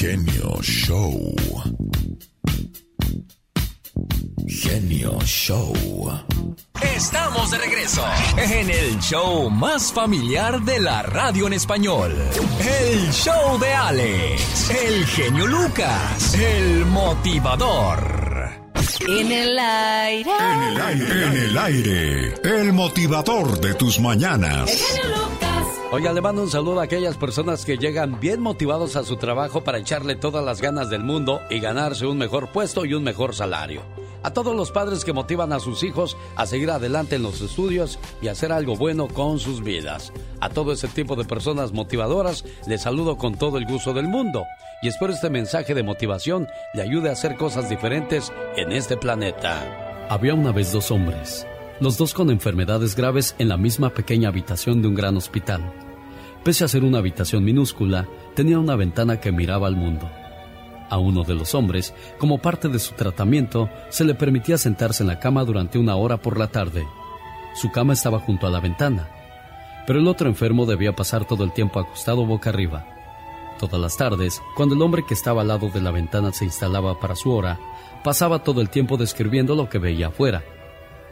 Genio Show. Genio Show. Estamos de regreso en el show más familiar de la radio en español. El show de Alex, el genio Lucas, el motivador. En el aire. En el aire. En el aire. El motivador de tus mañanas. El genio Lucas. Oiga, le mando un saludo a aquellas personas que llegan bien motivados a su trabajo para echarle todas las ganas del mundo y ganarse un mejor puesto y un mejor salario. A todos los padres que motivan a sus hijos a seguir adelante en los estudios y hacer algo bueno con sus vidas. A todo ese tipo de personas motivadoras les saludo con todo el gusto del mundo y espero este mensaje de motivación le ayude a hacer cosas diferentes en este planeta. Había una vez dos hombres, los dos con enfermedades graves en la misma pequeña habitación de un gran hospital. Pese a ser una habitación minúscula, tenía una ventana que miraba al mundo. A uno de los hombres, como parte de su tratamiento, se le permitía sentarse en la cama durante una hora por la tarde. Su cama estaba junto a la ventana, pero el otro enfermo debía pasar todo el tiempo acostado boca arriba. Todas las tardes, cuando el hombre que estaba al lado de la ventana se instalaba para su hora, pasaba todo el tiempo describiendo lo que veía afuera.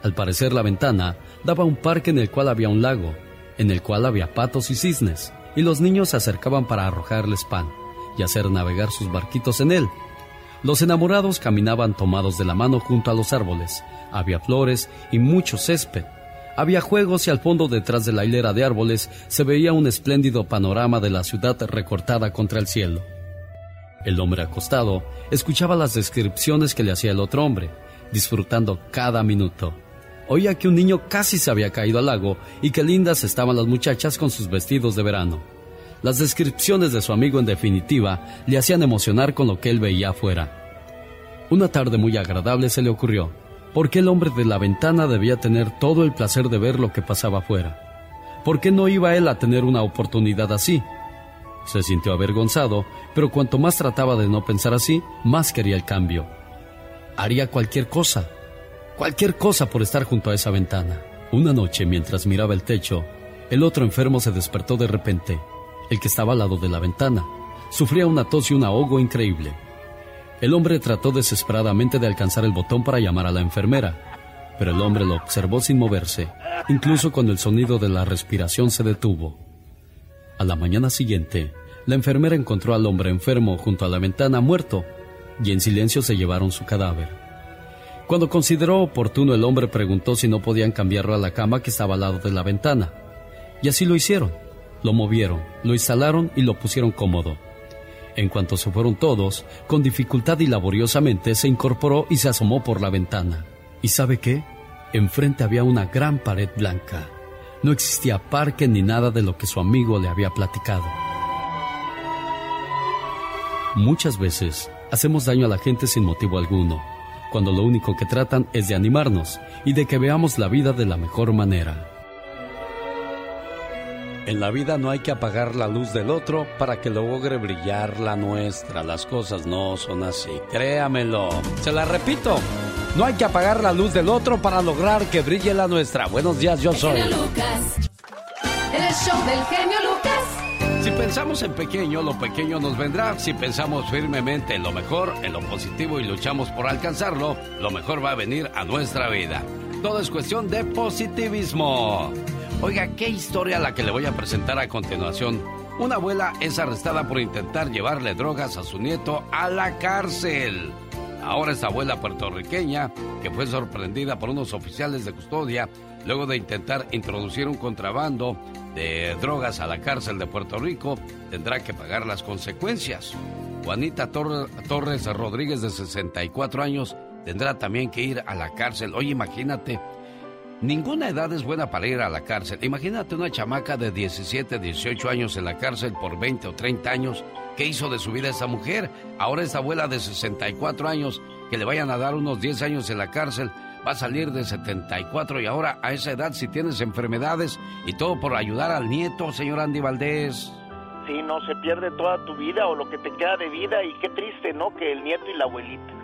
Al parecer la ventana daba a un parque en el cual había un lago, en el cual había patos y cisnes, y los niños se acercaban para arrojarles pan y hacer navegar sus barquitos en él. Los enamorados caminaban tomados de la mano junto a los árboles. Había flores y mucho césped. Había juegos y al fondo detrás de la hilera de árboles se veía un espléndido panorama de la ciudad recortada contra el cielo. El hombre acostado escuchaba las descripciones que le hacía el otro hombre, disfrutando cada minuto. Oía que un niño casi se había caído al lago y que lindas estaban las muchachas con sus vestidos de verano. Las descripciones de su amigo en definitiva le hacían emocionar con lo que él veía afuera. Una tarde muy agradable se le ocurrió, ¿por qué el hombre de la ventana debía tener todo el placer de ver lo que pasaba afuera? ¿Por qué no iba él a tener una oportunidad así? Se sintió avergonzado, pero cuanto más trataba de no pensar así, más quería el cambio. Haría cualquier cosa, cualquier cosa por estar junto a esa ventana. Una noche, mientras miraba el techo, el otro enfermo se despertó de repente el que estaba al lado de la ventana. Sufría una tos y un ahogo increíble. El hombre trató desesperadamente de alcanzar el botón para llamar a la enfermera, pero el hombre lo observó sin moverse, incluso cuando el sonido de la respiración se detuvo. A la mañana siguiente, la enfermera encontró al hombre enfermo junto a la ventana muerto, y en silencio se llevaron su cadáver. Cuando consideró oportuno, el hombre preguntó si no podían cambiarlo a la cama que estaba al lado de la ventana, y así lo hicieron. Lo movieron, lo instalaron y lo pusieron cómodo. En cuanto se fueron todos, con dificultad y laboriosamente se incorporó y se asomó por la ventana. ¿Y sabe qué? Enfrente había una gran pared blanca. No existía parque ni nada de lo que su amigo le había platicado. Muchas veces hacemos daño a la gente sin motivo alguno, cuando lo único que tratan es de animarnos y de que veamos la vida de la mejor manera. En la vida no hay que apagar la luz del otro para que logre brillar la nuestra. Las cosas no son así, créamelo. Se la repito, no hay que apagar la luz del otro para lograr que brille la nuestra. Buenos días, yo soy. El genio Lucas. El show del genio Lucas. Si pensamos en pequeño, lo pequeño nos vendrá. Si pensamos firmemente en lo mejor, en lo positivo y luchamos por alcanzarlo, lo mejor va a venir a nuestra vida. Todo es cuestión de positivismo. Oiga, qué historia la que le voy a presentar a continuación. Una abuela es arrestada por intentar llevarle drogas a su nieto a la cárcel. Ahora esta abuela puertorriqueña, que fue sorprendida por unos oficiales de custodia luego de intentar introducir un contrabando de drogas a la cárcel de Puerto Rico, tendrá que pagar las consecuencias. Juanita Torres Rodríguez, de 64 años, tendrá también que ir a la cárcel. Oye, imagínate, Ninguna edad es buena para ir a la cárcel. Imagínate una chamaca de 17, 18 años en la cárcel por 20 o 30 años. ¿Qué hizo de su vida esa mujer? Ahora esta abuela de 64 años, que le vayan a dar unos 10 años en la cárcel, va a salir de 74 y ahora a esa edad si tienes enfermedades y todo por ayudar al nieto, señor Andy Valdés. Sí, no, se pierde toda tu vida o lo que te queda de vida y qué triste, ¿no? Que el nieto y la abuelita.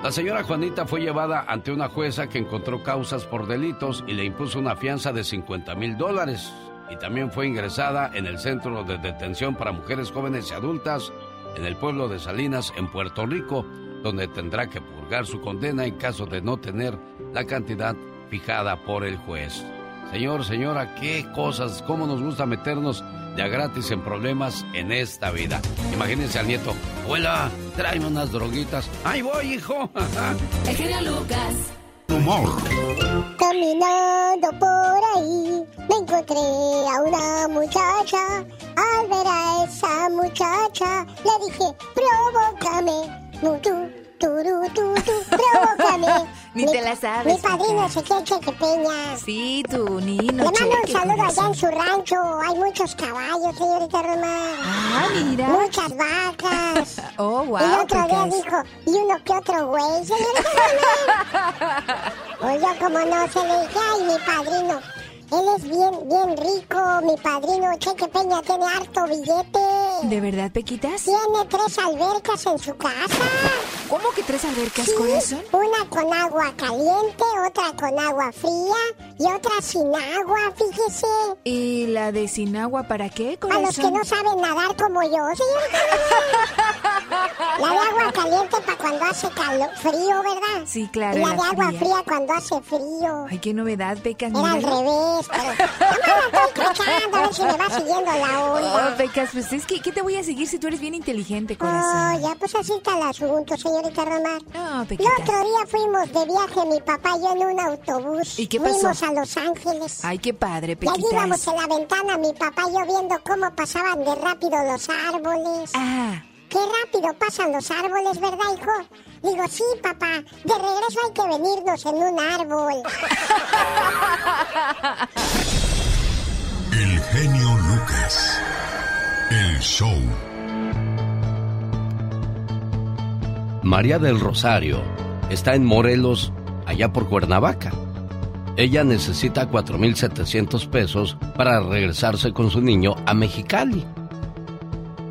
La señora Juanita fue llevada ante una jueza que encontró causas por delitos y le impuso una fianza de 50 mil dólares. Y también fue ingresada en el Centro de Detención para Mujeres Jóvenes y Adultas en el pueblo de Salinas, en Puerto Rico, donde tendrá que purgar su condena en caso de no tener la cantidad fijada por el juez. Señor, señora, qué cosas, cómo nos gusta meternos de gratis en problemas en esta vida. Imagínense al nieto, abuela, tráeme unas droguitas. ¡Ahí voy, hijo! El Lucas. Humor. Caminando por ahí, me encontré a una muchacha. Al ver a esa muchacha, le dije, provócame. Tú, tú, tú, tú, provócame. Ni te la sabes. Mi padrino. Ezequiel Cheque Peña. Sí, tu niño. Le mando un saludo allá en su rancho. Hay muchos caballos, señorita Román. Ah, mira. Muchas vacas. Oh, wow. y otro día dijo, y uno que otro güey, señorita Román. Pues yo como no se le dije, ay, mi padrino. Él es bien, bien rico, mi padrino Cheque Peña tiene harto billete. ¿De verdad, Pequitas? Tiene tres albercas en su casa. ¿Cómo que tres albercas, Sí, corazón? Una con agua caliente, otra con agua fría y otra sin agua, fíjese. ¿Y la de sin agua para qué, A corazón? los que no saben nadar como yo, señorita. La de agua caliente para cuando hace calor, frío, ¿verdad? Sí, claro, Y la la de agua fría. fría cuando hace frío. Ay, qué novedad, Pecas. Era al revés, pero... No, estoy a ver si me va siguiendo la Oh, onda. Pecas, pues es que, ¿qué te voy a seguir si tú eres bien inteligente, Oh, corazón? ya, pues así está el asunto, señorita Romar. No, El Pequitas. otro día fuimos de viaje, mi papá y yo en un autobús. ¿Y qué pasó? Fuimos a Los Ángeles. Ay, qué padre, Y allí íbamos Pequitas. en la ventana, mi papá y yo viendo cómo pasaban de rápido los árboles. Ah, Qué rápido pasan los árboles, ¿verdad, hijo? Digo, sí, papá. De regreso hay que venirnos en un árbol. El genio Lucas. El show. María del Rosario está en Morelos, allá por Cuernavaca. Ella necesita 4.700 pesos para regresarse con su niño a Mexicali.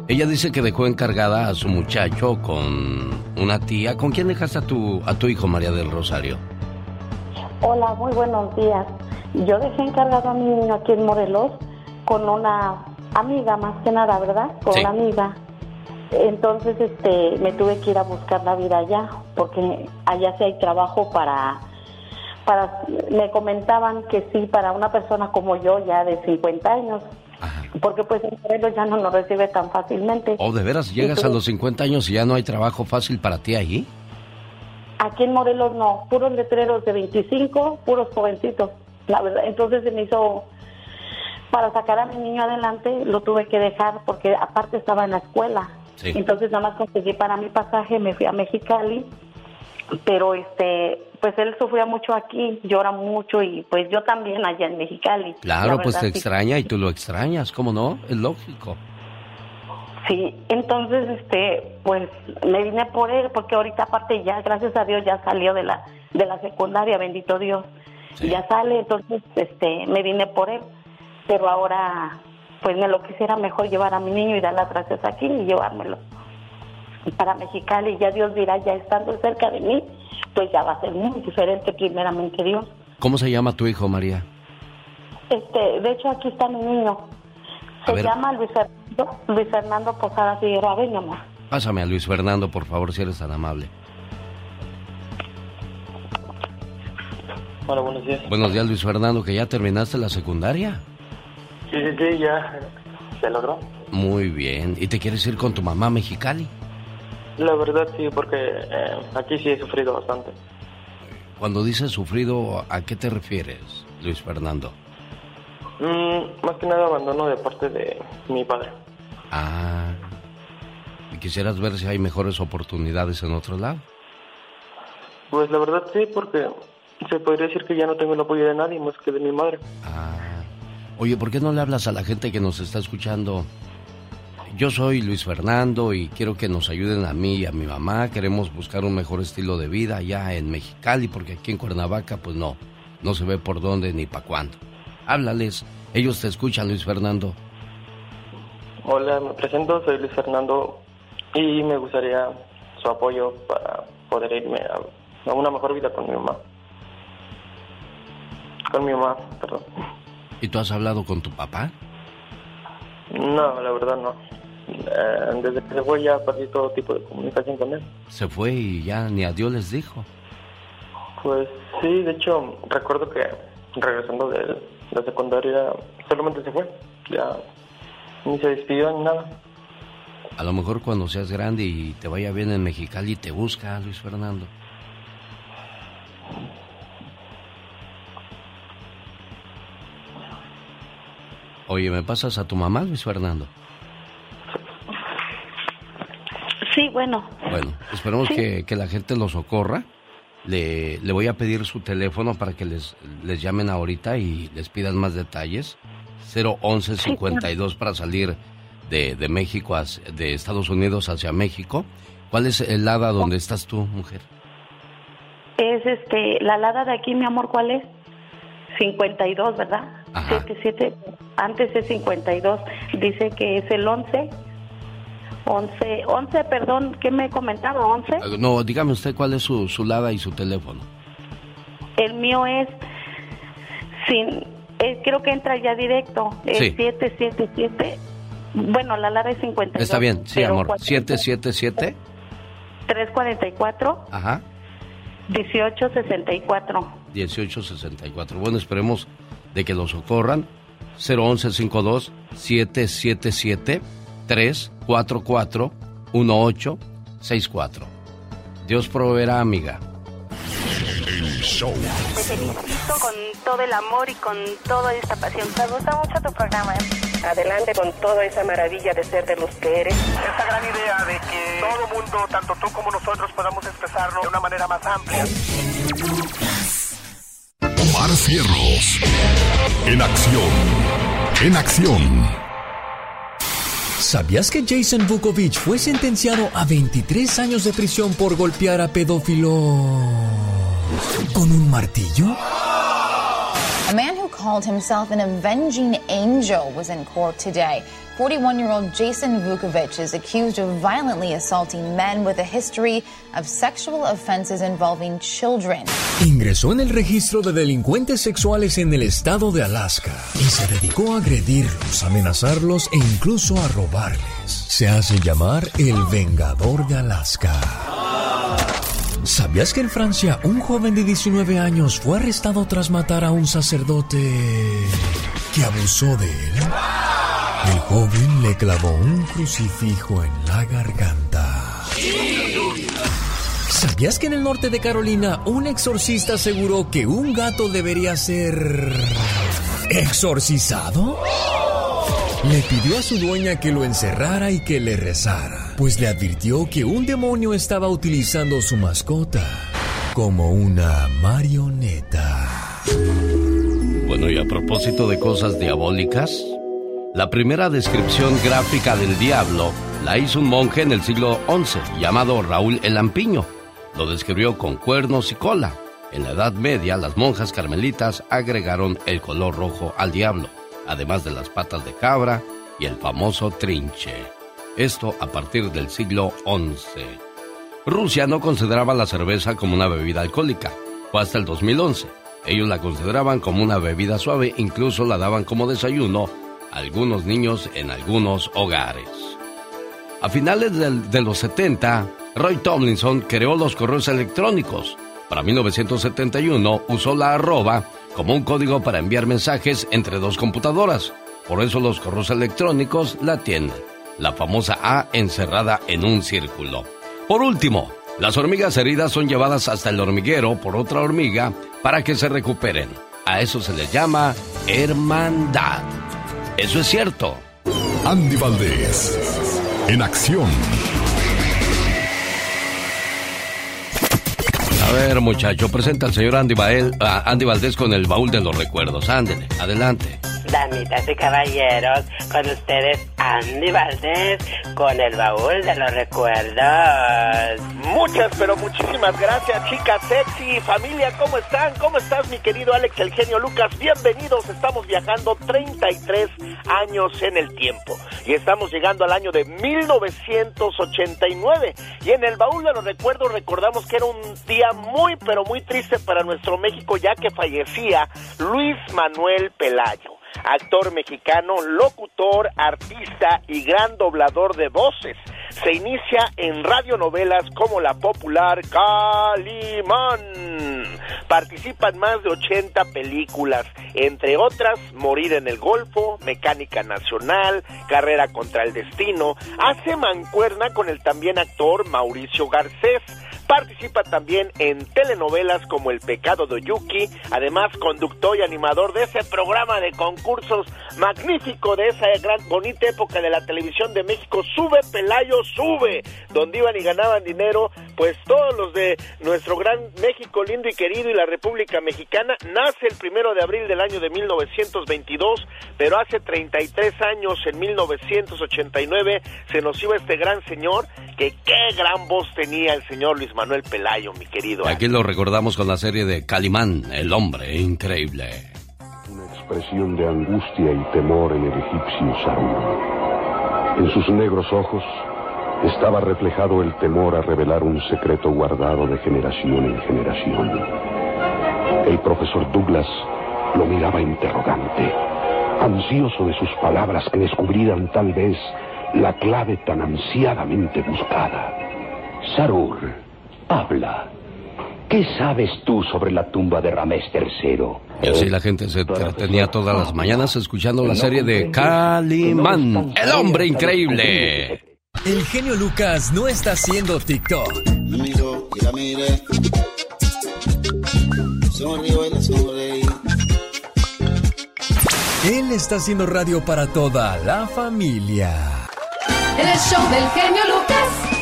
Ella dice que dejó encargada a su muchacho con una tía. ¿Con quién dejaste a tu, a tu hijo, María del Rosario? Hola, muy buenos días. Yo dejé encargado a mi niño aquí en Morelos con una amiga, más que nada, ¿verdad? Con Sí. una amiga. Entonces, este, me tuve que ir a buscar la vida allá, porque allá sí hay trabajo para, para, me comentaban que sí, para una persona como yo, ya de 50 años, Ajá. porque pues en Morelos ya no nos recibe tan fácilmente. ¿O de veras llegas a los 50 años y ya no hay trabajo fácil para ti allí? Aquí en Morelos no, puros letreros de 25, puros jovencitos, la verdad. Entonces se me hizo, para sacar a mi niño adelante, lo tuve que dejar porque aparte estaba en la escuela. Sí. Entonces nada más conseguí para mi pasaje, me fui a Mexicali, pero este, pues él sufría mucho aquí, llora mucho y pues yo también allá en Mexicali. Claro, La pues te sí. extraña y tú lo extrañas, ¿cómo no? Es lógico. Sí, entonces, este, pues me vine por él, porque ahorita aparte ya, gracias a Dios, ya salió de la, de la secundaria, bendito Dios. Sí. Ya sale, entonces, este, me vine por él. Pero ahora, pues me lo quisiera mejor llevar a mi niño y dar las gracias aquí y llevármelo para Mexicali. Ya Dios dirá, ya estando cerca de mí, pues ya va a ser muy diferente, primeramente Dios. ¿Cómo se llama tu hijo, María? Este, de hecho, aquí está mi niño. A Se ver. llama Luis Fernando, Luis Fernando Posada Figueroa. Ven, mi amor. Pásame a Luis Fernando, por favor, si eres tan amable. Hola, buenos días. Buenos días, Luis Fernando, que ya terminaste la secundaria. Sí, sí, sí, ya se logró. Muy bien. ¿Y te quieres ir con tu mamá a Mexicali? La verdad sí, porque eh, aquí sí he sufrido bastante. Cuando dices sufrido, ¿a qué te refieres, Luis Fernando? Mm, más que nada abandono de parte de mi padre. Ah. ¿Y quisieras ver si hay mejores oportunidades en otro lado? Pues la verdad sí, porque se podría decir que ya no tengo el apoyo de nadie más que de mi madre. Ah. Oye, ¿por qué no le hablas a la gente que nos está escuchando? Yo soy Luis Fernando y quiero que nos ayuden a mí y a mi mamá. Queremos buscar un mejor estilo de vida allá en Mexicali, porque aquí en Cuernavaca, pues no, no se ve por dónde ni para cuándo. Háblales, ellos te escuchan, Luis Fernando. Hola, me presento, soy Luis Fernando y me gustaría su apoyo para poder irme a, a una mejor vida con mi mamá. Con mi mamá, perdón. ¿Y tú has hablado con tu papá? No, la verdad no. eh, desde que se fue ya perdí todo tipo de comunicación con él. Se fue y ya ni adiós les dijo. Pues sí, de hecho, recuerdo que regresando de la secundaria solamente se fue. Ya ni se despidió ni nada. A lo mejor cuando seas grande y te vaya bien en Mexicali te busca Luis Fernando. Oye, ¿me pasas a tu mamá, Luis Fernando? Sí, bueno. Bueno, esperemos que, que la gente lo socorra. Le, le, voy a pedir su teléfono para que les, les llamen ahorita y les pidan más detalles. 011 52 para salir de, de México, hacia, de Estados Unidos hacia México. ¿Cuál es el lada donde estás tú, mujer? Es este, la lada de aquí, mi amor, ¿cuál es? 52, ¿verdad? Ajá. 77. Antes es 52. Dice que es el 11. 11, 11, perdón, ¿qué me comentaba? 11. Uh, no, dígame usted cuál es su, su lada y su teléfono. El mío es sin, eh, creo que entra ya directo. Es Sí. 777. Bueno, la lada es 52. Está bien, sí, amor. cuatro- 777. 344 Ajá. 1864. 1864. Bueno, esperemos de que lo socorran. 01152 777 344 1864. Dios proveerá, amiga. El show. Te felicito con todo el amor y con toda esta pasión. Me gusta mucho tu programa. Adelante con toda esa maravilla de ser de los que eres. Esta gran idea de que todo mundo, tanto tú como nosotros, podamos expresarlo de una manera más amplia. Omar Cierros. En acción. En acción. ¿Sabías que Jason Vukovic fue sentenciado a 23 años de prisión por golpear a pedófilos con un martillo? A man who called himself an avenging angel was in court today. 41 year old Jason Vukovic is accused of violently assaulting men with a history of sexual offenses involving children. Ingresó en el registro de delincuentes sexuales en el estado de Alaska y se dedicó a agredirlos, amenazarlos e incluso a robarles. Se hace llamar el Vengador de Alaska. ¿Sabías que en Francia un joven de 19 años fue arrestado tras matar a un sacerdote que abusó de él? El joven le clavó un crucifijo en la garganta. ¿Sabías que en el norte de Carolina un exorcista aseguró que un gato debería ser exorcizado? Le pidió a su dueña que lo encerrara y que le rezara, pues le advirtió que un demonio estaba utilizando su mascota como una marioneta. Bueno, y a propósito de cosas diabólicas, la primera descripción gráfica del diablo la hizo un monje en el siglo XI llamado Raúl el Lampiño. Lo describió con cuernos y cola. En la Edad Media, las monjas carmelitas agregaron el color rojo al diablo, además de las patas de cabra y el famoso trinche. Esto a partir del siglo XI. Rusia no consideraba la cerveza como una bebida alcohólica. Fue hasta el 2011. Ellos la consideraban como una bebida suave, incluso la daban como desayuno algunos niños en algunos hogares. A finales de los 70, Roy Tomlinson creó los correos electrónicos. Para 1971 usó la arroba como un código para enviar mensajes entre dos computadoras. Por eso los correos electrónicos la tienen. La famosa A encerrada en un círculo. Por último, las hormigas heridas son llevadas hasta el hormiguero por otra hormiga para que se recuperen. A eso se les llama hermandad. Eso es cierto. Andy Valdés. En acción. Ver, muchacho, presenta al señor Andy, Bael- a Andy Valdés con el baúl de los recuerdos. Ándele, adelante. Damitas y caballeros, con ustedes Andy Valdés con el baúl de los recuerdos. Muchas, pero muchísimas gracias, chicas sexy. Familia, ¿cómo están? ¿Cómo estás, mi querido Alex, el genio Lucas? Bienvenidos. Estamos viajando 33 años en el tiempo. Y estamos llegando al año de 1989. Y en el baúl de los recuerdos recordamos que era un día muy, pero muy triste para nuestro México, ya que fallecía Luis Manuel Pelayo. actor mexicano, locutor, artista y gran doblador de voces. Se inicia en radionovelas como la popular Calimán. Participa en más de 80 películas, entre otras Morir en el Golfo, Mecánica Nacional, Carrera contra el Destino. Hace mancuerna con el también actor Mauricio Garcés. Participa también en telenovelas como El pecado de Yuki, además conductor y animador de ese programa de concursos magnífico de esa gran bonita época de la televisión de México, Sube Pelayo Sube, donde iban y ganaban dinero, pues todos los de nuestro gran México lindo y querido y la República Mexicana. Nace el primero de abril del año de 1922, pero hace 33 años, en 1989, se nos iba este gran señor, que qué gran voz tenía el señor Luis Manuel Pelayo, mi querido. Aquí lo recordamos con la serie de Calimán, el hombre increíble. Una expresión de angustia y temor en el egipcio Saúl. En sus negros ojos estaba reflejado el temor a revelar un secreto guardado de generación en generación. El profesor Douglas lo miraba interrogante, ansioso de sus palabras que descubrieran tal vez la clave tan ansiadamente buscada. Sarur, habla. ¿Qué sabes tú sobre la tumba de Ramés III? Y así la gente se entretenía todas las mañanas escuchando la serie de Calimán, el hombre increíble. El genio Lucas no está haciendo TikTok. Él está haciendo radio para toda la familia. El show del genio Lucas.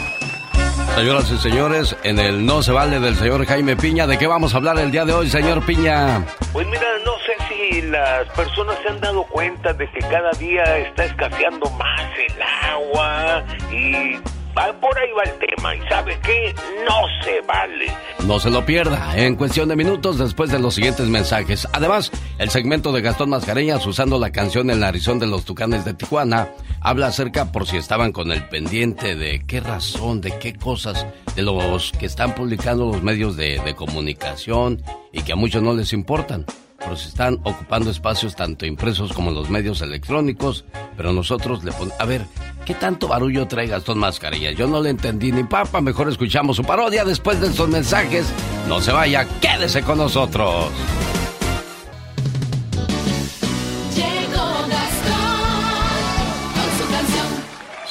Señoras y señores, en el No se vale del señor Jaime Piña, ¿de qué vamos a hablar el día de hoy, señor Piña? Pues mira, no sé si las personas se han dado cuenta de que cada día está escaseando más el agua y por ahí va el tema. ¿Y sabe qué? No se vale. No se lo pierda, en cuestión de minutos después de los siguientes mensajes. Además, el segmento de Gastón Mascareñas usando la canción El narizón de los Tucanes de Tijuana habla acerca por si estaban con el pendiente de qué razón, de qué cosas, de los que están publicando los medios de, de comunicación y que a muchos no les importan. Pero se están ocupando espacios tanto impresos como los medios electrónicos, pero nosotros le ponemos... A ver, ¿qué tanto barullo trae Gastón Mascareñas? Yo no le entendí ni papa, mejor escuchamos su parodia después de estos mensajes. No se vaya, quédese con nosotros.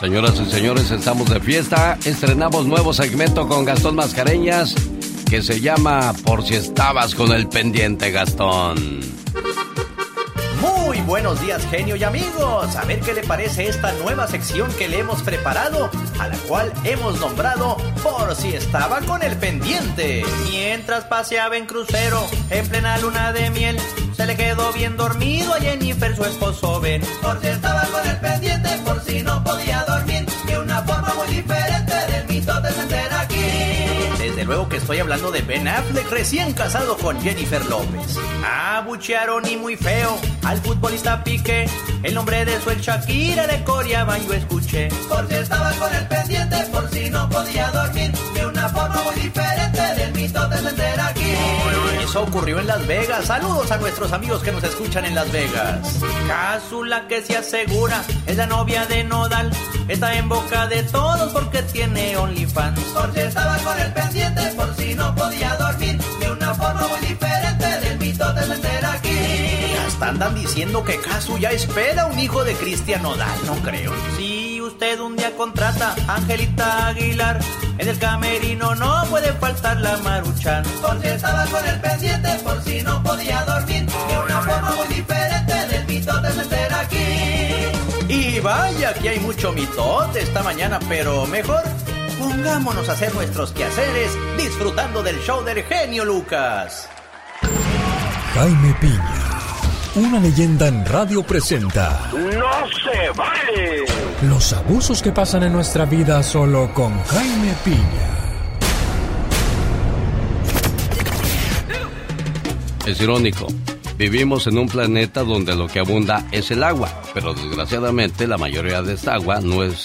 Señoras y señores, estamos de fiesta. Estrenamos nuevo segmento con Gastón Mascareñas que se llama Por si estabas con el pendiente, Gastón. Muy buenos días, genio y amigos. A ver qué le parece esta nueva sección que le hemos preparado, a la cual hemos nombrado Por si estaba con el pendiente. Mientras paseaba en crucero, en plena luna de miel, se le quedó bien dormido a Jennifer, su esposo Ben. Por si estaba con el pendiente, por si no podía dormir, de una forma muy diferente del mito de. Desde luego que estoy hablando de Ben Affleck, recién casado con Jennifer López. Abuchearon y muy feo al futbolista Piqué. El nombre de su ex Shakira le coreaban, yo escuché. Por si estaba con el pendiente, por si no podía dormir. De una forma muy diferente del mito de aquí. Eso ocurrió en Las Vegas. Saludos a nuestros amigos que nos escuchan en Las Vegas. Cásula que se asegura es la novia de Nodal. Está en boca de todos porque tiene OnlyFans. Por si estaba con el pendiente, por si no podía dormir. De una forma muy diferente del mito de sentir aquí. Hasta andan diciendo que Casu ya espera un hijo de Cristian Nodal. No creo. Si usted un día contrata a Angelita Aguilar, en el camerino no puede faltar la maruchan. Por si estaba con el pendiente, por si no podía dormir. De una forma muy diferente del mito de sentir aquí. Y vaya que hay mucho mitote esta mañana, pero mejor pongámonos a hacer nuestros quehaceres disfrutando del show del genio Lucas. Jaime Piña, una leyenda en radio presenta ¡No se vale! los abusos que pasan en nuestra vida solo con Jaime Piña. Es irónico. Vivimos en un planeta donde lo que abunda es el agua, pero desgraciadamente la mayoría de esta agua no es,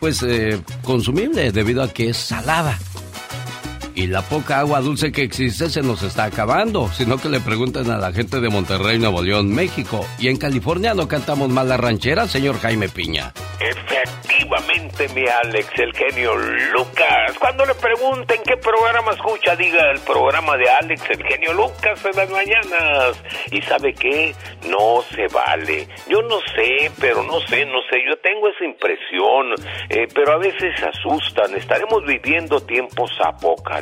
pues, eh, consumible debido a que es salada. Y la poca agua dulce que existe se nos está acabando, sino que le pregunten a la gente de Monterrey, Nuevo León, México. Y en California no cantamos más la ranchera, señor Jaime Piña. Efectivamente, mi Alex, el genio Lucas. Cuando le pregunten qué programa escucha, diga el programa de Alex, el genio Lucas en las mañanas. ¿Y sabe qué? No se vale. Yo no sé, pero no sé, no sé. Yo tengo esa impresión, eh, pero a veces asustan. Estaremos viviendo tiempos apocalípticos.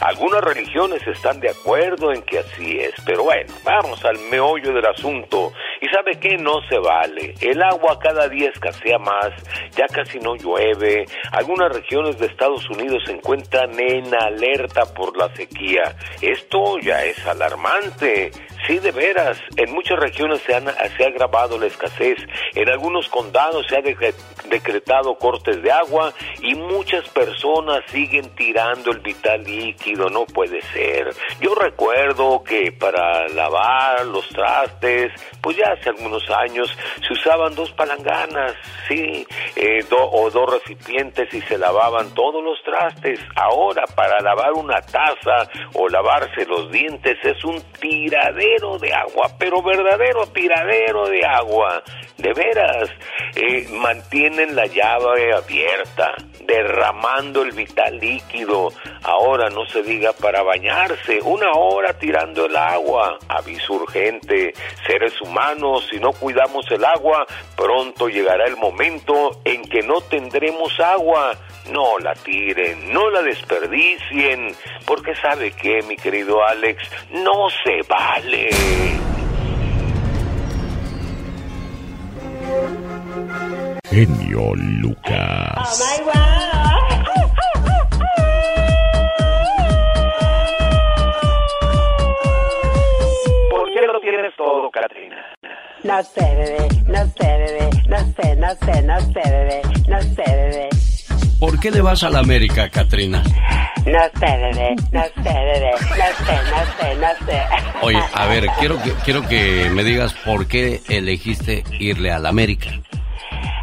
Algunas religiones están de acuerdo en que así es, pero bueno, vamos al meollo del asunto. ¿Y sabe qué? No se vale. El agua cada día escasea más, ya casi no llueve. Algunas regiones de Estados Unidos se encuentran en alerta por la sequía. Esto ya es alarmante. Sí, de veras, en muchas regiones se, han, se ha agravado la escasez, en algunos condados se ha decretado cortes de agua y muchas personas siguen tirando el vital líquido, no puede ser. Yo recuerdo que para lavar los trastes, pues ya hace algunos años se usaban dos palanganas, sí, eh, o dos recipientes y se lavaban todos los trastes. Ahora para lavar una taza o lavarse los dientes es un tiradero de agua, pero verdadero tiradero de agua. De veras, eh, mantienen la llave abierta, derramando el vital líquido. Ahora no se diga para bañarse, una hora tirando el agua. Aviso urgente, seres humanos, si no cuidamos el agua, pronto llegará el momento en que no tendremos agua. No la tiren, no la desperdicien, porque sabe que, mi querido Alex, no se vale. Genio Lucas. ¿Por qué lo tienes todo, Katrina? No sé, bebé, no sé, bebé, no sé, no sé, no sé, bebé, no sé, bebé. ¿Por qué le vas a la América, Katrina? No sé, bebé, no sé, bebé, no sé, no sé, no sé. Oye, a ver, quiero que, quiero que me digas por qué elegiste irle a la América.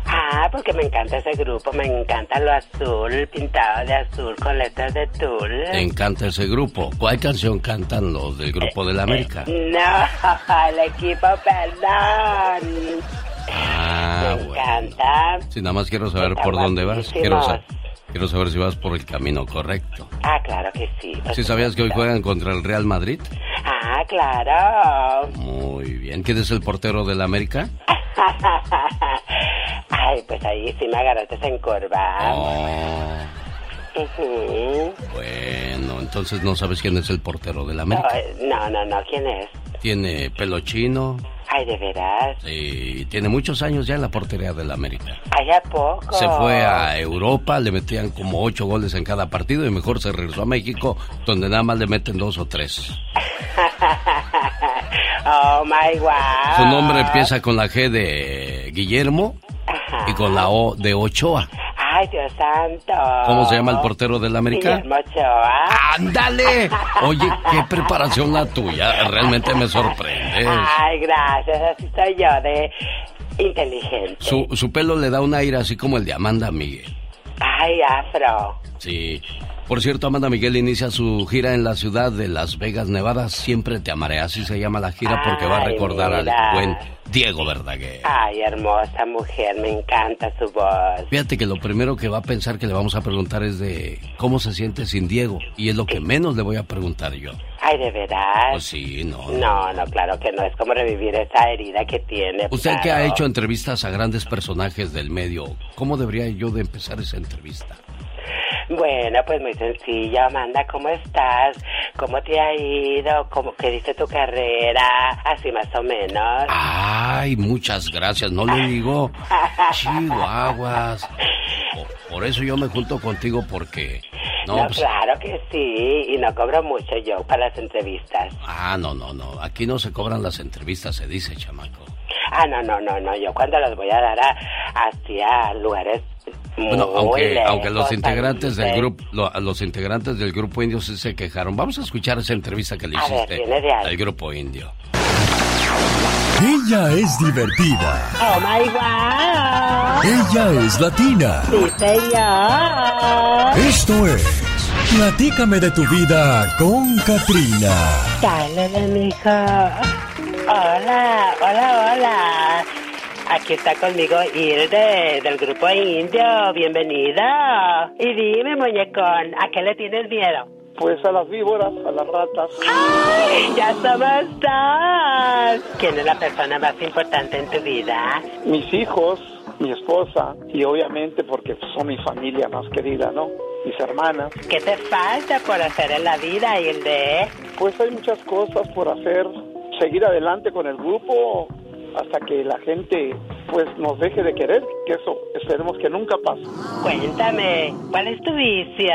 Ah, porque me encanta ese grupo, me encanta lo azul, pintado de azul con letras de tul. ¿Te encanta ese grupo? ¿Cuál canción cantan los del grupo de la América? No, el equipo, perdón. Ah, me bueno. encanta. Sí, nada más quiero saber Está por dónde vas. Quiero, sa- quiero saber si vas por el camino correcto. Ah, claro que sí. por ¿Sí sabías que hoy juegan contra el Real Madrid? Ah, claro. Muy bien. ¿Quién es el portero de la América? Ay, pues ahí sí me agarraste en curva. Oh, bueno, entonces no sabes quién es el portero de la América. No, no, no, ¿quién es? Tiene pelo chino Ay, de veras. y tiene muchos años ya en la portería de la América. Ay, ¿a poco? Se fue a Europa, le metían como ocho goles en cada partido y mejor se regresó a México, donde nada más le meten dos o tres. oh, my wow. Su nombre empieza con la G de Guillermo y con la O de Ochoa. Ay, Dios santo. ¿Cómo se llama el portero del América? ¡Ándale! Oye, qué preparación la tuya. Realmente me sorprendes. Ay, gracias. Así soy yo de inteligente. Su, su pelo le da un aire así como el de Amanda Miguel. Ay, afro. Sí. Por cierto, Amanda Miguel inicia su gira en la ciudad de Las Vegas, Nevada. Siempre te amaré. Así se llama la gira porque va a recordar mira. al buen Diego Verdaguer. Ay, hermosa mujer. Me encanta su voz. Fíjate que lo primero que va a pensar que le vamos a preguntar es de cómo se siente sin Diego. Y es lo que menos le voy a preguntar yo. Ay, de verdad. Pues sí, no. No, no, claro que no. Es como revivir esa herida que tiene. Usted que ha hecho entrevistas a grandes personajes del medio, ¿cómo debería yo de empezar esa entrevista? Bueno, pues muy sencillo, Amanda, ¿cómo estás? ¿Cómo te ha ido? ¿Cómo que dice tu carrera? Así más o menos. Ay, muchas gracias, no le digo. Chihuahuas. Por, por eso yo me junto contigo porque... No, No, pues, claro que sí, y no cobro mucho yo para las entrevistas. ah, no, no, no. Aquí no se cobran las entrevistas, se dice, chamaco. Ah, no, no, no, no, yo cuando las voy a dar a, hacia lugares Bueno, aunque, aunque los integrantes del grupo, lo- los integrantes del grupo indio sí se quejaron. Vamos a escuchar esa entrevista que le A ver, hiciste al grupo indio. Ella es divertida. Oh my God. Ella es latina. Sí, señor. Esto es Platícame de tu vida con Katrina. Dale, mija. Hola, hola, hola. Aquí está conmigo Irde del grupo Indio. Bienvenida. Y dime, muñecón, ¿a qué le tienes miedo? Pues a las víboras, a las ratas. ¡Ay! ¡Ya somos dos! ¿Quién es la persona más importante en tu vida? Mis hijos, mi esposa y obviamente porque son mi familia más querida, ¿no? Mis hermanas. ¿Qué te falta por hacer en la vida, Hilde? Pues hay muchas cosas por hacer. Seguir adelante con el grupo hasta que la gente pues nos deje de querer, que eso esperemos que nunca pase. Cuéntame, ¿cuál es tu vicio?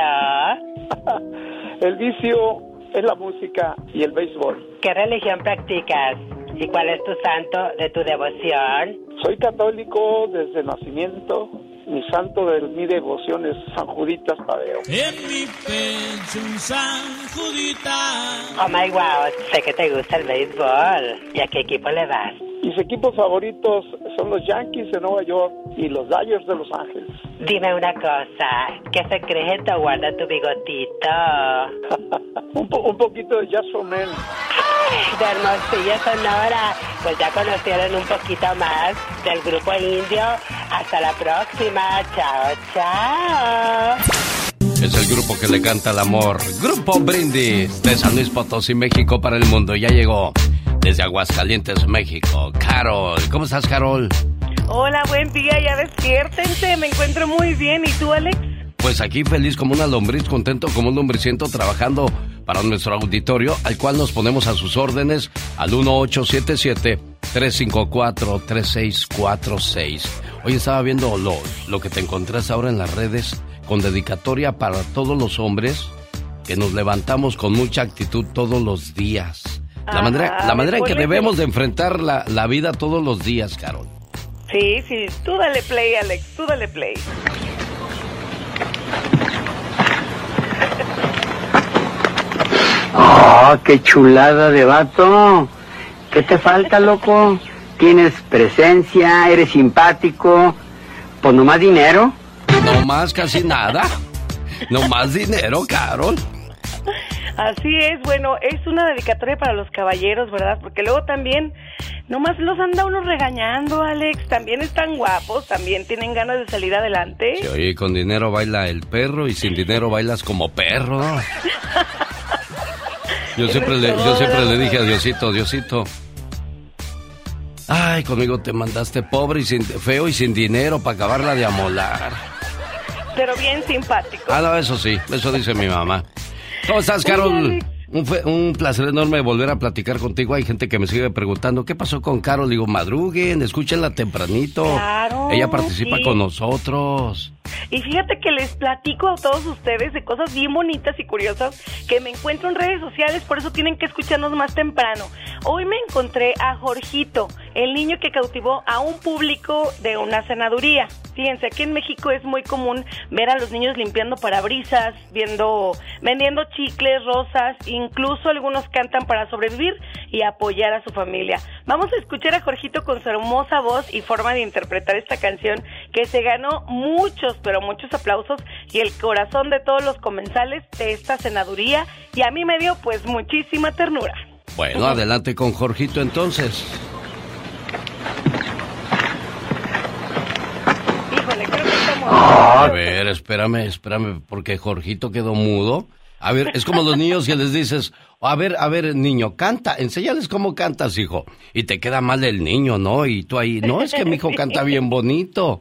el vicio es la música y el béisbol. ¿Qué religión practicas? ¿Y cuál es tu santo de tu devoción? Soy católico desde nacimiento. Mi santo de mi devoción es San Juditas Tadeo. En mi pecho un San Juditas. Oh my wow, sé que te gusta el béisbol. ¿Y a qué equipo le vas? Mis equipos favoritos son los Yankees de Nueva York y los Dodgers de Los Ángeles. Dime una cosa, ¿qué secreto guarda tu bigotito? un, po un poquito de Jazz for Men. De Hermosillo, Sonora. Pues ya conocieron un poquito más del grupo indio. Hasta la próxima. Chao, chao. Es el grupo que le canta el amor. Grupo Brindis de San Luis Potosí, México para el mundo. Ya llegó desde Aguascalientes, México. Carol, ¿cómo estás, Carol? Hola, buen día, ya despiértense, me encuentro muy bien. ¿Y tú, Alex? Pues aquí feliz como una lombriz, contento como un lombriciento, trabajando para nuestro auditorio, al cual nos ponemos a sus órdenes al 1877-354-3646. Hoy estaba viendo lo, lo que te encontraste ahora en las redes con dedicatoria para todos los hombres que nos levantamos con mucha actitud todos los días. La Ajá, manera, la manera en que ponle- debemos de enfrentar la, la vida todos los días, Carol. Sí, sí, tú dale play, Alex, tú dale play. ¡Oh, qué chulada de vato! ¿Qué te falta, loco? Tienes presencia, eres simpático, pues nomás dinero. No más casi nada. No más dinero, Carol. Así es, bueno, es una dedicatoria para los caballeros, ¿verdad? Porque luego también, nomás los anda uno regañando, Alex. También están guapos, también tienen ganas de salir adelante. Sí, oye, con dinero baila el perro y sin dinero bailas como perro. ¿no? Yo siempre le, yo siempre le dije a Diosito, Diosito. Ay, conmigo te mandaste pobre y sin, feo y sin dinero para acabarla de amolar. Pero bien simpático. Ah, no, eso sí, eso dice mi mamá. ¿Cómo estás, Carol? Un, fue- un placer enorme volver a platicar contigo. Hay gente que me sigue preguntando, ¿qué pasó con Carol? Digo, madruguen, escúchenla tempranito. Claro, Ella participa sí. con nosotros. Y fíjate que les platico a todos ustedes de cosas bien bonitas y curiosas que me encuentro en redes sociales, por eso tienen que escucharnos más temprano. Hoy me encontré a Jorgito, el niño que cautivó a un público de una senaduría. Fíjense, aquí en México es muy común ver a los niños limpiando parabrisas, viendo, vendiendo chicles, rosas, incluso algunos cantan para sobrevivir y apoyar a su familia. Vamos a escuchar a Jorgito con su hermosa voz y forma de interpretar esta canción que se ganó muchos, pero muchos aplausos y el corazón de todos los comensales de esta senaduría y a mí me dio pues muchísima ternura. Bueno, adelante con Jorgito entonces. Híjole, creo que estamos... A ver, espérame, espérame, porque Jorgito quedó mudo. A ver, es como los niños que les dices, a ver, a ver, niño, canta, enséñales cómo cantas, hijo. Y te queda mal el niño, ¿no? Y tú ahí, no, es que mi hijo canta bien bonito.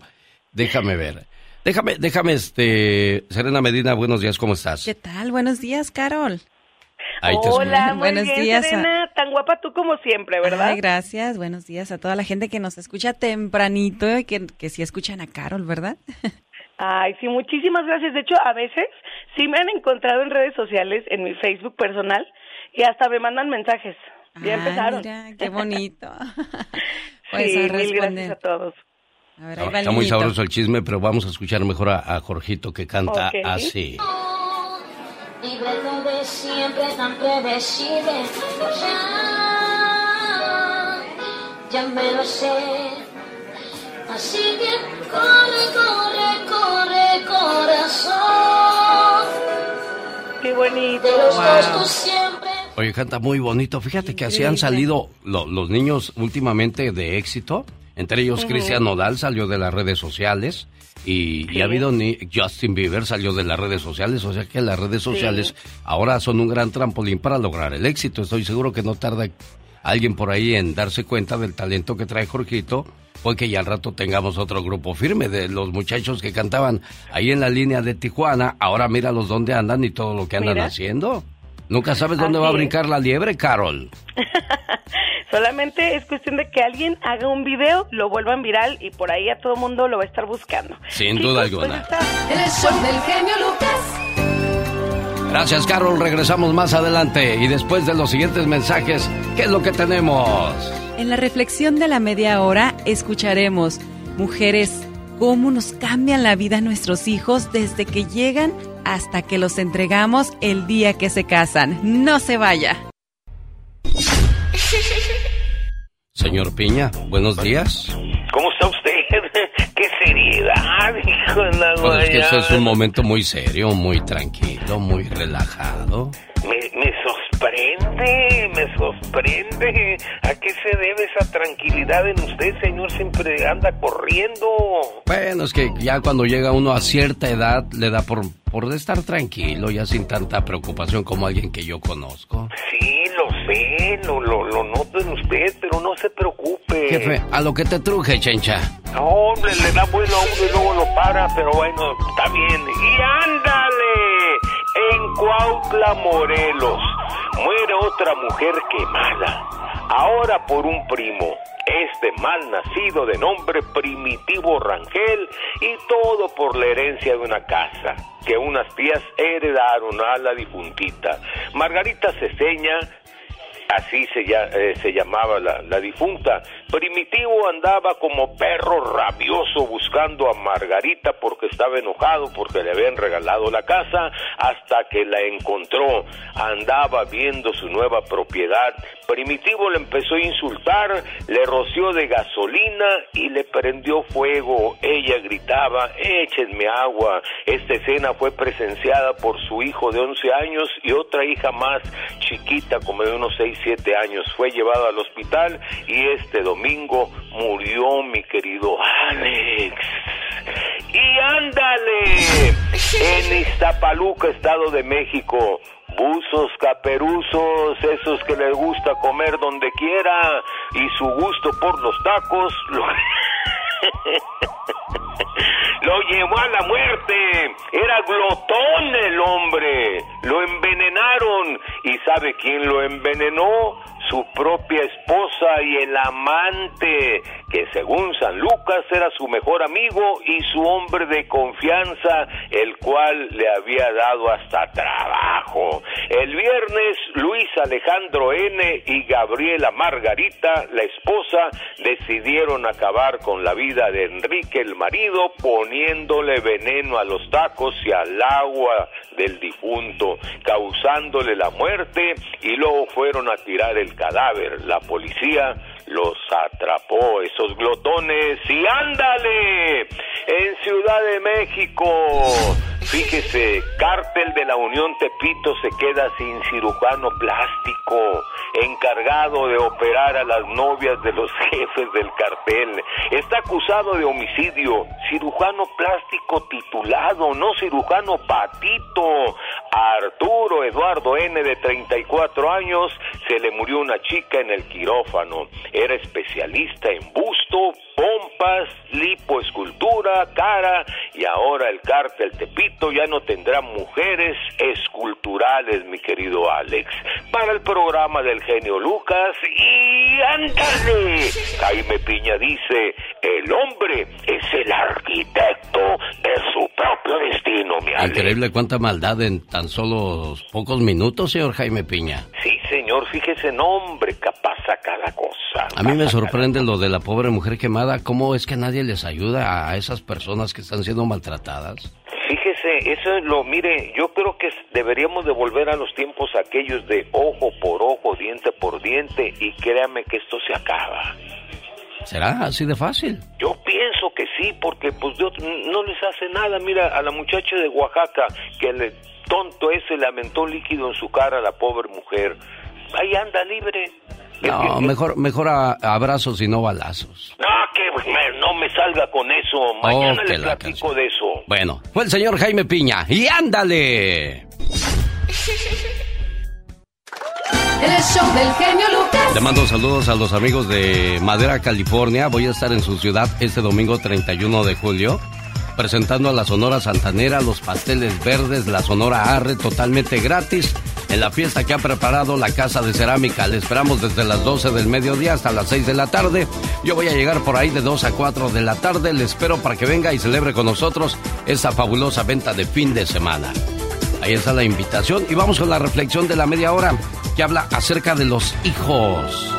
Déjame ver. Déjame, déjame, este, Serena Medina, buenos días, ¿cómo estás? ¿Qué tal? Buenos días, Carol. Ahí te Hola, muy Buenos bien, días a- Serena, tan guapa tú como siempre, ¿verdad? Ay, gracias. Buenos días a toda la gente que nos escucha tempranito y que, que sí escuchan a Carol, ¿verdad? Ay, sí, muchísimas gracias. De hecho, a veces sí me han encontrado en redes sociales, en mi Facebook personal, y hasta me mandan mensajes. Ya Ah, empezaron. mira, qué bonito. Pues, sí, a mil gracias a todos. A ver, ahí va el Está muy sabroso el chisme, pero vamos a escuchar mejor a, a Jorgito que canta Ok. así. Libre de siempre tan predecible. Ya, ya me lo sé. Así que corre, corre, corre, corazón. De los dos tú siempre. Oye, canta muy bonito. Fíjate que así han salido lo- los niños últimamente de éxito. Entre ellos. Cristian Nodal salió de las redes sociales. Y, y ha habido ni Justin Bieber salió de las redes sociales. O sea que las redes sociales ahora son un gran trampolín para lograr el éxito. Estoy seguro que no tarda alguien por ahí en darse cuenta del talento que trae Jorgito. Porque ya al rato tengamos otro grupo firme de los muchachos que cantaban ahí en la línea de Tijuana. Ahora míralos dónde andan y todo lo que andan Mira. haciendo. Nunca sabes dónde Así va a es. brincar la liebre, Carol. Solamente es cuestión de que alguien haga un video, lo vuelvan viral y por ahí a todo mundo lo va a estar buscando. Sin duda pues alguna. está. El show del genio Lucas. Gracias, Carol. Regresamos más adelante. Y después de los siguientes mensajes, ¿qué es lo que tenemos? En la reflexión de la media hora escucharemos, mujeres, cómo nos cambian la vida nuestros hijos desde que llegan hasta que los entregamos el día que se casan. No se vaya. Señor Piña, buenos días. ¿Cómo está usted? ¡Qué seriedad, hijo de la Pues es que este es un momento muy serio, muy tranquilo, muy relajado. Me, me sorprende, me sorprende. ¿A qué se debe esa tranquilidad en usted, señor? Siempre anda corriendo. Bueno, es que ya cuando llega uno a cierta edad le da por, por estar tranquilo, ya sin tanta preocupación como alguien que yo conozco. Sí, lo sé, lo, lo, lo noto en usted, pero no se preocupe. Jefe, a lo que te truje, chencha. No, hombre, le da vuelo a uno y luego lo para, pero bueno, está bien. ¡Y ándale! En Cuautla, Morelos, muere otra mujer quemada. Ahora por un primo. Este mal nacido de nombre Primitivo Rangel y todo por la herencia de una casa que unas tías heredaron a la difuntita. Margarita Ceseña Así se, ya- eh, se llamaba la, la difunta. Primitivo andaba como perro rabioso buscando a Margarita porque estaba enojado porque le habían regalado la casa hasta que la encontró. Andaba viendo su nueva propiedad. Primitivo le empezó a insultar, le roció de gasolina y le prendió fuego. Ella gritaba, échenme agua. Esta escena fue presenciada por su hijo de 11 años y otra hija más chiquita, como de unos 6, 7 años. Fue llevado al hospital y este domingo murió mi querido Alex. Y ándale, en Iztapaluca, Estado de México, buzos caperuzos, esos que les gusta comer donde quiera y su gusto por los tacos, lo, lo llevó a la muerte. Era glotón el hombre. Lo envenenaron. ¿Y sabe quién lo envenenó? Su propia esposa y el amante, que según San Lucas era su mejor amigo y su hombre de confianza, el cual le había dado hasta trabajo. El viernes, Luis Alejandro N. y Gabriela Margarita, la esposa, decidieron acabar con la vida de Enrique, el marido, poniéndole veneno a los tacos y al agua del difunto, causándole la muerte y luego fueron a tirar el cadáver. La policía los atrapó, esos glotones, y ándale, en Ciudad de México. Fíjese, cártel de la Unión Tepito se queda sin cirujano plástico, encargado de operar a las novias de los jefes del cartel. Está acusado de homicidio, cirujano plástico titulado, no cirujano patito. Arturo Eduardo N. de 34 años se le murió una chica en el quirófano. Era especialista en busto, pompas, lipoescultura, cara y ahora el cártel Tepito ya no tendrá mujeres esculturales, mi querido Alex. Para el programa del genio Lucas y ándale. Jaime Piña dice, el hombre es el arquitecto de su propio destino, mi Alex. Increíble cuánta maldad en tan solo pocos minutos, señor Jaime Piña. Sí, señor, fíjese, nombre, capaz a cada cosa. A mí me sorprende lo de la pobre mujer ¿Cómo es que nadie les ayuda a esas personas que están siendo maltratadas? Fíjese, eso es lo, mire, yo creo que deberíamos de volver a los tiempos aquellos de ojo por ojo, diente por diente, y créame que esto se acaba. ¿Será así de fácil? Yo pienso que sí, porque pues otro- no les hace nada. Mira, a la muchacha de Oaxaca que le tonto ese le lamentó líquido en su cara a la pobre mujer. Ahí anda libre. No, mejor, mejor a- abrazos y no balazos. No, que me- no me salga con eso. Mañana Oh, le la platico de eso. Bueno, fue el señor Jaime Piña. ¡Y ándale! El show del genio Lucas. Le mando saludos a los amigos de Madera, California. Voy a estar en su ciudad este domingo 31 de julio, presentando a la Sonora Santanera, los pasteles verdes, la Sonora Arre, totalmente gratis, en la fiesta que ha preparado la Casa de Cerámica. Le esperamos desde las 12 del mediodía hasta las 6 de la tarde. Yo voy a llegar por ahí de 2 a 4 de la tarde. Le espero para que venga y celebre con nosotros esta fabulosa venta de fin de semana. Ahí está la invitación y vamos con la reflexión de la media hora que habla acerca de los hijos.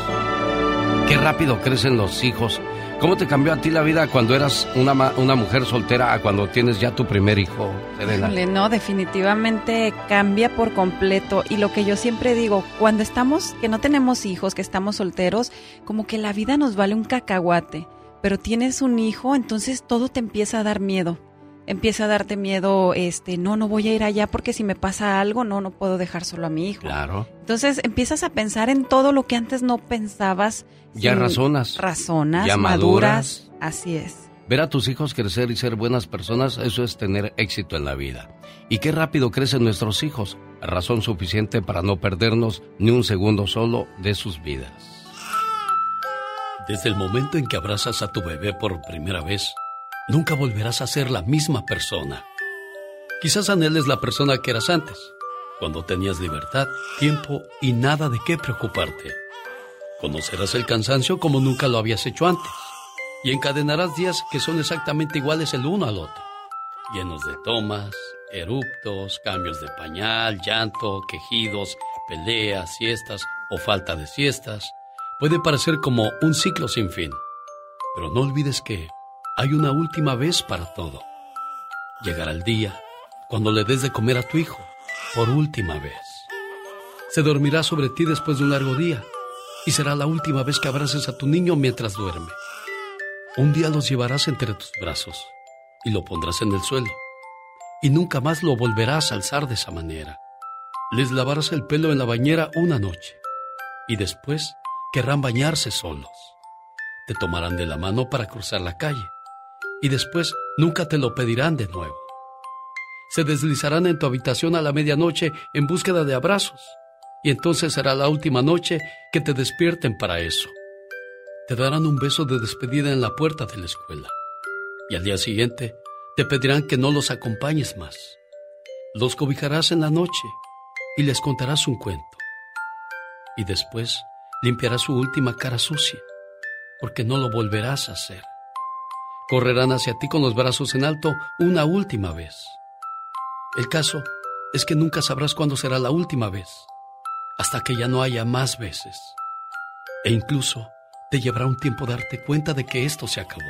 Qué rápido crecen los hijos. ¿Cómo te cambió a ti la vida cuando eras una, una mujer soltera a cuando tienes ya tu primer hijo, Serena? No, definitivamente cambia por completo. Y lo que yo siempre digo, cuando estamos, que no tenemos hijos, que estamos solteros, como que la vida nos vale un cacahuate. Pero tienes un hijo, entonces todo te empieza a dar miedo. Empieza a darte miedo, este, no, no voy a ir allá porque si me pasa algo, no, no puedo dejar solo a mi hijo. Claro. Entonces empiezas a pensar en todo lo que antes no pensabas. Ya razonas. Razonas, Ya maduras. Así es. Ver a tus hijos crecer y ser buenas personas, eso es tener éxito en la vida. Y qué rápido crecen nuestros hijos, razón suficiente para no perdernos ni un segundo solo de sus vidas. Desde el momento en que abrazas a tu bebé por primera vez, nunca volverás a ser la misma persona. Quizás anheles la persona que eras antes, cuando tenías libertad, tiempo y nada de qué preocuparte. Conocerás el cansancio como nunca lo habías hecho antes y encadenarás días que son exactamente iguales el uno al otro, llenos de tomas, eruptos, cambios de pañal, llanto, quejidos, peleas, siestas o falta de siestas. Puede parecer como un ciclo sin fin, pero no olvides que hay una última vez para todo. Llegará el día cuando le des de comer a tu hijo por última vez. Se dormirá sobre ti después de un largo día y será la última vez que abraces a tu niño mientras duerme. Un día los llevarás entre tus brazos y lo pondrás en el suelo y nunca más lo volverás a alzar de esa manera. Les lavarás el pelo en la bañera una noche y después querrán bañarse solos. Te tomarán de la mano para cruzar la calle y después nunca te lo pedirán de nuevo. Se deslizarán en tu habitación a la medianoche en búsqueda de abrazos y entonces será la última noche que te despierten para eso. Te darán un beso de despedida en la puerta de la escuela y al día siguiente te pedirán que no los acompañes más. Los cobijarás en la noche y les contarás un cuento. Y después limpiarás su última cara sucia, porque no lo volverás a hacer. Correrán hacia ti con los brazos en alto una última vez. El caso es que nunca sabrás cuándo será la última vez, hasta que ya no haya más veces. E incluso te llevará un tiempo darte cuenta de que esto se acabó.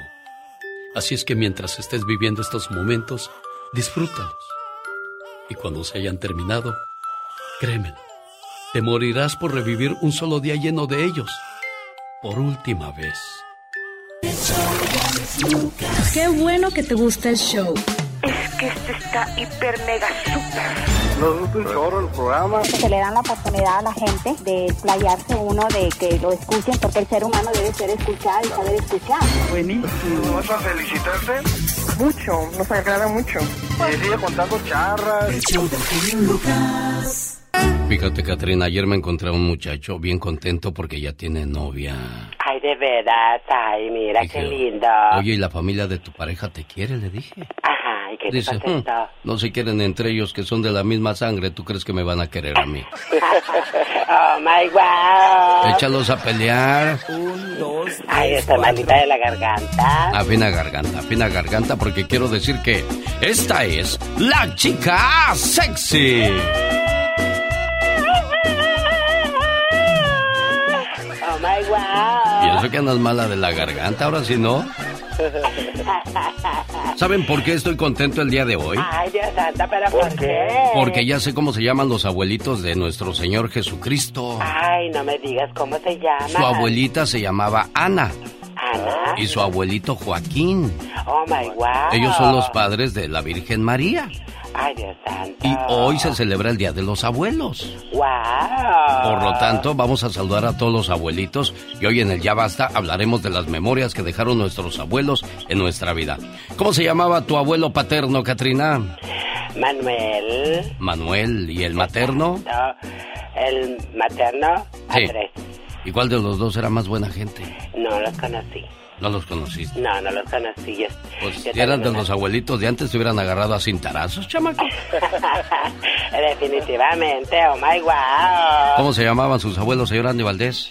Así es que mientras estés viviendo estos momentos, disfrútalos. Y cuando se hayan terminado, créemelo, te morirás por revivir un solo día lleno de ellos, por última vez. Qué bueno que te gusta el show. Es que este está hiper mega super. Nos gusta un chorro el programa. Se le dan la oportunidad a la gente de playarse uno, de que lo escuchen, porque el ser humano debe ser escuchado y saber escuchar. Buenísimo. ¿Vas a felicitarte? Mucho, nos agrada mucho. Y sigue contando charras. Fíjate, Catrina, ayer me encontré a un muchacho bien contento porque ya tiene novia. De veras, ay, mira Dije, qué lindo. Oye, ¿y la familia de tu pareja te quiere? Le dije. Ajá, ¿y qué te Dice, contestó? "Hmm, no se quieren entre ellos que son de la misma sangre. ¿Tú crees que me van a querer a mí? oh my wow. Échalos a pelear. Ay, esta malita de la garganta. Afina garganta, afina garganta porque quiero decir que esta es la chica sexy. Oh my wow. Eso que andas mala de la garganta, ahora sí no. ¿Saben por qué estoy contento el día de hoy? Ay, Dios santa, pero ¿por qué? Porque ya sé cómo se llaman los abuelitos de nuestro Señor Jesucristo. Ay, no me digas cómo se llama. Su abuelita se llamaba Ana Ana. y su abuelito Joaquín. Oh my wow. Ellos son los padres de la Virgen María. Ay, Dios santo. Y hoy se celebra el Día de los Abuelos. ¡Wow! Por lo tanto, vamos a saludar a todos los abuelitos y hoy en el Ya Basta hablaremos de las memorias que dejaron nuestros abuelos en nuestra vida. ¿Cómo se llamaba tu abuelo paterno, Katrina? Manuel. Manuel. ¿Y el materno? El materno, Andrés. ¿Y cuál de los dos era más buena gente? No los conocí. ¿No los conociste? No, no los conocí. pues si eran de los abuelitos de antes, se hubieran agarrado a cintarazos, chamaco. Definitivamente, oh my wow. ¿Cómo se llamaban sus abuelos, señor Andy Valdés?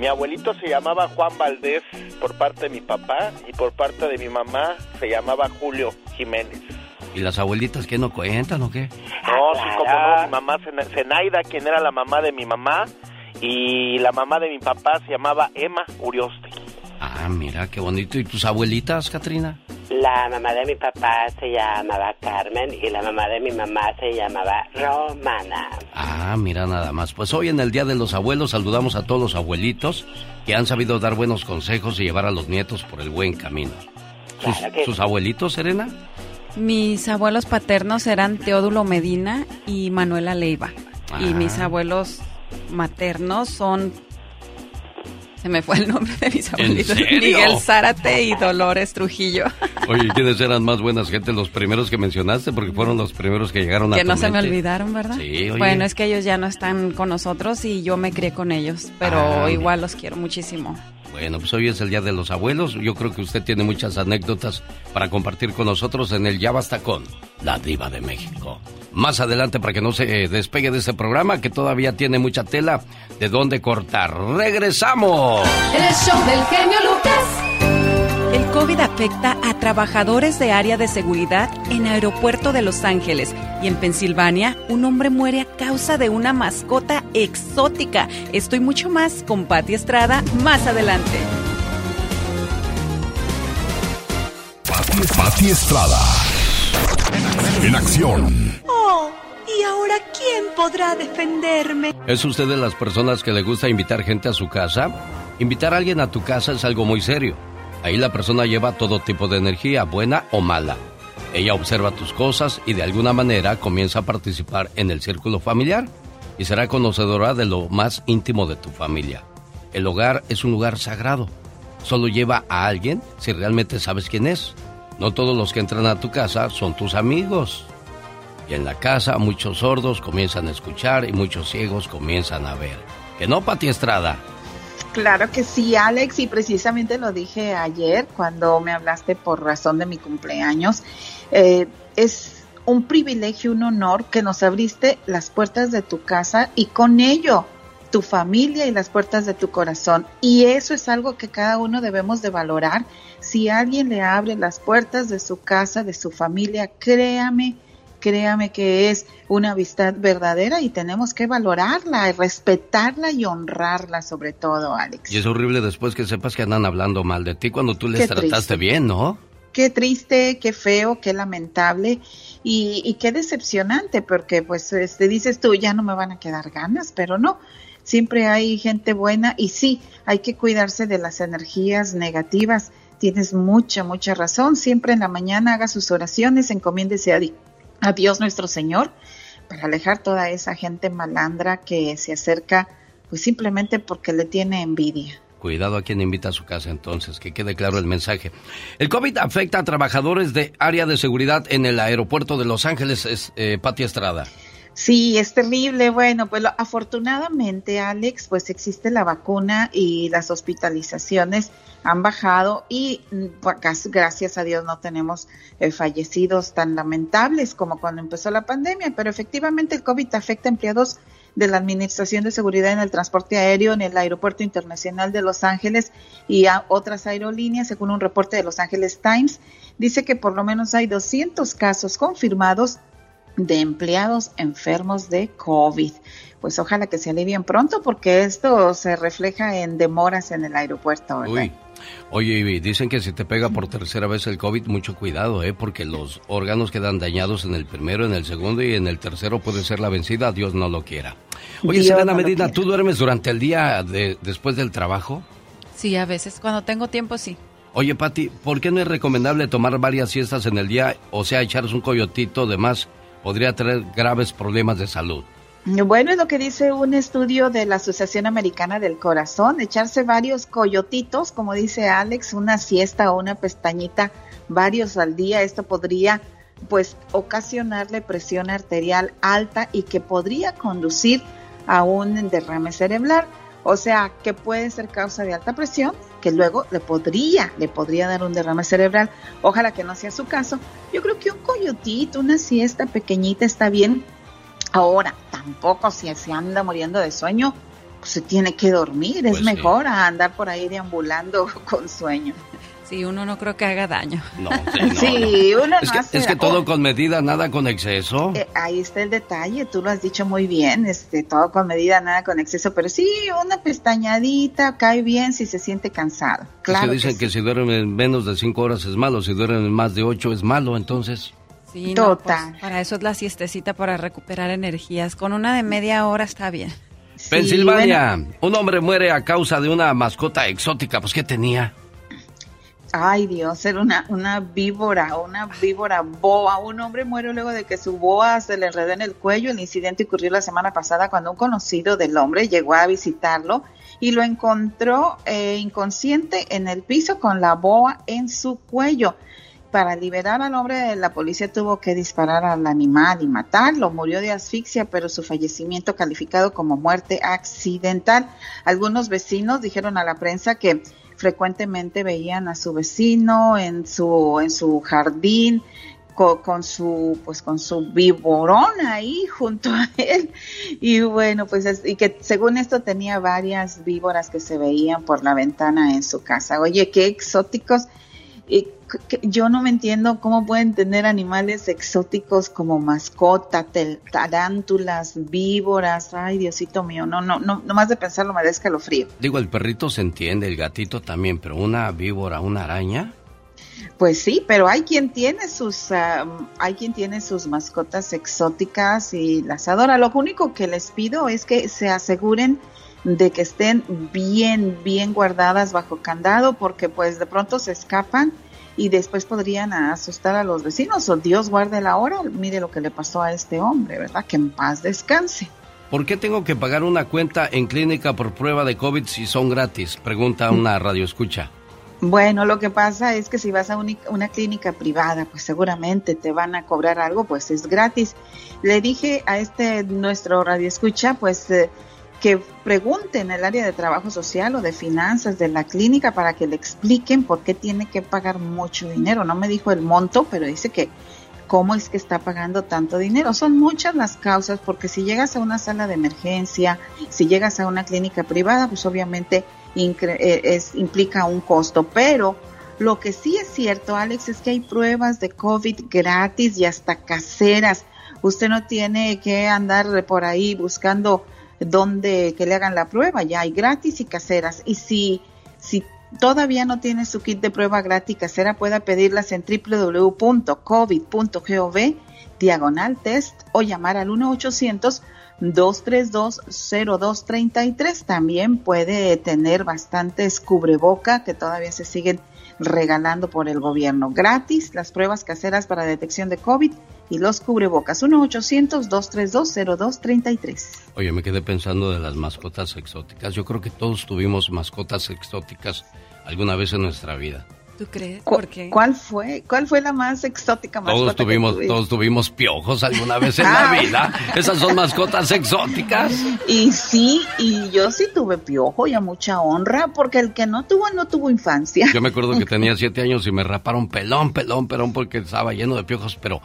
Mi abuelito se llamaba Juan Valdés por parte de mi papá y por parte de mi mamá se llamaba Julio Jiménez. ¿Y las abuelitas qué no cuentan o qué? No, sí, como no, mi mamá Zenaida, quien era la mamá de mi mamá, y la mamá de mi papá se llamaba Emma Urioste. Ah, mira, qué bonito. ¿Y tus abuelitas, Katrina? La mamá de mi papá se llamaba Carmen y la mamá de mi mamá se llamaba Romana. Ah, mira nada más. Pues hoy en el Día de los Abuelos saludamos a todos los abuelitos que han sabido dar buenos consejos y llevar a los nietos por el buen camino. ¿Sus, abuelitos, Serena? Mis abuelos paternos eran Teodulo Medina y Manuela Leiva. Y mis ah. abuelos maternos son se me fue el nombre de mis abuelitos. Miguel Zárate y Dolores Trujillo. Oye, ¿quiénes eran más buenas gente? Los primeros que mencionaste, porque fueron los primeros que llegaron a Que no se me olvidaron, ¿verdad? Sí, Bueno, es que ellos ya no están con nosotros y yo me crié con ellos, pero ah, igual los quiero muchísimo. Bueno, pues hoy es el Día de los Abuelos. Yo creo que usted tiene muchas anécdotas para compartir con nosotros en el Ya Basta con la Diva de México. Más adelante, para que no se despegue de este programa, que todavía tiene mucha tela de dónde cortar. ¡Regresamos! El show del genio Lucas. El COVID afecta a trabajadores de área de seguridad en aeropuerto de Los Ángeles y en Pensilvania un hombre muere a causa de una mascota exótica. Estoy mucho más con Patti Estrada más adelante. Patti Estrada. En acción. Oh, ¿y ahora quién podrá defenderme? ¿Es usted de las personas que le gusta invitar gente a su casa? Invitar a alguien a tu casa es algo muy serio. Ahí la persona lleva todo tipo de energía, buena o mala. Ella observa tus cosas y de alguna manera comienza a participar en el círculo familiar y será conocedora de lo más íntimo de tu familia. El hogar es un lugar sagrado. Solo lleva a alguien si realmente sabes quién es. No todos los que entran a tu casa son tus amigos. Y en la casa muchos sordos comienzan a escuchar y muchos ciegos comienzan a ver. ¿Que no, Pati Estrada? Claro que sí, Alex, y precisamente lo dije ayer cuando me hablaste por razón de mi cumpleaños. Eh, es un privilegio, un honor que nos abriste las puertas de tu casa y con ello tu familia y las puertas de tu corazón. Y eso es algo que cada uno debemos de valorar. Si alguien le abre las puertas de su casa, de su familia, créame créame que es una amistad verdadera y tenemos que valorarla, respetarla y honrarla sobre todo, Alex. Y es horrible después que sepas que andan hablando mal de ti cuando tú les trataste bien, ¿no? Qué triste, qué feo, qué lamentable y, qué decepcionante, porque pues este, dices tú, ya no me van a quedar ganas, pero no, siempre hay gente buena y sí, hay que cuidarse de las energías negativas. Tienes mucha, mucha razón. Siempre en la mañana haga sus oraciones, encomiéndese a, Dios nuestro Señor para alejar toda esa gente malandra que se acerca pues simplemente porque le tiene envidia. Cuidado a quien invita a su casa entonces, que quede claro el mensaje. El COVID afecta a trabajadores de área de seguridad en el aeropuerto de Los Ángeles, es, eh, Pati Estrada. Sí, es terrible. Bueno, pues afortunadamente, Alex, pues existe la vacuna y las hospitalizaciones han bajado y mm, pues, gracias a Dios no tenemos eh, fallecidos tan lamentables como cuando empezó la pandemia, pero efectivamente el COVID afecta a empleados de la Administración de Seguridad en el Transporte Aéreo en el Aeropuerto Internacional de Los Ángeles y a otras aerolíneas, según un reporte de Los Ángeles Times. Dice que por lo menos hay 200 casos confirmados de empleados enfermos de COVID. Pues ojalá que se alivien pronto porque esto se refleja en demoras en el aeropuerto. Uy. Oye, dicen que si te pega por tercera vez el COVID, mucho cuidado, ¿eh? Porque los órganos quedan dañados en el primero, en el segundo y en el tercero puede ser la vencida, Dios no lo quiera. Oye, Selena Medina, ¿tú duermes durante el día de, después del trabajo? Sí, a veces, cuando tengo tiempo, sí. Oye, Pati, ¿por qué no es recomendable tomar varias siestas en el día, o sea, echarse un coyotito de más podría traer graves problemas de salud. Bueno, es lo que dice un estudio de la Asociación Americana del Corazón, echarse varios coyotitos, como dice Alex, una siesta o una pestañita varios al día, esto podría pues ocasionarle presión arterial alta y que podría conducir a un derrame cerebral, o sea, que puede ser causa de alta presión, que luego le podría, le podría dar un derrame cerebral. Ojalá que no sea su caso. Yo creo que un coyotito, una siesta pequeñita está bien, Ahora, tampoco si se anda muriendo de sueño, pues se tiene que dormir. es pues mejor andar por ahí deambulando con sueño. Sí, uno no creo que haga daño. No, sí, uno es, que, es que todo con medida, nada con exceso. Eh, ahí está el detalle, tú lo has dicho muy bien, este, todo con medida, nada con exceso, pero sí, una pestañadita cae bien si se siente cansado. Claro. dicen que, si duermen menos de cinco horas es malo, si duermen más de ocho es malo, entonces. Sí, pues, Total. para eso es la siestecita, para recuperar energías. Con una de media hora está bien. Pensilvania, un hombre muere a causa de una mascota exótica. Pues, ¿qué tenía? Ay, Dios, era una, una víbora, una víbora boa. Un hombre muere luego de que su boa se le enredó en el cuello. El incidente ocurrió la semana pasada cuando un conocido del hombre llegó a visitarlo y lo encontró eh, inconsciente en el piso con la boa en su cuello. Para liberar al hombre, la policía tuvo que disparar al animal y matarlo. Murió de asfixia, pero su fallecimiento calificado como muerte accidental. Algunos vecinos dijeron a la prensa que frecuentemente veían a su vecino en su en su jardín con, su pues con su ahí junto a él. Y bueno pues y que según esto tenía varias víboras que se veían por la ventana en su casa. Oye qué exóticos yo no me entiendo cómo pueden tener animales exóticos como mascota, tarántulas, víboras. Ay, Diosito mío, no, no, no, más de pensarlo me da escalofrío. Digo, el perrito se entiende, el gatito también, pero una víbora, una araña. Pues sí, pero hay quien tiene sus, hay quien tiene sus mascotas exóticas y las adora. Lo único que les pido es que se aseguren de que estén bien, bien guardadas bajo candado, porque pues de pronto se escapan y después podrían asustar a los vecinos o Dios guarde la hora, mire lo que le pasó a este hombre, ¿verdad? Que en paz descanse. ¿Por qué tengo que pagar una cuenta en clínica por prueba de COVID si son gratis? Pregunta una radio escucha. Bueno, lo que pasa es que si vas a una clínica privada, pues seguramente te van a cobrar algo, pues es gratis. Le dije a este nuestro radio escucha, pues eh, que pregunten el área de trabajo social o de finanzas de la clínica para que le expliquen por qué tiene que pagar mucho dinero. No me dijo el monto, pero dice que cómo es que está pagando tanto dinero. Son muchas las causas, porque si llegas a una sala de emergencia, si llegas a una clínica privada, pues obviamente eh, es, implica un costo, pero lo que sí es cierto, Alex, es que hay pruebas de COVID gratis y hasta caseras. Usted no tiene que andar por ahí buscando donde que le hagan la prueba, ya hay gratis y caseras. Y si, si todavía no tiene su kit de prueba gratis casera, pueda pedirlas en www.covid.gov diagonal test o llamar al 1-800-232-0233. También puede tener bastantes cubreboca que todavía se siguen regalando por el gobierno. Gratis las pruebas caseras para detección de COVID y los cubrebocas. 1-800-232-0233. Oye, me quedé pensando de las mascotas exóticas. Yo creo que todos tuvimos mascotas exóticas alguna vez en nuestra vida. ¿Tú crees? ¿Por qué? ¿Cuál fue? ¿Cuál fue la más exótica mascota todos tuvimos, Todos tuvimos piojos alguna vez en la ah. vida. Esas son mascotas exóticas. Y sí, y yo sí tuve piojo y a mucha honra, porque el que no tuvo, no tuvo infancia. Yo me acuerdo que tenía siete años y me raparon pelón, pelón, pelón, porque estaba lleno de piojos, pero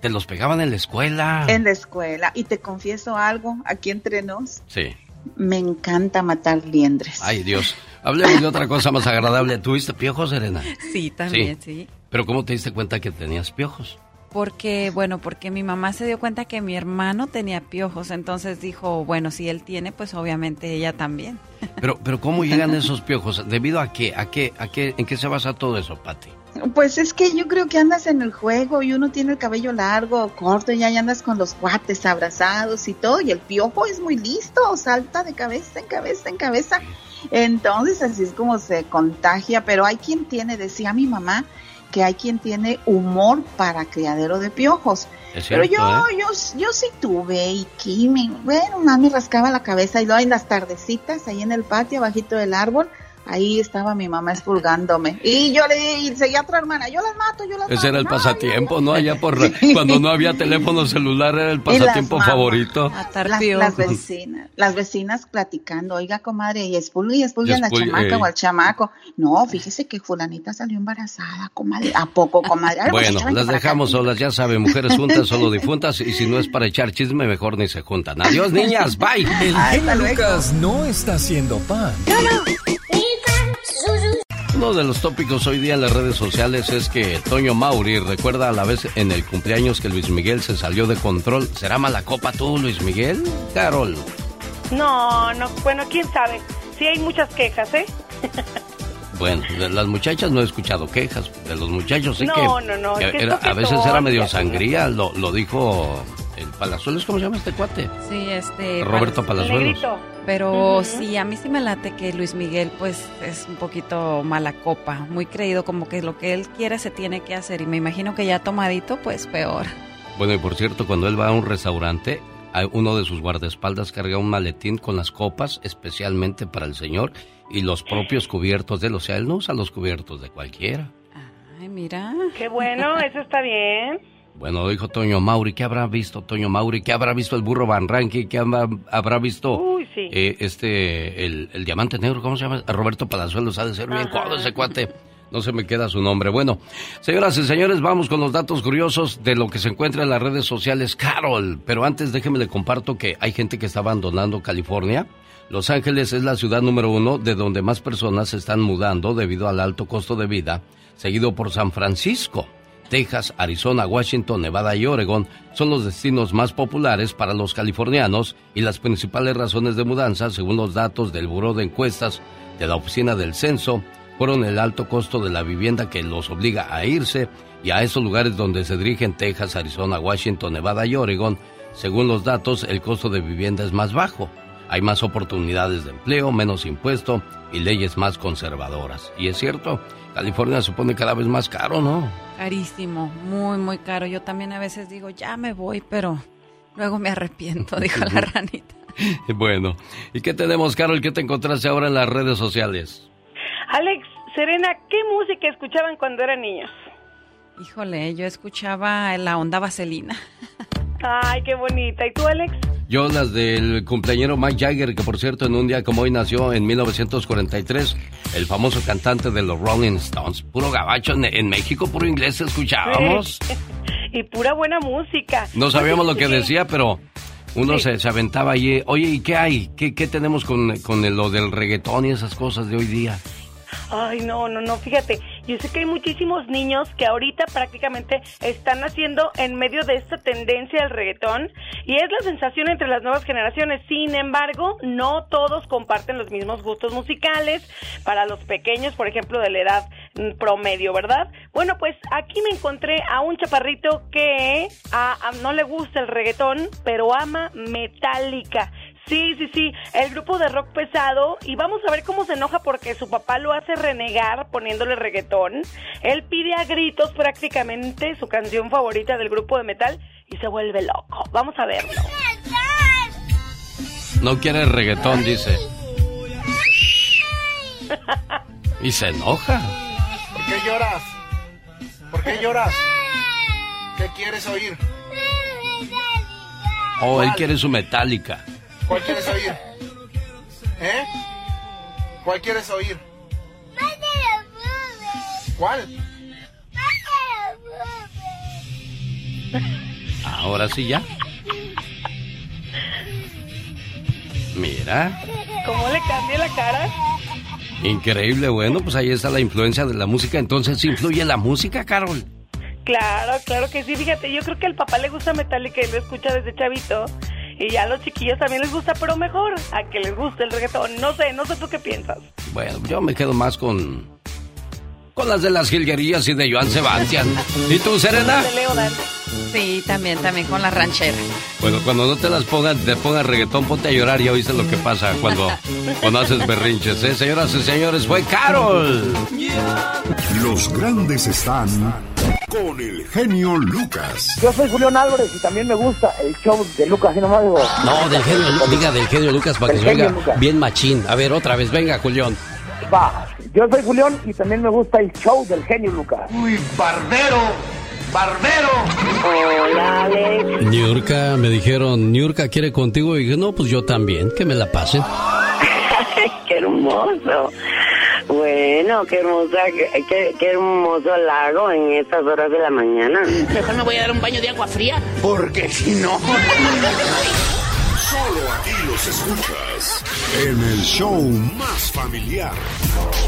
te los pegaban en la escuela. En la escuela. Y te confieso algo, aquí entre nos. Sí. Me encanta matar liendres. Ay, Dios. Hablemos de otra cosa más agradable. ¿Tuviste piojos, Serena? Sí, también, sí. Pero ¿cómo te diste cuenta que tenías piojos? Porque, bueno, porque mi mamá se dio cuenta que mi hermano tenía piojos, entonces dijo, bueno, si él tiene, pues obviamente ella también. Pero, pero ¿cómo llegan esos piojos? ¿Debido a qué? ¿A qué? ¿A qué? ¿En qué se basa todo eso, Pati? Pues es que yo creo que andas en el juego y uno tiene el cabello largo, corto, y ya andas con los guates abrazados y todo, y el piojo es muy listo, salta de cabeza en cabeza en cabeza. Entonces así es como se contagia, pero hay quien tiene, decía mi mamá, que hay quien tiene humor para criadero de piojos. Pero yo, ¿eh? yo, yo sí tuve y que me, bueno, mami rascaba la cabeza y luego en las tardecitas ahí en el patio, bajito del árbol, ahí estaba mi mamá expulgándome. Y yo le y seguía a otra hermana, yo las mato, yo las mato. Ese era el No, pasatiempo, ¿no? Allá por cuando no había teléfono celular era el las pasatiempo favorito. Las, las vecinas, las vecinas platicando, oiga comadre, y expulgue y expulgue a la chamaca eh. o al chamaco. No, fíjese que fulanita salió embarazada, comadre. ¿A poco, comadre? Ay, Bueno, las para acá. dejamos solas, ya saben, mujeres juntas, solo difuntas, y si no es para echar chisme, mejor ni se juntan. Adiós, niñas, bye. El Lucas no está haciendo pan. Uno de los tópicos hoy día en las redes sociales es que Toño Mauri recuerda a la vez en el cumpleaños que Luis Miguel se salió de control. ¿Será mala copa tú, Luis Miguel? Carol. No, no, bueno, quién sabe. Sí hay muchas quejas, ¿eh? Bueno, de las muchachas no he escuchado quejas. De los muchachos sí No, que, no, no, que era- a veces era medio sangría. Lo, lo dijo el Palazuelos, ¿cómo se llama este cuate? Sí, este... Roberto Pal- Palazuelos. Pero sí, a mí sí me late que Luis Miguel pues es un poquito mala copa, muy creído, como que lo que él quiere se tiene que hacer y me imagino que ya tomadito pues peor. Bueno, y por cierto, cuando él va a un restaurante, hay uno de sus guardaespaldas carga un maletín con las copas especialmente para el señor y los propios cubiertos de él. O sea, él no usa los cubiertos de cualquiera. Ay, mira. Qué bueno, eso está bien. Bueno, dijo Toño Mauri. ¿Qué habrá visto Toño Mauri? ¿Qué habrá visto el burro Van? ¿Qué habrá, habrá visto Uy, sí. eh, este, el, el diamante negro? ¿Cómo se llama? Roberto Palazuelos. Ha de ser bien codo ese cuate. No se me queda su nombre. Bueno, señoras y señores, vamos con los datos curiosos de lo que se encuentra en las redes sociales. Carol, pero antes déjeme le comparto que hay gente que está abandonando California. Los Ángeles es la ciudad número uno de donde más personas se están mudando debido al alto costo de vida, seguido por San Francisco. Texas, Arizona, Washington, Nevada y Oregon son los destinos más populares para los californianos y las principales razones de mudanza, según los datos del Buró de Encuestas de la Oficina del Censo, fueron el alto costo de la vivienda que los obliga a irse y a esos lugares donde se dirigen Texas, Arizona, Washington, Nevada y Oregon. Según los datos, el costo de vivienda es más bajo. Hay más oportunidades de empleo, menos impuesto y leyes más conservadoras. Y es cierto, California se pone cada vez más caro, ¿no? Carísimo, muy, muy caro. Yo también a veces digo, ya me voy, pero luego me arrepiento, dijo la ranita. Bueno, ¿y qué tenemos, Carol? ¿Qué te encontraste ahora en las redes sociales? Alex, Serena, ¿qué música escuchaban cuando eran niños? Híjole, yo escuchaba la onda vaselina. Ay, qué bonita. ¿Y tú, Alex? Yo las del cumpleañero Mike Jagger, que por cierto en un día como hoy nació en 1943, el famoso cantante de los Rolling Stones. Puro gabacho en, en México, puro inglés escuchábamos. Sí. y pura buena música. No sabíamos lo que decía, pero uno Sí. se, se aventaba allí. Oye, ¿y qué hay? ¿Qué, qué tenemos con, con el- lo del reggaetón y esas cosas de hoy día? Ay, no, no, no, fíjate, yo sé que hay muchísimos niños que ahorita prácticamente están haciendo en medio de esta tendencia del reggaetón y es la sensación entre las nuevas generaciones. Sin embargo, no todos comparten los mismos gustos musicales. Para los pequeños, por ejemplo, de la edad promedio, ¿verdad? Bueno, pues aquí me encontré a un chaparrito que a- a- no le gusta el reggaetón, pero ama Metallica. Sí, sí, sí, el grupo de rock pesado y vamos a ver cómo se enoja porque su papá lo hace renegar poniéndole reggaetón. Él pide a gritos prácticamente su canción favorita del grupo de metal y se vuelve loco. Vamos a verlo. No quiere reggaetón, dice. Y se enoja. ¿Por qué lloras? ¿Por qué lloras? ¿Qué quieres oír? Oh, él quiere su metálica. ¿Cuál quieres oír? ¿Eh? ¿Cuál quieres oír? ¿Cuál? Ahora sí ya. Mira, ¿Cómo le cambia la cara? increíble. Bueno, pues ahí está la influencia de la música. Entonces, ¿influye la música, Carol? Claro, claro que sí. Fíjate, yo creo que al papá le gusta Metallica y lo escucha desde chavito. Y ya a los chiquillos también les gusta, pero mejor a que les guste el reggaetón. No sé, no sé tú qué piensas. Bueno, yo me quedo más con. con las de las jilguerías y de Joan Sebastián. ¿Y tú, Serena? De Leodan. Sí, también, también con la ranchera. Bueno, cuando no te las pongan, te pongan reggaetón, ponte a llorar, ya oíste lo que pasa cuando, cuando haces berrinches, ¿eh? Señoras y señores, fue Carol. Los grandes están con el genio Lucas. Yo soy Julián Álvarez y también me gusta el show de Lucas, y nomás digo. No, del genio, diga del genio Lucas para que se oiga bien machín. A ver, otra vez, venga, Julián. Va, yo soy Julián y también me gusta el show del genio Lucas. Uy, barbero, barbero. Hola, Alex. Niurka, me dijeron, Niurka quiere contigo. Y dije, no, pues yo también, que me la pasen. qué hermoso. Bueno, qué hermosa, qué, qué- hermoso lago en estas horas de la mañana. Mejor me voy a dar un baño de agua fría. Porque si no. Solo aquí escuchas en el show más familiar.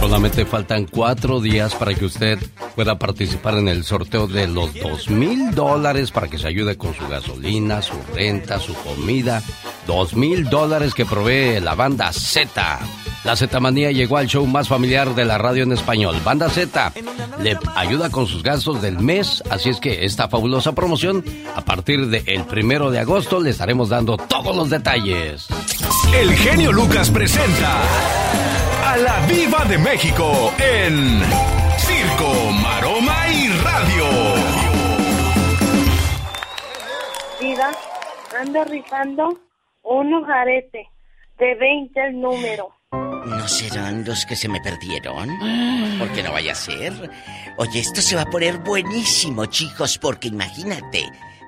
Solamente faltan cuatro días para que usted pueda participar en el sorteo de los dos mil dólares para que se ayude con su gasolina, su renta, su comida. Dos mil dólares que provee la banda Z. La Z Manía llegó al show más familiar de la radio en español. Banda Z le ayuda con sus gastos del mes, así es que esta fabulosa promoción, a partir del primero de agosto, le estaremos dando todos los detalles. El genio Lucas presenta a la Viva de México en Circo, Maroma y Radio. Vida, ando rifando unos aretes de 20 el número. ¿No serán los que se me perdieron? Porque no vaya a ser. Oye, esto se va a poner buenísimo, chicos, porque imagínate,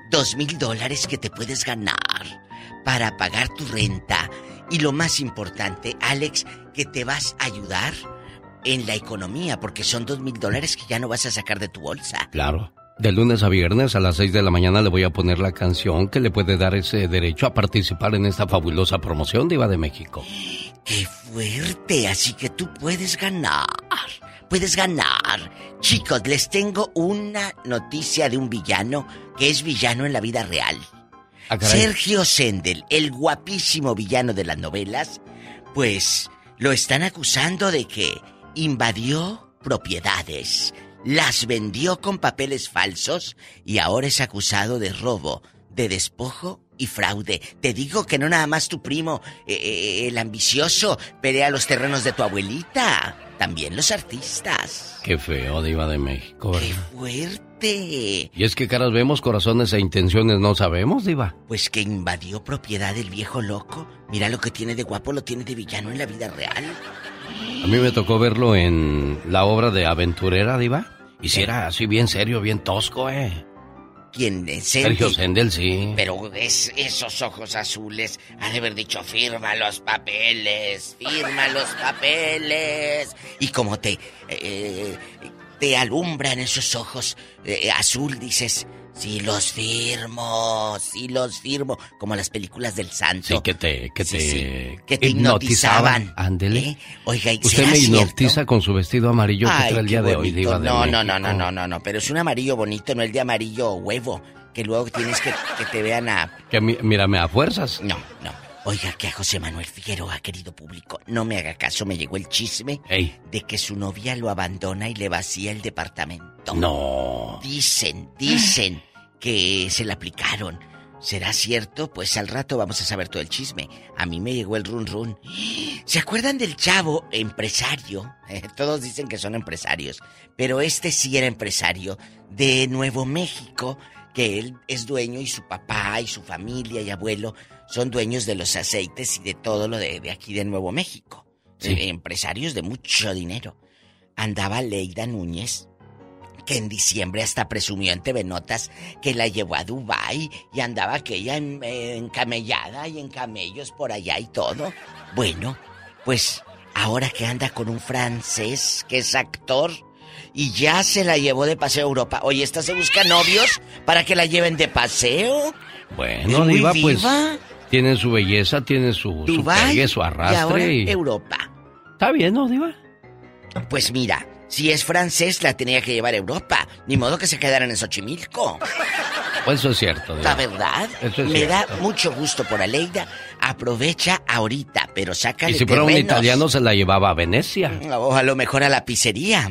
dos mil dólares que te puedes ganar para pagar tu renta. Y lo más importante, Alex, que te vas a ayudar en la economía, porque son dos mil dólares que ya no vas a sacar de tu bolsa. Claro. De lunes a viernes a las 6 de la mañana le voy a poner la canción que le puede dar ese derecho a participar en esta fabulosa promoción de Iba de México. ¡Qué fuerte! Así que tú puedes ganar. Puedes ganar. Chicos, les tengo una noticia de un villano que es villano en la vida real. Ah. Sergio Sendel, el guapísimo villano de las novelas, pues lo están acusando de que invadió propiedades, las vendió con papeles falsos y ahora es acusado de robo, de despojo y fraude. Te digo que no nada más tu primo, eh, eh, el ambicioso, pelea los terrenos de tu abuelita, también los artistas. Qué feo de Iba de México. ¿verdad? ¡Fuerte! Y es que caras vemos, corazones e intenciones no sabemos, Diva. Pues que invadió propiedad del viejo loco. Mira lo que tiene de guapo, lo tiene de villano en la vida real. A mí me tocó verlo en la obra de Aventurera, Diva. Y si era así bien serio, bien tosco, ¿eh? ¿Quién es Sergio Sendel? Sendel, sí. Pero es esos ojos azules, ha de haber dicho, firma los papeles, firma los papeles. Y como te, eh, te alumbran esos ojos eh, azul, dices, sí los firmo, sí los firmo. Como las películas del santo. Sí, que te, que Sí, te, sí, que te hipnotizaban. Ándele. ¿Eh? Oiga, ¿y Usted me cierto? hipnotiza con su vestido amarillo que Ay, trae el día de hoy, bonito. Diva de no, no, no, no, no, no, no, pero es un amarillo bonito, no el de amarillo huevo, que luego tienes que que te vean a Que mírame a fuerzas. No, no. Oiga, que a José Manuel Figueroa, querido público, no me haga caso, me llegó el chisme Ey. de que su novia lo abandona y le vacía el departamento. No. Dicen, dicen que se la aplicaron. ¿Será cierto? Pues al rato vamos a saber todo el chisme. A mí me llegó el run run. ¿Se acuerdan del chavo empresario? Eh, todos dicen que son empresarios, pero este sí era empresario de Nuevo México, que él es dueño y su papá y su familia y abuelo son dueños de los aceites y de todo lo de, de aquí de Nuevo México. Eh, Empresarios de mucho dinero. Andaba Leida Núñez, que en diciembre hasta presumió en TV Notas que la llevó a Dubai y andaba aquella en, eh, encamellada y en camellos por allá y todo. Bueno, pues ahora que anda con un francés que es actor y ya se la llevó de paseo a Europa. Oye, esta se busca novios para que la lleven de paseo. Bueno, Diva, pues viva. tiene su belleza, tiene su, su pegue, su y ahora arrastre. y- Europa. Está bien, ¿no, Diva? Pues mira, si es francés la tenía que llevar a Europa. Ni modo que se quedaran en Xochimilco. Pues eso es cierto, Diva. La verdad, Eso es me da mucho gusto por Aleida. Aprovecha ahorita, pero sácale Y si fuera un italiano se la llevaba a Venecia. O a lo mejor a la pizzería.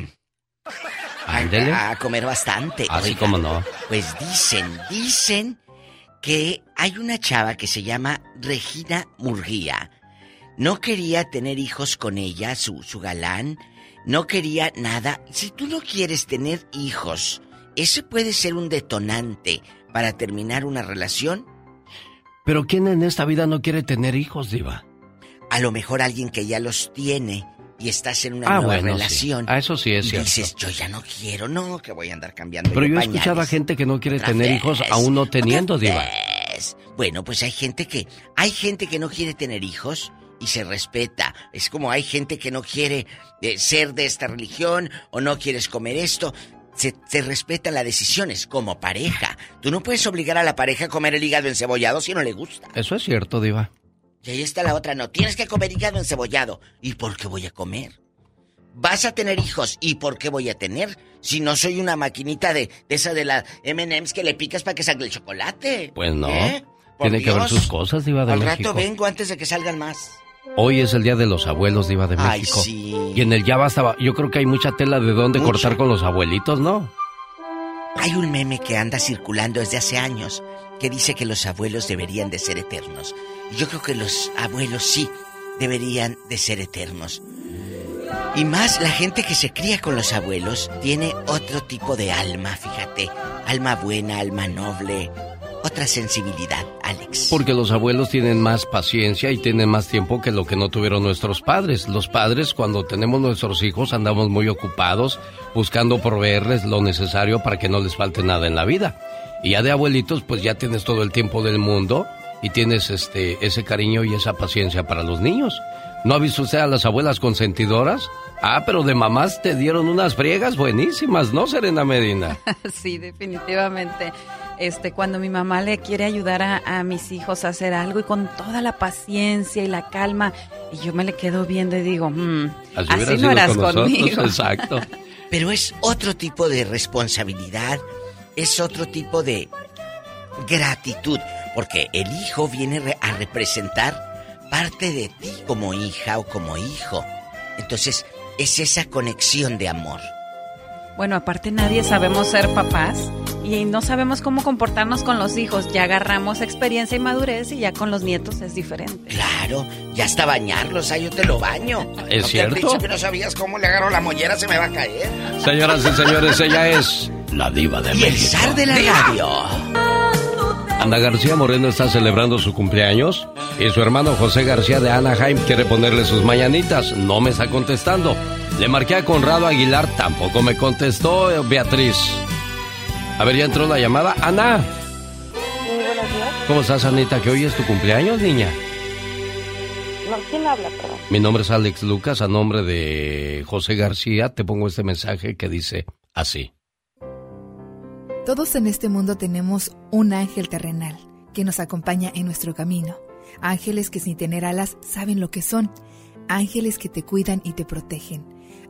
Ándele. A, a comer bastante. Así Oiga, como no. Pues dicen, dicen que hay una chava que se llama Regina Murguía. No quería tener hijos con ella, su, su galán. No quería nada. Si tú no quieres tener hijos, ¿ese puede ser un detonante para terminar una relación? Pero ¿quién en esta vida no quiere tener hijos, Diva? A lo mejor alguien que ya los tiene y estás en una Ah, nueva bueno, sí. relación. Ah, eso sí es y cierto. dices, yo ya no quiero, no, que voy a andar cambiando. Pero yo he pañales". escuchado a gente que no quiere Otra tener vez, hijos aún no teniendo, Diva. vez. Bueno, pues hay gente que hay gente que no quiere tener hijos y se respeta. Es como hay gente que no quiere eh, ser de esta religión o no quieres comer esto. Se, se respetan las decisiones como pareja. Tú no puedes obligar a la pareja a comer el hígado encebollado si no le gusta. Eso es cierto, Diva. Y ahí está la otra, no, tienes que comer hígado encebollado. ¿Y por qué voy a comer? Vas a tener hijos. ¿Y por qué voy a tener? Si no soy una maquinita de, de esa de la M&M's que le picas para que salga el chocolate. Pues no. ¿Eh? Tiene que ver sus cosas, Diva de Al México. rato vengo antes de que salgan más. Hoy es el día de los abuelos, Diva de Ay, México. sí. Y en el ya basta, yo creo que hay mucha tela de dónde cortar con los abuelitos, ¿no? Hay un meme que anda circulando desde hace años que dice que los abuelos deberían de ser eternos. Y yo creo que los abuelos sí deberían de ser eternos. Y más la gente que se cría con los abuelos tiene otro tipo de alma, fíjate. Alma buena, alma noble, otra sensibilidad, Alex. Porque los abuelos tienen más paciencia y tienen más tiempo que lo que no tuvieron nuestros padres. Los padres, cuando tenemos nuestros hijos, andamos muy ocupados buscando proveerles lo necesario para que no les falte nada en la vida. Y ya de abuelitos, pues ya tienes todo el tiempo del mundo y tienes este ese cariño y esa paciencia para los niños. ¿No ha visto usted a las abuelas consentidoras? Ah, pero de mamás te dieron unas friegas buenísimas, ¿no, Serena Medina? sí, definitivamente. Este, cuando mi mamá le quiere ayudar a, a mis hijos a hacer algo y con toda la paciencia y la calma, y yo me le quedo viendo y digo, "Mm, Así no eras con nosotros, conmigo. exacto. Pero es otro tipo de responsabilidad, es otro tipo de gratitud, porque el hijo viene re- a representar parte de ti como hija o como hijo. Entonces, es esa conexión de amor. Bueno, aparte nadie sabemos ser papás y no sabemos cómo comportarnos con los hijos. Ya agarramos experiencia y madurez y ya con los nietos es diferente. Claro, ya hasta bañarlos, ay, yo te lo baño. ¿Es ¿No te cierto? han dicho que no sabías cómo le agarro la mollera, se me va a caer. Señoras y señores, ella es la diva de Y el zar de la radio. Ana García Moreno está celebrando su cumpleaños y su hermano José García de Anaheim quiere ponerle sus mañanitas. No me está contestando. Le marqué a Conrado Aguilar, tampoco me contestó eh, Beatriz. A ver, ya entró la llamada. Ana, Sí, buenos días. ¿cómo estás, Anita? Que hoy es tu cumpleaños, niña. No, ¿quién habla, perdón? Mi nombre es Alex Lucas, a nombre de José García te pongo este mensaje que dice así. Todos en este mundo tenemos un ángel terrenal que nos acompaña en nuestro camino. Ángeles que sin tener alas saben lo que son. Ángeles que te cuidan y te protegen.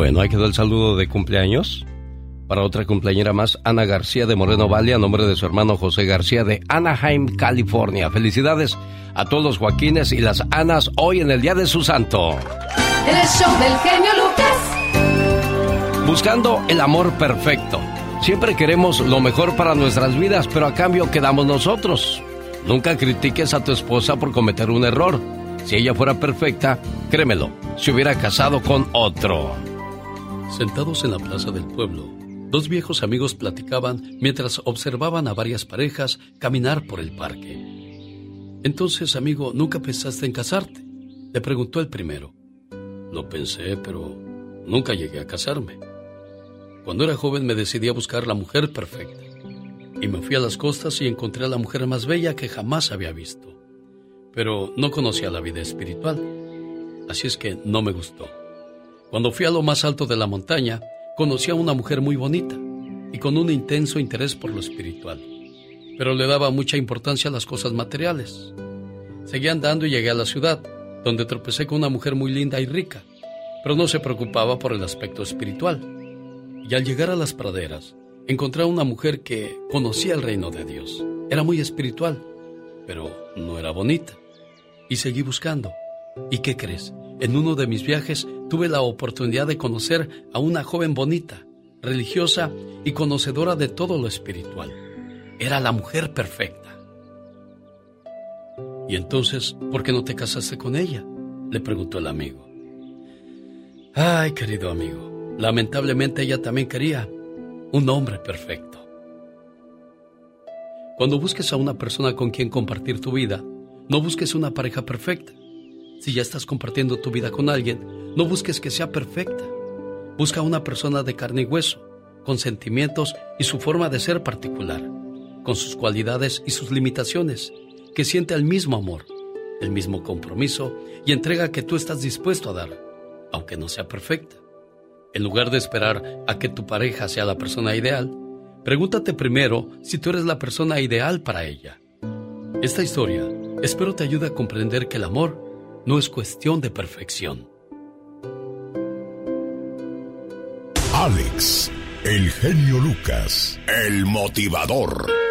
Bueno, ahí quedó el saludo de cumpleaños. Para otra cumpleañera más, Ana García de Moreno Valle, a nombre de su hermano José García de Anaheim, California. Felicidades a todos los Joaquines y las Anas hoy en el Día de su Santo. El show del genio Lucas. Buscando el amor perfecto. Siempre queremos lo mejor para nuestras vidas, pero a cambio quedamos nosotros. Nunca critiques a tu esposa por cometer un error. Si ella fuera perfecta, créemelo, se hubiera casado con otro. Sentados en la plaza del pueblo, dos viejos amigos platicaban mientras observaban a varias parejas caminar por el parque. Entonces, amigo, ¿nunca pensaste en casarte? Le preguntó el primero. Lo pensé, pero nunca llegué a casarme. Cuando era joven me decidí a buscar la mujer perfecta. Y me fui a las costas y encontré a la mujer más bella que jamás había visto. Pero no conocía la vida espiritual. Así es que no me gustó. Cuando fui a lo más alto de la montaña, conocí a una mujer muy bonita y con un intenso interés por lo espiritual, pero le daba mucha importancia a las cosas materiales. Seguí andando y llegué a la ciudad, donde tropecé con una mujer muy linda y rica, pero no se preocupaba por el aspecto espiritual. Y al llegar a las praderas, encontré a una mujer que conocía el reino de Dios. Era muy espiritual, pero no era bonita. Y seguí buscando. ¿Y qué crees? En uno de mis viajes tuve la oportunidad de conocer a una joven bonita, religiosa y conocedora de todo lo espiritual. Era la mujer perfecta. ¿Y entonces por qué no te casaste con ella? le preguntó el amigo. Ay, querido amigo, lamentablemente ella también quería un hombre perfecto. Cuando busques a una persona con quien compartir tu vida, no busques una pareja perfecta. Si ya estás compartiendo tu vida con alguien, no busques que sea perfecta. Busca una persona de carne y hueso, con sentimientos y su forma de ser particular, con sus cualidades y sus limitaciones, que siente el mismo amor, el mismo compromiso y entrega que tú estás dispuesto a dar, aunque no sea perfecta. En lugar de esperar a que tu pareja sea la persona ideal, pregúntate primero si tú eres la persona ideal para ella. Esta historia espero te ayude a comprender que el amor no es cuestión de perfección. Alex, el genio Lucas, el motivador.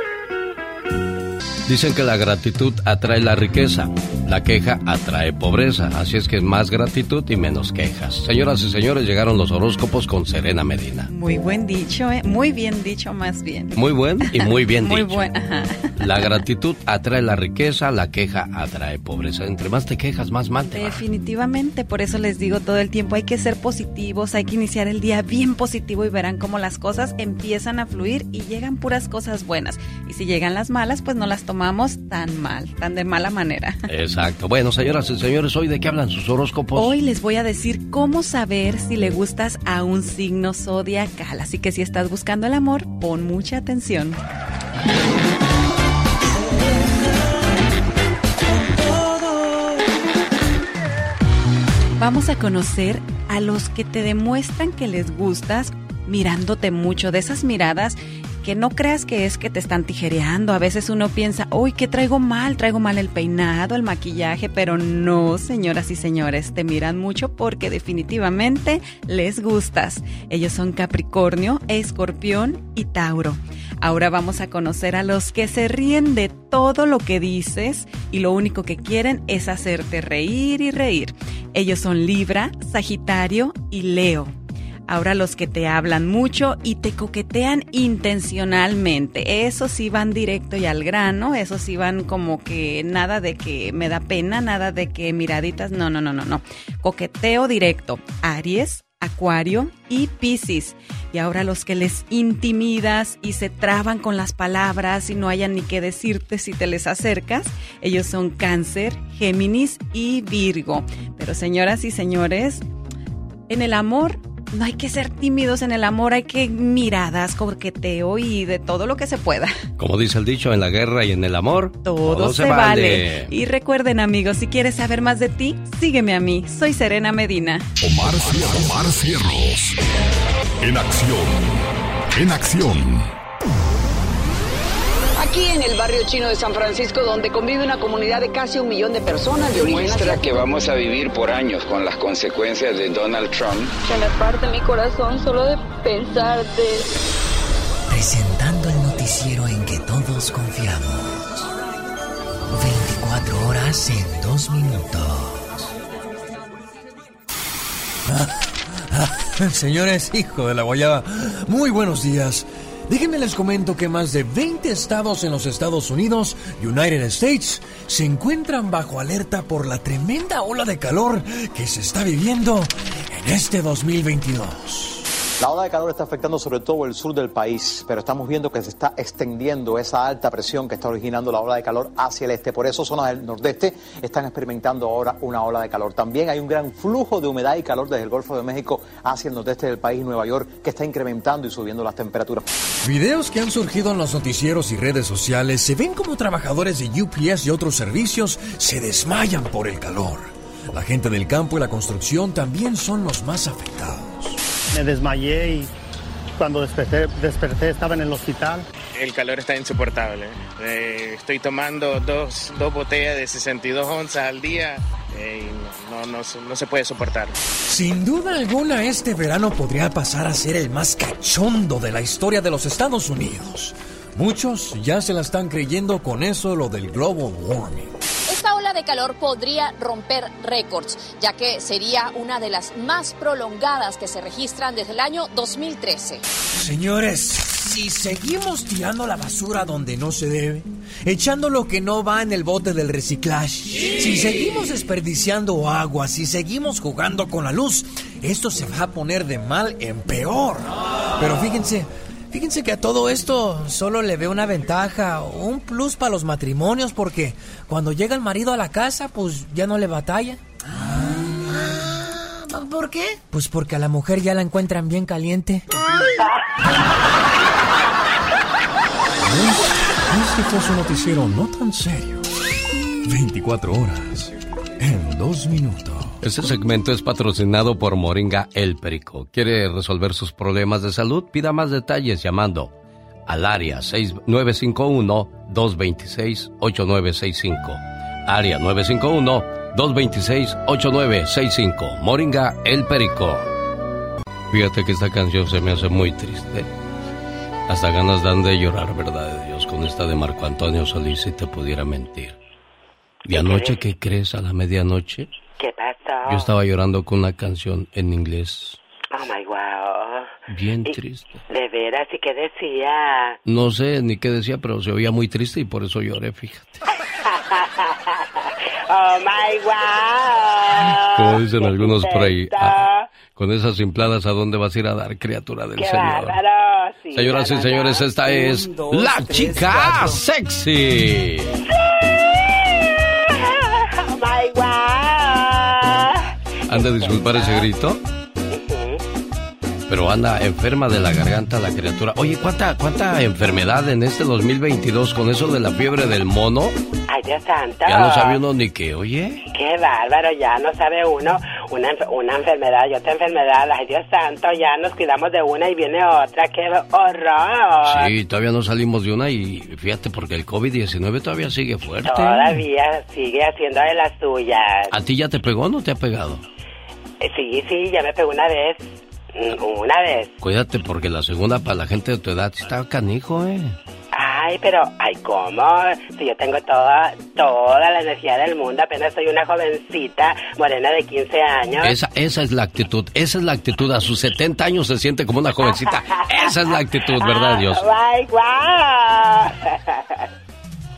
Dicen que la gratitud atrae la riqueza, la queja atrae pobreza, así es que más gratitud y menos quejas. Señoras y señores, llegaron los horóscopos con Serena Medina. Muy buen dicho, ¿eh? muy bien dicho más bien. Muy buen y muy bien muy dicho. buen, ajá. La gratitud atrae la riqueza, la queja atrae pobreza. Entre más te quejas, más mal te va. Definitivamente, por eso les digo todo el tiempo, hay que ser positivos, hay que iniciar el día bien positivo y verán cómo las cosas empiezan a fluir y llegan puras cosas buenas. Y si llegan las malas, pues no las tomamos tan mal, tan de mala manera. Exacto. Bueno, señoras y señores, ¿hoy de qué hablan sus horóscopos? Hoy les voy a decir cómo saber si le gustas a un signo zodiacal. Así que si estás buscando el amor, pon mucha atención. Vamos a conocer a los que te demuestran que les gustas mirándote mucho, de esas miradas no creas que es que te están tijereando. A veces uno piensa, uy, que traigo mal, traigo mal el peinado, el maquillaje, pero no, señoras y señores, te miran mucho porque definitivamente les gustas. Ellos son Capricornio, Escorpión y Tauro. Ahora vamos a conocer a los que se ríen de todo lo que dices y lo único que quieren es hacerte reír y reír. Ellos son Libra, Sagitario y Leo. Ahora los que te hablan mucho y te coquetean intencionalmente. Esos sí van directo y al grano, esos sí van como que nada de que me da pena, nada de que miraditas, no, no, no, no, no. Coqueteo directo. Aries, Acuario y Piscis. Y ahora los que les intimidas y se traban con las palabras y no hayan ni qué decirte si te les acercas, ellos son Cáncer, Géminis y Virgo. Pero señoras y señores, en el amor no hay que ser tímidos en el amor, hay que miradas, coqueteo y de todo lo que se pueda. Como dice el dicho, en la guerra y en el amor, todo, se, vale. Y recuerden amigos, si quieres saber más de ti, sígueme a mí. Soy Serena Medina. Omar, Cier- Omar Cierros. En acción. En acción. Aquí en el barrio chino de San Francisco, donde convive una comunidad de casi un millón de personas de origen asiático. que vamos a vivir por años con las consecuencias de Donald Trump. Se me parte mi corazón solo de pensar de... Presentando el noticiero en que todos confiamos. 24 horas en 2 minutos. Señores, hijo de la guayaba, muy buenos días. Déjenme les comento que más de 20 estados en los Estados Unidos, United States, se encuentran bajo alerta por la tremenda ola de calor que se está viviendo en este 2022. La ola de calor está afectando sobre todo el sur del país, pero estamos viendo que se está extendiendo esa alta presión que está originando la ola de calor hacia el este. Por eso zonas del nordeste están experimentando ahora una ola de calor. También hay un gran flujo de humedad y calor desde el Golfo de México hacia el nordeste del país, Nueva York, que está incrementando y subiendo las temperaturas. Videos que han surgido en los noticieros y redes sociales se ven como trabajadores de UPS y otros servicios se desmayan por el calor. La gente del campo y la construcción también son los más afectados. Me desmayé y cuando desperté, desperté estaba en el hospital. El calor está insoportable. Eh, estoy tomando dos, dos botellas de 62 onzas al día eh, y no, no, no, no se puede soportar. Sin duda alguna, este verano podría pasar a ser el más cachondo de la historia de los Estados Unidos. Muchos ya se la están creyendo con eso lo del global warming. Esta ola de calor podría romper récords, ya que sería una de las más prolongadas que se registran desde el año 2013. Señores, si seguimos tirando la basura donde no se debe, echando lo que no va en el bote del reciclaje, si seguimos desperdiciando agua, si seguimos jugando con la luz, esto se va a poner de mal en peor. Pero fíjense, Fíjense que a todo esto solo le veo una ventaja, un plus para los matrimonios, porque cuando llega el marido a la casa, pues ya no le batalla. ¿Por qué? Pues porque a la mujer ya la encuentran bien caliente. Este fue su noticiero no tan serio. 24 horas en dos minutos. Este segmento es patrocinado por Moringa El Perico. ¿Quiere resolver sus problemas de salud? Pida más detalles llamando al área 951-226-8965. Área 951-226-8965. Moringa El Perico. Fíjate que esta canción se me hace muy triste. Hasta ganas dan de llorar, verdad de Dios, con esta de Marco Antonio Solís, si te pudiera mentir. ¿Y anoche qué crees a la medianoche? ¿Qué pasó? Yo estaba llorando con una canción en inglés. Oh my wow. Bien Y- triste. De veras, ¿y qué decía? No sé ni qué decía, pero se oía muy triste y por eso lloré, fíjate. oh my wow. Como dicen algunos por ahí. ah, con esas simpladas, ¿a dónde vas a ir a dar, criatura del Qué Señor? bárbaro. Sí, Señoras y no, no, señores, esta es Un, dos, la tres, chica cuatro. sexy. Oh Han de disculpar ese grito. Pero anda enferma de la garganta la criatura. Oye, ¿cuánta, cuánta enfermedad en este 2022 con eso de la fiebre del mono? Ay, Dios santo. Ya no sabe uno ni qué, oye. Qué bárbaro, ya no sabe uno una, una enfermedad y otra enfermedad. Ay, Dios santo, ya nos cuidamos de una y viene otra. ¡Qué horror! Sí, todavía no salimos de una y fíjate porque el COVID-19 todavía sigue fuerte. Todavía sigue haciendo de las suyas. ¿A ti ya te pegó o no te ha pegado? Eh, Sí, sí, ya me pegó una vez. Mm, Una vez. Cuídate porque la segunda para la gente de tu edad está canijo, ¿eh? Ay, pero, ay, ¿cómo? Si yo tengo toda, toda la energía del mundo, apenas soy una jovencita morena de 15 años. Esa, esa es la actitud, esa es la actitud. A sus 70 años se siente como una jovencita. Esa es la actitud, ¿verdad, Dios? ¡Ay, guau!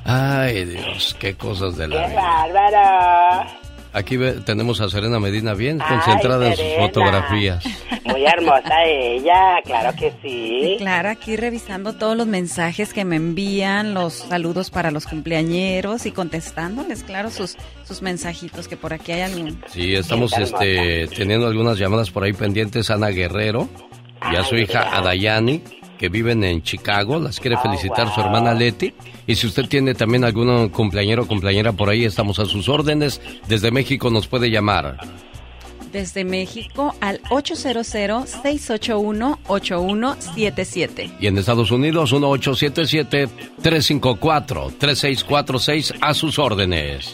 Ay, Dios, qué cosas de la ¡Qué vida. bárbaro! Aquí ve- tenemos a Serena Medina bien concentrada en sus Serena. fotografías. Muy hermosa ella, claro que sí. Claro, aquí revisando todos los mensajes que me envían, los saludos para los cumpleañeros y contestándoles, claro, sus, sus mensajitos, que por aquí hay algún. Sí, estamos este, teniendo algunas llamadas por ahí pendientes. Ana Guerrero y a su hija Adayani, que viven en Chicago. Las quiere felicitar su hermana Leti. Y si usted tiene también algún cumpleañero o cumpleañera por ahí, estamos a sus órdenes. Desde México nos puede llamar. Desde México al 800-681-8177. Y en Estados Unidos, 1877-354-3646 a sus órdenes.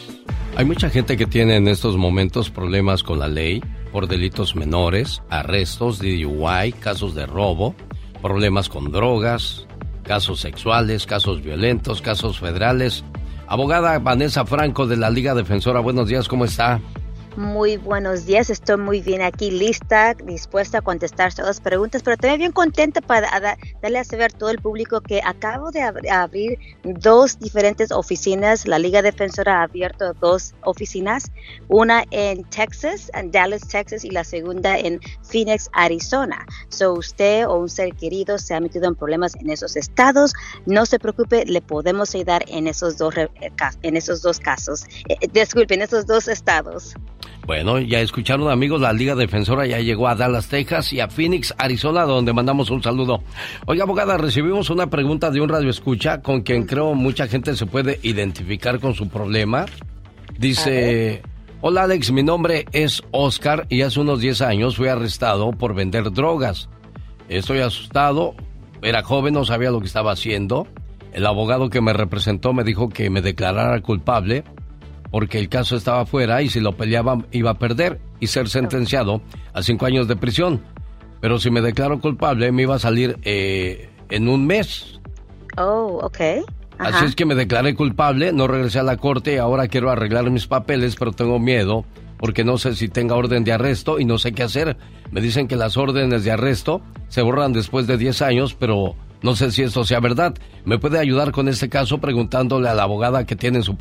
Hay mucha gente que tiene en estos momentos problemas con la ley por delitos menores, arrestos, DUI, casos de robo, problemas con drogas, casos sexuales, casos violentos, casos federales. Abogada Vanessa Franco de la Liga Defensora, buenos días, ¿cómo está? Muy buenos días, estoy muy bien aquí, lista, dispuesta a contestar todas las preguntas, pero también bien contenta para da- darle a saber a todo el público que acabo de ab- abrir dos diferentes oficinas. La Liga Defensora ha abierto dos oficinas, una en Texas, en Dallas, Texas, y la segunda en Phoenix, Arizona. So usted o un ser querido se ha metido en problemas en esos estados, no se preocupe, le podemos ayudar en esos dos, eh, en esos dos casos. Eh, eh, en esos dos estados. Bueno, ya escucharon amigos, la Liga Defensora ya llegó a Dallas, Texas y a Phoenix, Arizona, donde mandamos un saludo. Oiga, abogada, recibimos una pregunta de un radio escucha con quien creo mucha gente se puede identificar con su problema. Dice, Hola Alex, mi nombre es Oscar y hace unos 10 años fui arrestado por vender drogas. Estoy asustado, era joven, no sabía lo que estaba haciendo. El abogado que me representó me dijo que me declarara culpable porque el caso estaba fuera y si lo peleaba iba a perder y ser sentenciado a cinco años de prisión. Pero si me declaro culpable me iba a salir eh, en un mes. Oh, ok. Así es que me declaré culpable, no regresé a la corte y ahora quiero arreglar mis papeles, pero tengo miedo porque no sé si tenga orden de arresto y no sé qué hacer. Me dicen que las órdenes de arresto se borran después de 10 años, pero no sé si esto sea verdad. ¿Me puede ayudar con este caso preguntándole a la abogada que tiene en su,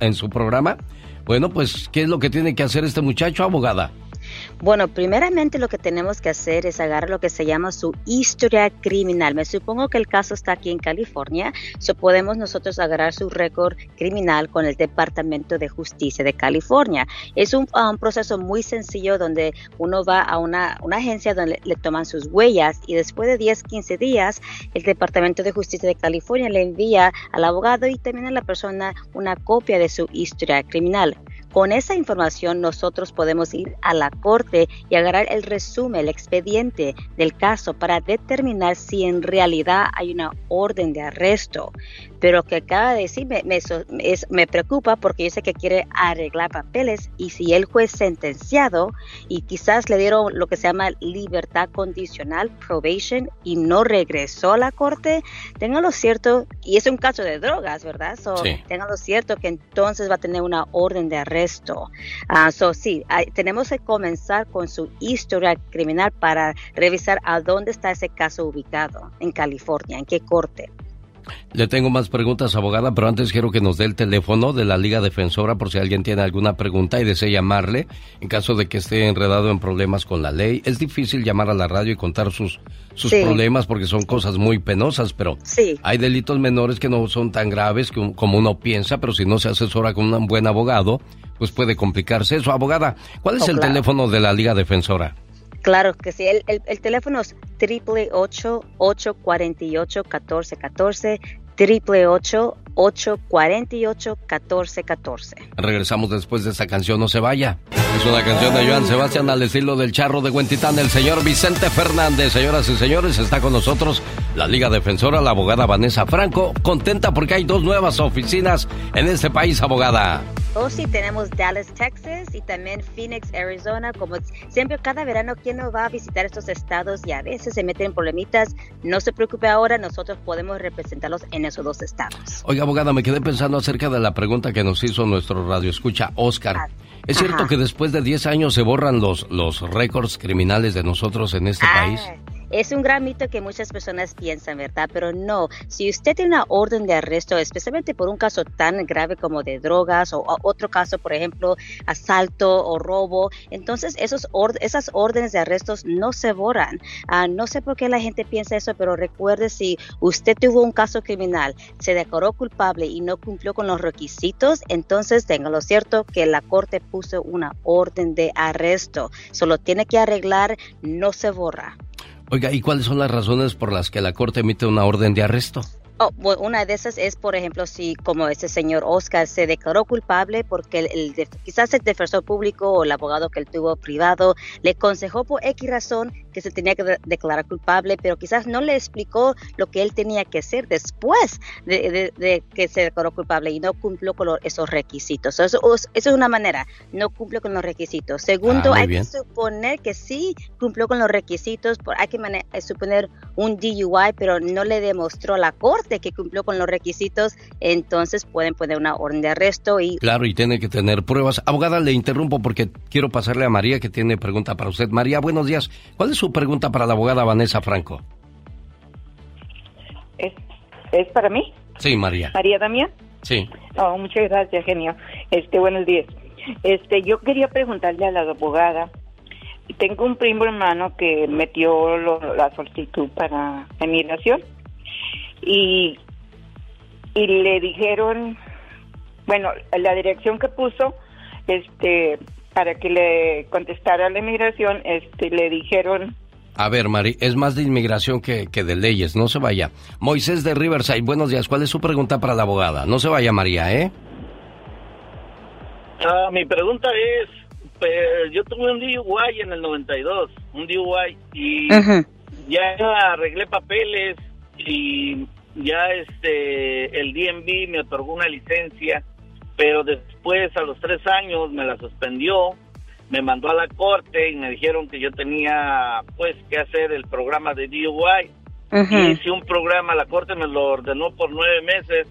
en su programa? Bueno, pues, ¿qué es lo que tiene que hacer este muchacho, abogada? Bueno, primeramente lo que tenemos que hacer es agarrar lo que se llama su historia criminal. Me supongo que el caso está aquí en California, so podemos nosotros agarrar su récord criminal con el Departamento de Justicia de California. Es un, proceso muy sencillo donde uno va a una, agencia donde le, toman sus huellas y después de 10, 15 días el Departamento de Justicia de California le envía al abogado y también a la persona una copia de su historia criminal. Con esa información nosotros podemos ir a la corte y agarrar el resumen, el expediente del caso para determinar si en realidad hay una orden de arresto. Pero que acaba de decir me, me, preocupa porque yo sé que quiere arreglar papeles y si el juez sentenciado y quizás le dieron lo que se llama libertad condicional, probation, y no regresó a la corte, ténganlo cierto, y es un caso de drogas, ¿verdad? So, Ténganlo cierto que entonces va a tener una orden de arresto esto. Uh, so, sí, tenemos que comenzar con su historia criminal para revisar a dónde está ese caso ubicado en California, en qué corte. Le tengo más preguntas, abogada, pero antes quiero que nos dé el teléfono de la Liga Defensora por si alguien tiene alguna pregunta y desea llamarle en caso de que esté enredado en problemas con la ley. Es difícil llamar a la radio y contar sus, sus problemas porque son cosas muy penosas, pero hay delitos menores que no son tan graves como uno piensa, pero si no se asesora con un buen abogado, pues puede complicarse eso. Abogada, ¿cuál es oh, el teléfono de la Liga Defensora? Claro que sí, el, el, el teléfono es 888-848-1414, 888-848-1414. Regresamos después de esta canción, no se vaya. Es una canción de Joan Sebastián al estilo del charro de Huentitán, el señor Vicente Fernández. Señoras y señores, está con nosotros la Liga Defensora, la abogada Vanessa Franco, contenta porque hay dos nuevas oficinas en este país, abogada. Oh, sí, tenemos Dallas, Texas y también Phoenix, Arizona. Como siempre, cada verano, ¿quién no va a visitar estos estados y a veces se meten en problemitas? No se preocupe ahora, nosotros podemos representarlos en esos dos estados. Oiga, abogada, me quedé pensando acerca de la pregunta que nos hizo nuestro radio escucha, Oscar. Ah, ¿Es cierto que después de 10 años se borran los, los récords criminales de nosotros en este ah, país? Es un gran mito que muchas personas piensan, ¿verdad? Pero no, si usted tiene una orden de arresto, especialmente por un caso tan grave como de drogas o, otro caso, por ejemplo, asalto o robo, entonces esos esas órdenes de arrestos no se borran. Ah, no sé por qué la gente piensa eso, pero recuerde si usted tuvo un caso criminal, se declaró culpable y no cumplió con los requisitos, entonces lo cierto que la corte puso una orden de arresto. Solo tiene que arreglar, no se borra. Oiga, ¿y cuáles son las razones por las que la Corte emite una orden de arresto? Oh, una de esas es, por ejemplo, si como ese señor Oscar se declaró culpable porque el, quizás el defensor público o el abogado que él tuvo privado le aconsejó por X razón que se tenía que declarar culpable, pero quizás no le explicó lo que él tenía que hacer después de, que se declaró culpable y no cumplió con esos requisitos. Eso, es una manera, no cumplió con los requisitos. Segundo, ah, hay que suponer que sí cumplió con los requisitos, hay que suponer un DUI, pero no le demostró la corte que cumplió con los requisitos, entonces pueden poner una orden de arresto y... Claro, y tiene que tener pruebas. Abogada, le interrumpo porque quiero pasarle a María que tiene pregunta para usted. María, buenos días. ¿Cuál es su pregunta para la abogada Vanessa Franco? ¿Es, ¿Es para mí? Sí, María. ¿María Damián? Sí. Oh, muchas gracias, genio. Este, buenos días. Este, yo quería preguntarle a la abogada. Tengo un primo hermano que metió la solicitud para emigración y, y le dijeron, bueno, la dirección que puso, este, para que le contestara a la inmigración, este, le dijeron... A ver, Mari, es más de inmigración que, que, de leyes, no se vaya. Moisés de Riverside, buenos días, ¿cuál es su pregunta para la abogada? No se vaya, María, ¿eh? Ah, mi pregunta es, pues, yo tuve un DUI en el 92, un DUI, y ya arreglé papeles y ya este el DMV me otorgó una licencia, pero después a los tres años me la suspendió, me mandó a la corte y me dijeron que yo tenía pues que hacer el programa de DUI. Hice un programa, la corte me lo ordenó por nueve meses,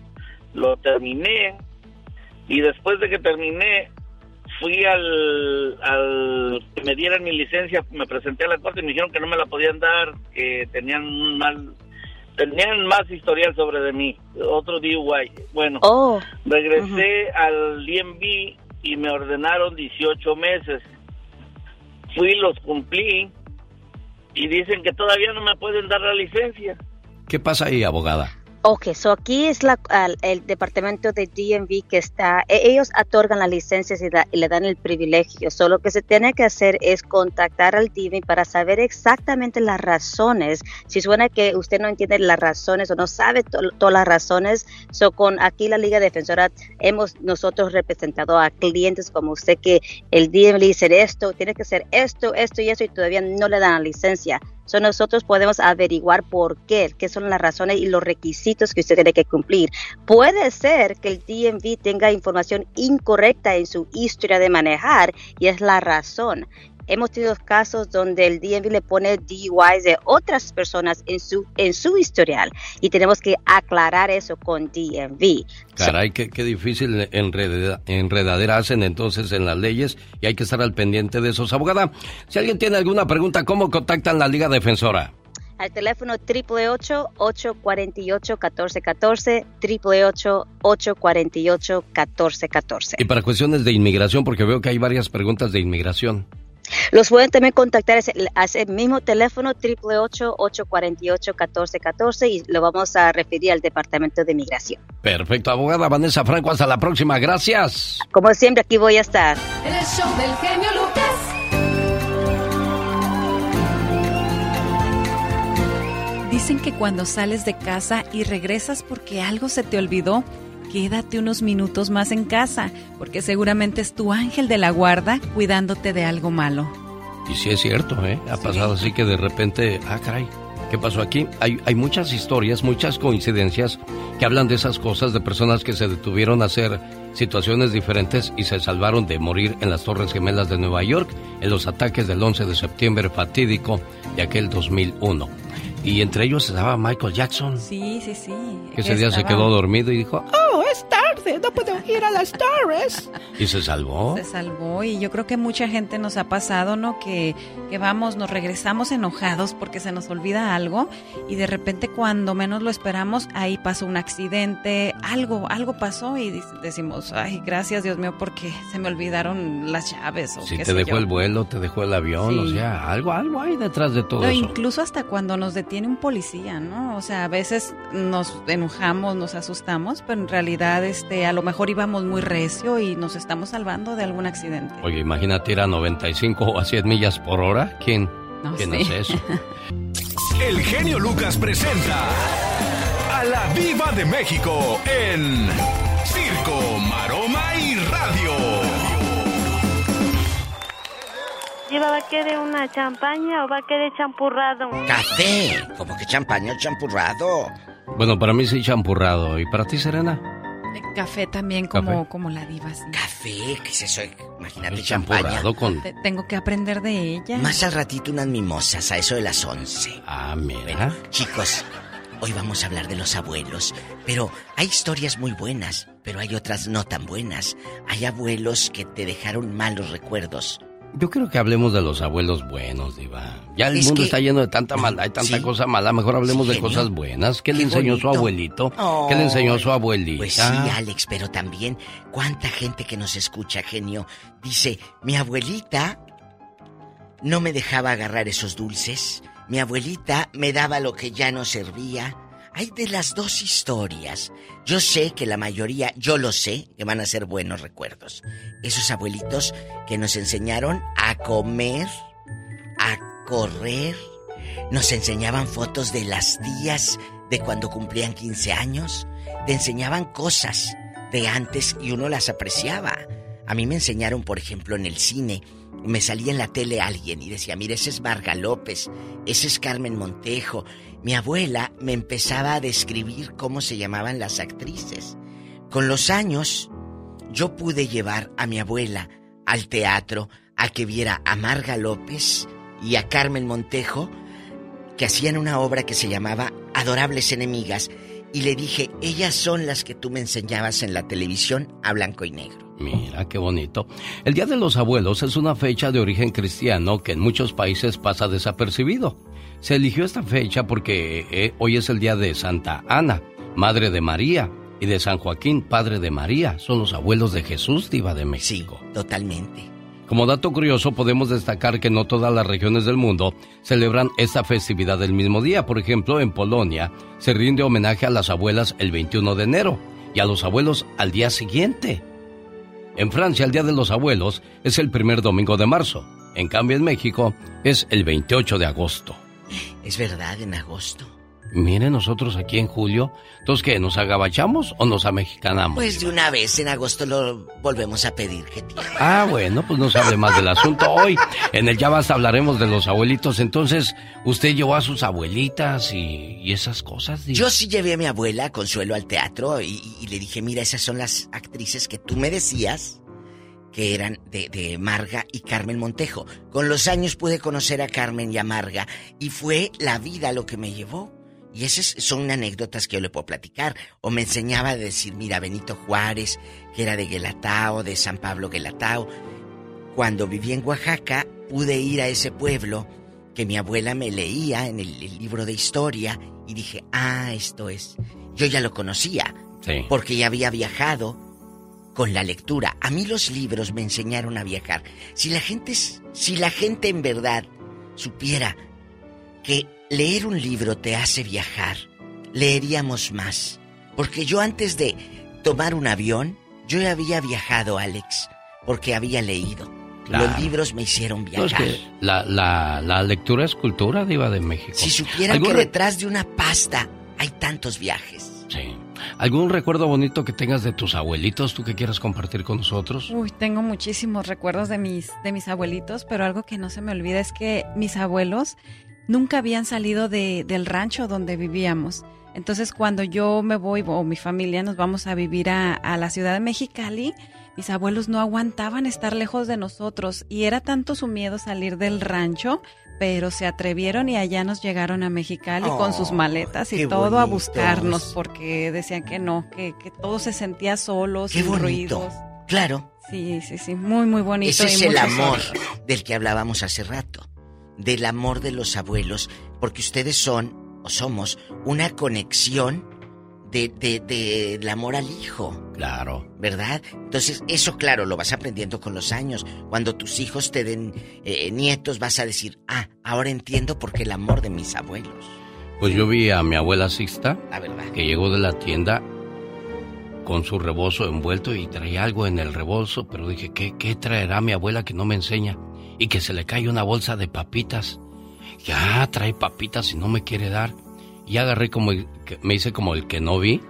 lo terminé y después de que terminé fui al, al que me dieran mi licencia, me presenté a la corte y me dijeron que no me la podían dar, que tenían un mal tenían más historial sobre de mí, otro DUI. Bueno, oh. regresé al DMV y me ordenaron 18 meses. Fui, los cumplí y dicen que todavía no me pueden dar la licencia. ¿Qué pasa ahí, abogada? Ok, so aquí es la, el departamento de DMV que está, e, ellos otorgan las licencias y, le dan el privilegio. Solo lo que se tiene que hacer es contactar al DMV para saber exactamente las razones. Si suena que usted no entiende las razones o no sabe todas las razones, so con aquí la Liga Defensora hemos nosotros representado a clientes como usted que el DMV dice esto, tiene que ser esto, esto y eso y todavía no le dan la licencia nosotros podemos averiguar por qué, qué son las razones y los requisitos que usted tiene que cumplir. Puede ser que el DMV tenga información incorrecta en su historia de manejar y es la razón. Hemos tenido casos donde el DMV le pone DUIs de otras personas en su, en su historial y tenemos que aclarar eso con DMV. Caray, qué, qué, difícil enredadera, hacen entonces en las leyes y hay que estar al pendiente de esos. Abogada, si alguien tiene alguna pregunta, ¿cómo contactan la Liga Defensora? al teléfono 888-848-1414, 888-848-1414. Y para cuestiones de inmigración, porque veo que hay varias preguntas de inmigración. Los pueden también contactar a ese mismo teléfono 888-848-1414 y lo vamos a referir al Departamento de Migración. Perfecto, abogada Vanessa Franco, hasta la próxima, gracias. Como siempre, aquí voy a estar. En el show del genio Lucas. Dicen que cuando sales de casa y regresas porque algo se te olvidó, quédate unos minutos más en casa, porque seguramente es tu ángel de la guarda cuidándote de algo malo. Y sí es cierto, ¿eh? Ha pasado así que de repente, ah, caray, ¿qué pasó aquí? Hay, hay muchas historias, muchas coincidencias que hablan de esas cosas, de personas que se detuvieron a hacer situaciones diferentes y se salvaron de morir en las Torres Gemelas de Nueva York en los ataques del 11 de septiembre fatídico de aquel 2001. Y entre ellos estaba Michael Jackson. Sí, sí, sí. Que ese día se quedó dormido y dijo, oh, es tarde, no puedo ir a las torres. ¿Y se salvó? Se salvó y yo creo que mucha gente nos ha pasado, ¿no? Que, que vamos, nos regresamos enojados porque se nos olvida algo y de repente cuando menos lo esperamos, ahí pasó un accidente, algo, algo pasó y decimos, ay, gracias Dios mío porque se me olvidaron las llaves. O sí, te dejó el vuelo, te dejó el avión, o sea, algo, algo hay detrás de todo eso. Incluso hasta cuando nos tiene un policía, ¿no? O sea, a veces nos enojamos, nos asustamos, pero en realidad este, a lo mejor íbamos muy recio y nos estamos salvando de algún accidente. Oye, imagínate ir a 95 o a 100 millas por hora. ¿Quién, no, ¿quién hace eso? El genio Lucas presenta a la Viva de México en Circo, Maroma y Radio. ¿Va a querer una champaña o va a querer champurrado? Café, como que champaña o champurrado. Bueno, para mí sí champurrado. ¿Y para ti, Serena? Café también, como, como la diva. ¿Café? ¿Qué es eso? Imagínate champaña. Con... Tengo que aprender de ella. Más al ratito unas mimosas, a eso de las once. Ah, mira. chicos, hoy vamos a hablar de los abuelos. Pero hay historias muy buenas, pero hay otras no tan buenas. Hay abuelos que te dejaron malos recuerdos. Yo creo que hablemos de los abuelos buenos, Diva. Ya el mundo está lleno de tanta maldad y tanta cosa mala. Mejor hablemos de cosas buenas. ¿Qué, le enseñó su abuelito? ¿Qué le enseñó su abuelita? Pues sí, Alex, pero también, ¿cuánta gente que nos escucha, genio? Dice, mi abuelita no me dejaba agarrar esos dulces. Mi abuelita me daba lo que ya no servía. Hay de las dos historias. Yo sé que la mayoría, yo lo sé, que van a ser buenos recuerdos. Esos abuelitos que nos enseñaron a comer, a correr, nos enseñaban fotos de las tías de cuando cumplían 15 años, te enseñaban cosas de antes y uno las apreciaba. A mí me enseñaron, por ejemplo, en el cine, me salía en la tele alguien y decía, mire, ese es Marga López, ese es Carmen Montejo. Mi abuela me empezaba a describir cómo se llamaban las actrices. Con los años, yo pude llevar a mi abuela al teatro a que viera a Marga López y a Carmen Montejo, que hacían una obra que se llamaba Adorables Enemigas, y le dije, ellas son las que tú me enseñabas en la televisión a blanco y negro. Mira, qué bonito. El Día de los Abuelos es una fecha de origen cristiano que en muchos países pasa desapercibido. Se eligió esta fecha porque eh, hoy es el día de Santa Ana, Madre de María, y de San Joaquín, Padre de María. Son los abuelos de Jesús, diva de México. Sí, totalmente. Como dato curioso, podemos destacar que no todas las regiones del mundo celebran esta festividad el mismo día. Por ejemplo, en Polonia se rinde homenaje a las abuelas el 21 de enero y a los abuelos al día siguiente. En Francia, el Día de los Abuelos es el primer domingo de marzo. En cambio, en México es el 28 de agosto. Es verdad, en agosto. Mire, nosotros aquí en julio, ¿entonces qué? ¿Nos agabachamos o nos amexicanamos? Pues de una vez en agosto lo volvemos a pedir, que Ah, bueno, pues no sabe más del asunto hoy. En el Ya Basta hablaremos de los abuelitos. Entonces, ¿usted llevó a sus abuelitas y, esas cosas? Yo sí llevé a mi abuela, Consuelo, al teatro y, y, le dije, mira, esas son las actrices que tú me decías que eran de, de, Marga y Carmen Montejo. Con los años pude conocer a Carmen y a Marga y fue la vida lo que me llevó. Y esas son anécdotas que yo le puedo platicar. O me enseñaba a decir, mira, Benito Juárez, que era de Guelatao, de San Pablo Guelatao. Cuando viví en Oaxaca, pude ir a ese pueblo que mi abuela me leía en el, libro de historia y dije, ah, esto es. Yo ya lo conocía, sí. porque ya había viajado con la lectura. A mí los libros me enseñaron a viajar. Si la gente, si la gente en verdad supiera que leer un libro te hace viajar, leeríamos más. Porque yo antes de tomar un avión, yo ya había viajado, Alex, porque había leído. Los libros me hicieron viajar. la, la, la, lectura es cultura, Diva de México. Si supieran que detrás de una pasta hay tantos viajes. Sí. ¿Algún recuerdo bonito que tengas de tus abuelitos, tú que quieras compartir con nosotros? Uy, tengo muchísimos recuerdos de mis, de mis abuelitos, pero algo que no se me olvida es que mis abuelos nunca habían salido de, del rancho donde vivíamos. Entonces cuando yo me voy o mi familia nos vamos a vivir a, a, la ciudad de Mexicali, mis abuelos no aguantaban estar lejos de nosotros y era tanto su miedo salir del rancho, pero se atrevieron y allá nos llegaron a Mexicali oh, con sus maletas y todo bonitos. a buscarnos porque decían que no, que, que todo se sentía solo, qué sin bonito. ruidos. Claro. Sí, sí, sí, muy, muy bonito. Ese y es el amor del que hablábamos hace rato. Del amor de los abuelos, porque ustedes son o somos una conexión de, de, de, del amor al hijo. Claro. ¿Verdad? Entonces, eso, claro, lo vas aprendiendo con los años. Cuando tus hijos te den eh, nietos, vas a decir, ah, ahora entiendo por qué el amor de mis abuelos. Pues yo vi a mi abuela Sixta, La verdad. que llegó de la tienda con su rebozo envuelto y traía algo en el rebozo, pero dije, ¿qué, qué traerá mi abuela que no me enseña? Y que se le cae una bolsa de papitas. Ya trae papitas y no me quiere dar. Y agarré como que- me hice como el que no vi.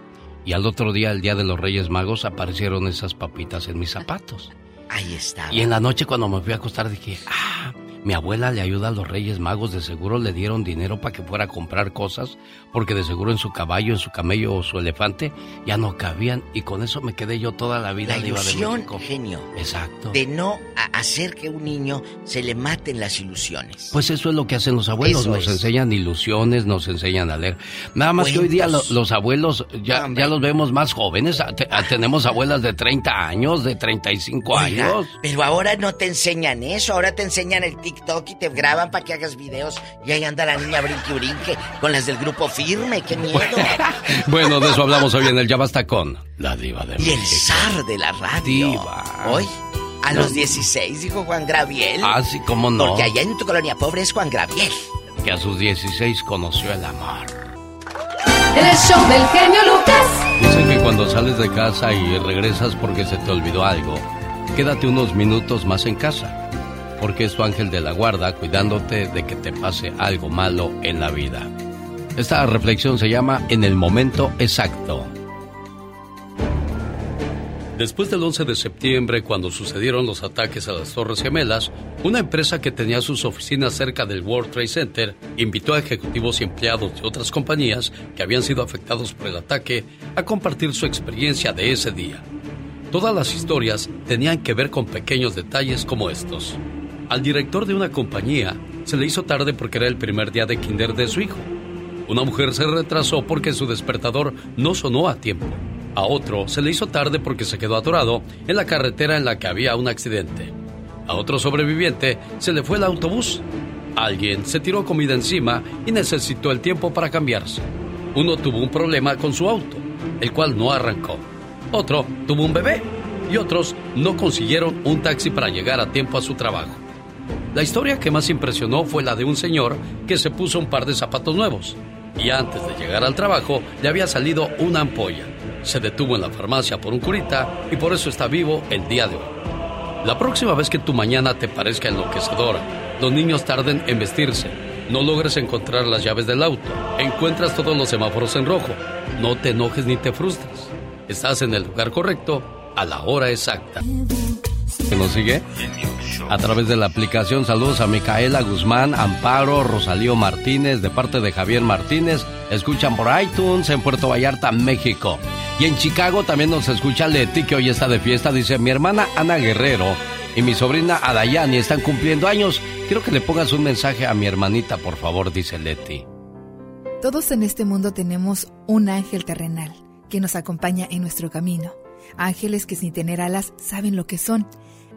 Y al otro día, el día de los Reyes Magos, aparecieron esas papitas en mis zapatos. Ahí está. Y en la noche cuando me fui a acostar dije, ah, mi abuela le ayuda a los Reyes Magos, de seguro le dieron dinero para que fuera a comprar cosas, porque de seguro en su caballo, en su camello o su elefante ya no cabían y con eso me quedé yo toda la vida La de ilusión, México. genio. Exacto. De no hacer que un niño se le maten las ilusiones. Pues eso es lo que hacen los abuelos, Eso nos es. enseñan ilusiones, nos enseñan a leer. Nada más que hoy día lo- los abuelos ya, ya los vemos más jóvenes, te- tenemos abuelas de 30 años, de 35 Oiga, años. pero ahora no te enseñan eso, ahora te enseñan el TikTok y te graban para que hagas videos y ahí anda la niña brinque brinque con las del grupo firme, qué miedo. Bueno, de eso hablamos hoy en el Ya Basta con la diva de y el zar de la radio. Diva. Hoy, a los 16, dijo Juan Graviel. Ah, sí, cómo no. Porque allá en tu colonia pobre es Juan Graviel. Que a sus 16 conoció el amor. El show del genio Lucas. Dicen que cuando sales de casa y regresas porque se te olvidó algo, quédate unos minutos más en casa. Porque es tu ángel de la guarda cuidándote de que te pase algo malo en la vida. Esta reflexión se llama En el momento exacto. Después del 11 de septiembre, cuando sucedieron los ataques a las Torres Gemelas, una empresa que tenía sus oficinas cerca del World Trade Center invitó a ejecutivos y empleados de otras compañías que habían sido afectados por el ataque a compartir su experiencia de ese día. Todas las historias tenían que ver con pequeños detalles como estos. Al director de una compañía se le hizo tarde porque era el primer día de kinder de su hijo. Una mujer se retrasó porque su despertador no sonó a tiempo. A otro se le hizo tarde porque se quedó atorado en la carretera en la que había un accidente. A otro sobreviviente se le fue el autobús. Alguien se tiró comida encima y necesitó el tiempo para cambiarse. Uno tuvo un problema con su auto, el cual no arrancó. Otro tuvo un bebé y otros no consiguieron un taxi para llegar a tiempo a su trabajo. La historia que más impresionó fue la de un señor que se puso un par de zapatos nuevos y antes de llegar al trabajo le había salido una ampolla se detuvo en la farmacia por un curita y por eso está vivo el día de hoy. La próxima vez que tu mañana te parezca enloquecedora, los niños tarden en vestirse, no logres encontrar las llaves del auto, encuentras todos los semáforos en rojo, no te enojes ni te frustres. Estás en el lugar correcto a la hora exacta. ¿Se nos sigue? A través de la aplicación, saludos a Micaela Guzmán, Amparo, Rosalío Martínez, de parte de Javier Martínez. Escuchan por iTunes en Puerto Vallarta, México. Y en Chicago también nos escucha Leti, que hoy está de fiesta. Dice, mi hermana Ana Guerrero y mi sobrina Adayani están cumpliendo años. Quiero que le pongas un mensaje a mi hermanita, por favor, dice Leti. Todos en este mundo tenemos un ángel terrenal que nos acompaña en nuestro camino. Ángeles que sin tener alas saben lo que son.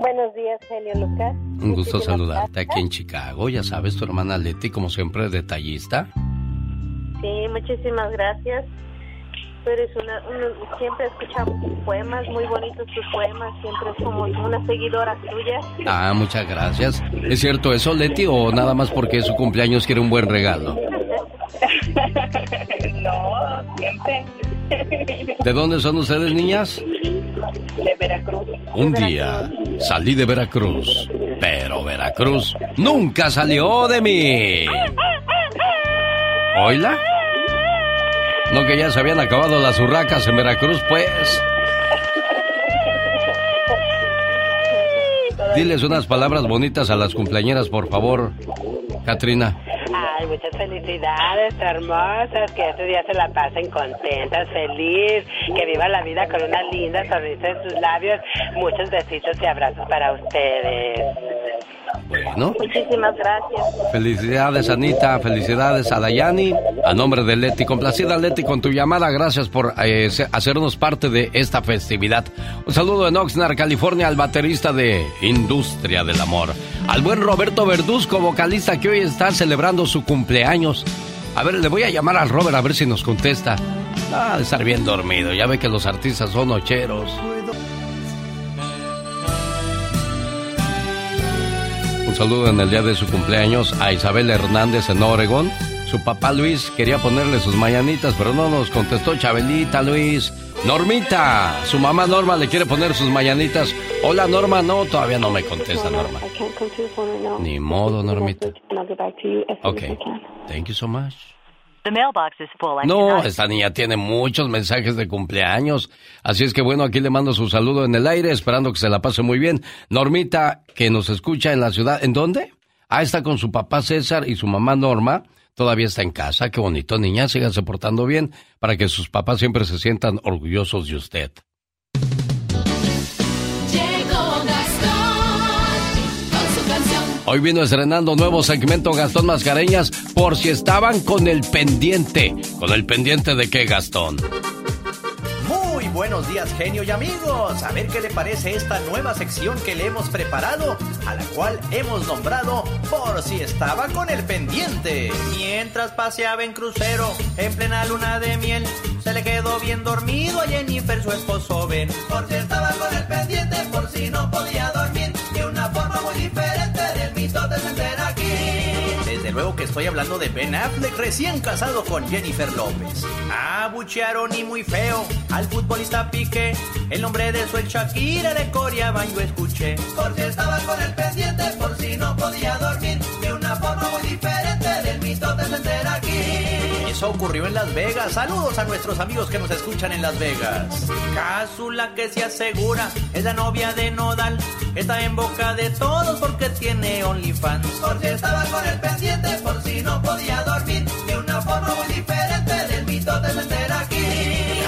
Buenos días, genio Lucas. Un gusto saludarte aquí en Chicago. Ya sabes, tu hermana Leti, como siempre, detallista. Sí, muchísimas gracias. Tú eres una, siempre escuchamos tus poemas, muy bonitos tus poemas, siempre somos una seguidora tuya. Ah, muchas gracias. ¿Es cierto eso, Leti, o nada más porque es su cumpleaños quiere un buen regalo? no, siempre. ¿De dónde son ustedes, niñas? De Veracruz. Un día salí de Veracruz, pero Veracruz nunca salió de mí. ¿Oila? ¿No que ya se habían acabado las urracas en Veracruz, pues? Diles unas palabras bonitas a las cumpleañeras, por favor, Katrina. Ay, muchas felicidades, hermosas, que este día se la pasen contentas, feliz, que viva la vida con una linda sonrisa en sus labios. Muchos besitos y abrazos para ustedes. Bueno. Muchísimas gracias. Felicidades, Anita. Felicidades a Dayani. A nombre de Leti. Complacida, Leti, con tu llamada. Gracias por eh, hacernos parte de esta festividad. Un saludo en Oxnard, California, al baterista de Industria del Amor. Al buen Roberto Verduzco, vocalista que hoy está celebrando su cumpleaños. A ver, le voy a llamar al Robert a ver si nos contesta. Ah, de estar bien dormido. Ya ve que los artistas son ocheros. Un saludo en el día de su cumpleaños a Isabel Hernández en Oregón. Su papá Luis quería ponerle sus mañanitas, pero no nos contestó Chabelita, Luis. Normita, su mamá Norma le quiere poner sus mañanitas. Hola Norma, no, todavía no me contesta Norma. Ni modo, Normita. Ok, thank you so much. No, esta niña tiene muchos mensajes de cumpleaños. Así es que bueno, aquí le mando su saludo en el aire, esperando que se la pase muy bien. Normita, que nos escucha en la ciudad. ¿En dónde? Ah, está con su papá César y su mamá Norma. Todavía está en casa. Qué bonito, niña. Síganse portando bien para que sus papás siempre se sientan orgullosos de usted. Hoy vino estrenando nuevo segmento Gastón Mascareñas por si estaban con el pendiente. ¿Con el pendiente de qué, Gastón? Muy buenos días, genio y amigos. A ver qué le parece esta nueva sección que le hemos preparado, a la cual hemos nombrado Por si estaba con el pendiente. Mientras paseaba en crucero, en plena luna de miel, se le quedó bien dormido a Jennifer su esposo ven. Porque estaba con el pendiente por si no podía dormir. De una forma muy diferente Desde luego que estoy hablando de Ben Affleck recién casado con Jennifer López. Ah, buchearon y muy feo al futbolista Piqué. El nombre de su ex Shakira le coreaban yo escuché. Porque estaba con el pendiente por si no podía dormir. De una forma muy diferente del mito de aquí. Eso ocurrió en Las Vegas. Saludos a nuestros amigos que nos escuchan en Las Vegas. Cásula que se asegura es la novia de Nodal. Está en boca de todos porque tiene OnlyFans. Porque estaba con el pendiente por si no podía dormir. De una forma muy diferente del mito de ser aquí.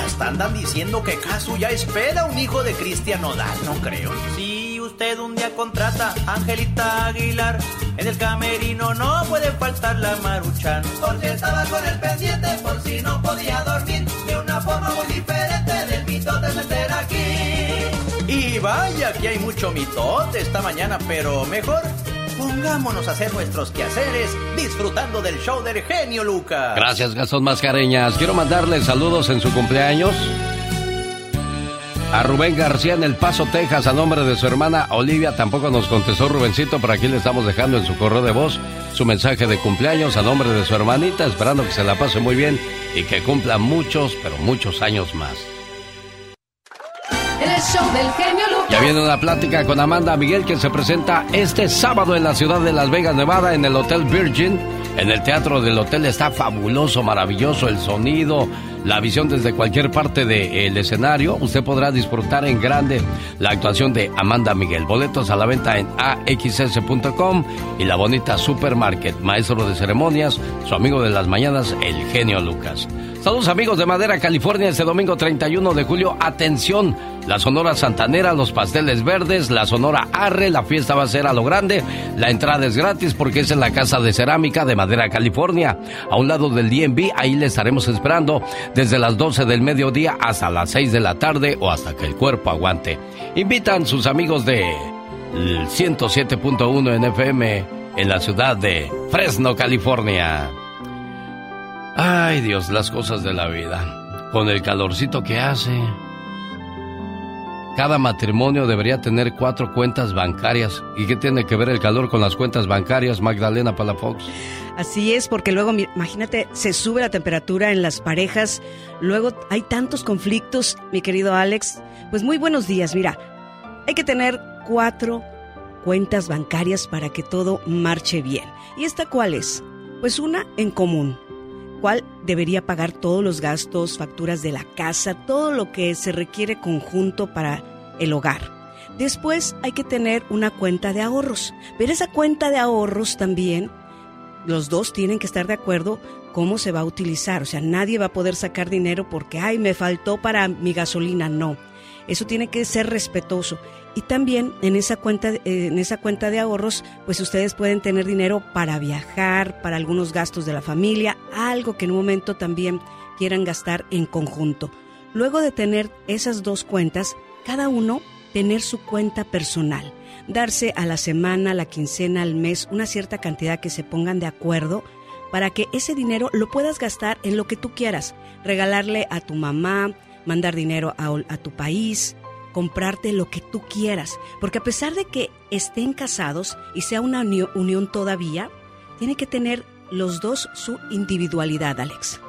Hasta andan diciendo que Casu ya espera un hijo de Cristian Nodal. No creo. Si usted un día contrata a Angelita Aguilar, en el camerino no puede faltar la maruchan. Porque estaba con el pendiente por si no podía dormir. De una forma muy diferente del mito de ser aquí. Y vaya que hay mucho mitote esta mañana, pero mejor pongámonos a hacer nuestros quehaceres disfrutando del show del genio Lucas. Gracias, Gastón Mascareñas. Quiero mandarle saludos en su cumpleaños. A Rubén García en El Paso, Texas, a nombre de su hermana Olivia, tampoco nos contestó Rubencito, pero aquí le estamos dejando en su correo de voz su mensaje de cumpleaños a nombre de su hermanita, esperando que se la pase muy bien y que cumpla muchos, pero muchos años más. El show del genio Lucas. Ya viene una plática con Amanda Miguel que se presenta este sábado en la ciudad de Las Vegas, Nevada, en el Hotel Virgin. En el teatro del hotel está fabuloso, maravilloso el sonido, la visión desde cualquier parte del escenario. Usted podrá disfrutar en grande la actuación de Amanda Miguel. Boletos a la venta en axs.com y la bonita Supermarket. Maestro de ceremonias, su amigo de las mañanas, el genio Lucas. Saludos amigos de Madera, California, este domingo 31 de julio. Atención, la Sonora Santanera, los pasteles verdes, la Sonora Arre, la fiesta va a ser a lo grande. La entrada es gratis porque es en la Casa de Cerámica de Madera, California. A un lado del DNB, ahí le estaremos esperando desde las 12 del mediodía hasta las 6 de la tarde o hasta que el cuerpo aguante. Invitan sus amigos de 107.1 en FM en la ciudad de Fresno, California. Ay Dios, las cosas de la vida. Con el calorcito que hace. Cada matrimonio debería tener cuatro cuentas bancarias. ¿Y qué tiene que ver el calor con las cuentas bancarias, Magdalena Palafox? Así es, porque luego, imagínate, se sube la temperatura en las parejas, luego hay tantos conflictos, mi querido Alex. Pues muy buenos días, mira, hay que tener cuatro cuentas bancarias para que todo marche bien. ¿Y esta cuál es? Pues una en común, cual debería pagar todos los gastos, facturas de la casa, todo lo que se requiere conjunto para el hogar. Después hay que tener una cuenta de ahorros, pero esa cuenta de ahorros también los dos tienen que estar de acuerdo cómo se va a utilizar, o sea, nadie va a poder sacar dinero porque ay, me faltó para mi gasolina, no. Eso tiene que ser respetuoso. Y también en esa cuenta, en esa cuenta de ahorros, pues ustedes pueden tener dinero para viajar, para algunos gastos de la familia, algo que en un momento también quieran gastar en conjunto. Luego de tener esas dos cuentas, cada uno tener su cuenta personal, darse a la semana, a la quincena, al mes, una cierta cantidad que se pongan de acuerdo para que ese dinero lo puedas gastar en lo que tú quieras, regalarle a tu mamá, mandar dinero a, a tu país, comprarte lo que tú quieras, porque a pesar de que estén casados y sea una unión todavía, tiene que tener los dos su individualidad, Alex.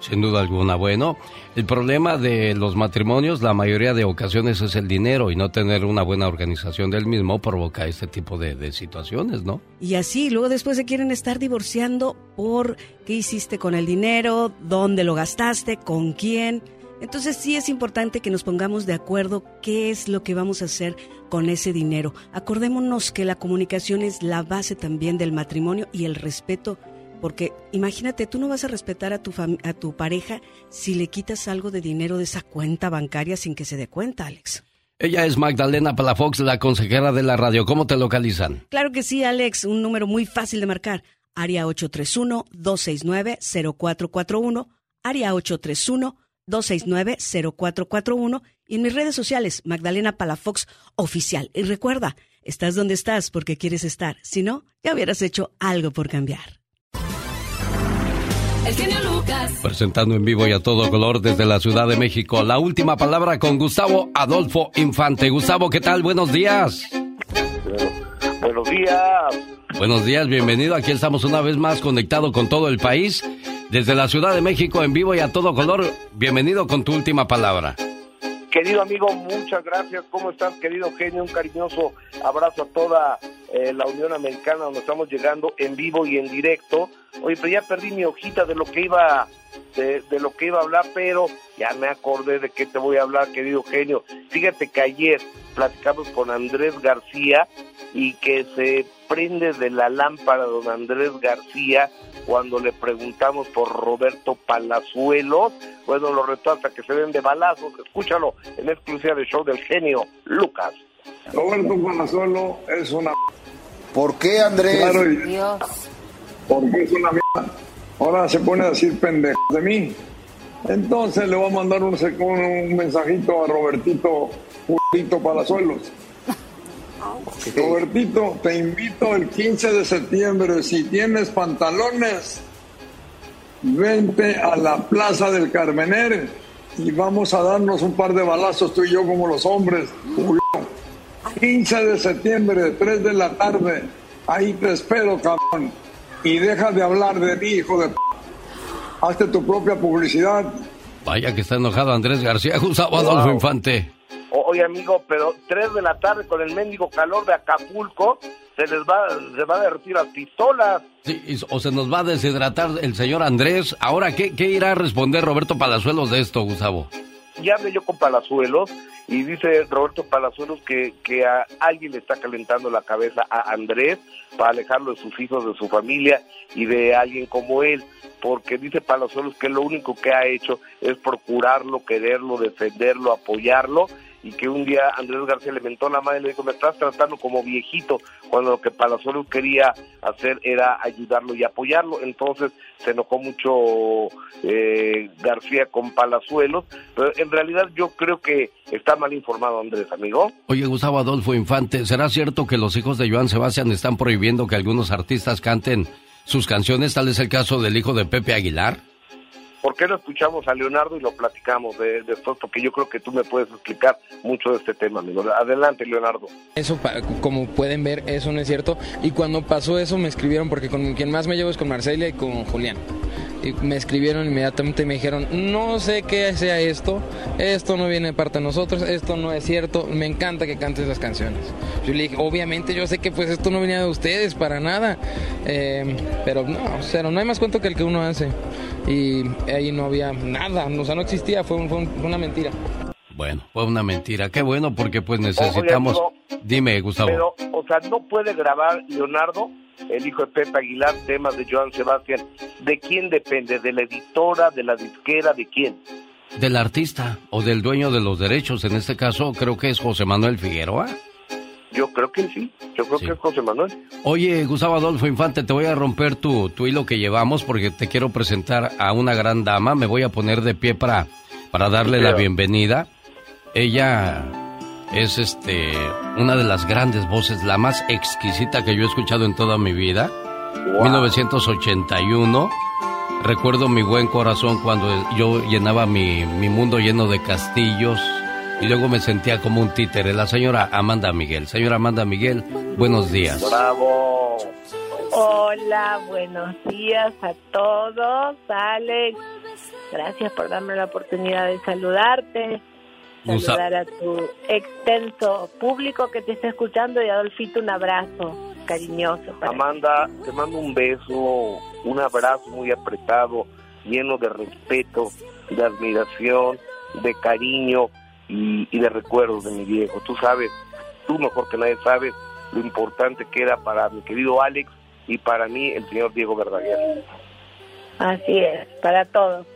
Sin duda alguna. Bueno, el problema de los matrimonios, la mayoría de ocasiones es el dinero y no tener una buena organización del mismo provoca este tipo de, de, situaciones, ¿no? Y así, luego después se quieren estar divorciando por qué hiciste con el dinero, dónde lo gastaste, con quién. Entonces sí es importante que nos pongamos de acuerdo qué es lo que vamos a hacer con ese dinero. Acordémonos que la comunicación es la base también del matrimonio y el respeto, porque imagínate, tú no vas a respetar a tu, a tu pareja si le quitas algo de dinero de esa cuenta bancaria sin que se dé cuenta, Alex. Ella es Magdalena Palafox, la consejera de la radio. ¿Cómo te localizan? Claro que sí, Alex, un número muy fácil de marcar. Área 831-269-0441, área 831 269-0441 y en mis redes sociales, Magdalena Palafox Oficial. Y recuerda, estás donde estás porque quieres estar. Si no, ya hubieras hecho algo por cambiar. El genio Lucas. Presentando en vivo y a todo color desde la Ciudad de México. La última palabra con Gustavo Adolfo Infante. Gustavo, ¿qué tal? Buenos días. Buenos días. Buenos días, bienvenido. Aquí estamos una vez más conectado con todo el país. Desde la Ciudad de México en vivo y a todo color. Bienvenido con tu última palabra. Querido amigo, muchas gracias. ¿Cómo estás, querido genio? Un cariñoso abrazo a toda eh, la Unión Americana, donde estamos llegando en vivo y en directo. Oye, pero ya perdí mi hojita de lo que iba de, de, lo que iba a hablar, pero ya me acordé de qué te voy a hablar, querido genio. Fíjate que ayer platicamos con Andrés García y que se prende de la lámpara don Andrés García cuando le preguntamos por Roberto Palazuelos. Bueno, lo retó hasta que se den de balazos. Escúchalo en exclusiva del show del genio Lucas. Roberto Palazuelo es una... ¿Por qué, Andrés? Claro, y- Dios. Porque es una mierda. Ahora se pone a decir pendejos de mí. Entonces le voy a mandar un, un mensajito a Robertito Julito Palazuelos. Robertito, te invito el 15 de septiembre. Si tienes pantalones, vente a la Plaza del Carmener y vamos a darnos un par de balazos tú y yo como los hombres. Julio. 15 de septiembre, 3 de la tarde. Ahí te espero, cabrón. Y deja de hablar de mí, hijo de p. Hazte tu propia publicidad. Vaya que está enojado Andrés García. Gustavo Adolfo Wow. Infante. Oye, amigo, pero 3 de la tarde con el mendigo calor de Acapulco, se les va, se va a derretir las pistolas. Sí, o se nos va a deshidratar el señor Andrés. Ahora, ¿qué, qué irá a responder Roberto Palazuelos de esto, Gustavo? Ya hablé yo con Palazuelos y dice Roberto Palazuelos que, que a alguien le está calentando la cabeza a Andrés para alejarlo de sus hijos, de su familia y de alguien como él, porque dice Palazuelos que lo único que ha hecho es procurarlo, quererlo, defenderlo, apoyarlo y que un día Andrés García le mentó la madre y le dijo, me estás tratando como viejito, cuando lo que Palazuelos quería hacer era ayudarlo y apoyarlo. Entonces se enojó mucho eh, García con Palazuelos, pero en realidad yo creo que está mal informado Andrés, amigo. Oye, Gustavo Adolfo Infante, ¿será cierto que los hijos de Joan Sebastián están prohibiendo que algunos artistas canten sus canciones? Tal es el caso del hijo de Pepe Aguilar. ¿Por qué no escuchamos a Leonardo y lo platicamos de, después? Porque yo creo que tú me puedes explicar mucho de este tema, amigo. Adelante, Leonardo. Eso, como pueden ver, eso no es cierto. Y cuando pasó eso, me escribieron, porque con quien más me llevo es con Marcelia y con Julián. Y me escribieron inmediatamente y me dijeron, no sé qué sea esto, esto no viene de parte de nosotros, esto no es cierto, me encanta que cantes las canciones. Yo le dije, obviamente yo sé que pues esto no venía de ustedes para nada, Eh, pero no, cero, no hay más cuento que el que uno hace. Y ahí no había nada, o sea, no existía, fue, un- fue un- fue una mentira. Bueno, fue una mentira. Qué bueno, porque pues necesitamos... amigo, Dime, Gustavo. Pero, o sea, no puede grabar Leonardo, el hijo de Pepe Aguilar, temas de Joan Sebastián. ¿De quién depende? ¿De la editora, de la disquera, de quién? Del artista o del dueño de los derechos. En este caso, creo que es José Manuel Figueroa. Yo creo que sí, yo creo que es José Manuel. Oye, Gustavo Adolfo Infante, te voy a romper tu, tu hilo que llevamos porque te quiero presentar a una gran dama. Me voy a poner de pie para, para darle la bienvenida. Ella es este una de las grandes voces, la más exquisita que yo he escuchado en toda mi vida. 1981. Recuerdo mi buen corazón cuando yo llenaba mi, mi mundo lleno de castillos y luego me sentía como un títere. La señora Amanda Miguel. Señora Amanda Miguel, buenos días. Bravo. Hola, buenos días a todos. Alex, gracias por darme la oportunidad de saludarte. Saludar a tu extenso público que te está escuchando y Adolfito un abrazo cariñoso. Para Amanda, te mando un beso, un abrazo muy apretado, lleno de respeto, de admiración, de cariño y, y de recuerdos de mi viejo. Tú sabes, tú mejor que nadie sabes lo importante que era para mi querido Alex y para mí el señor Diego Verdaguer. Así es, para todos.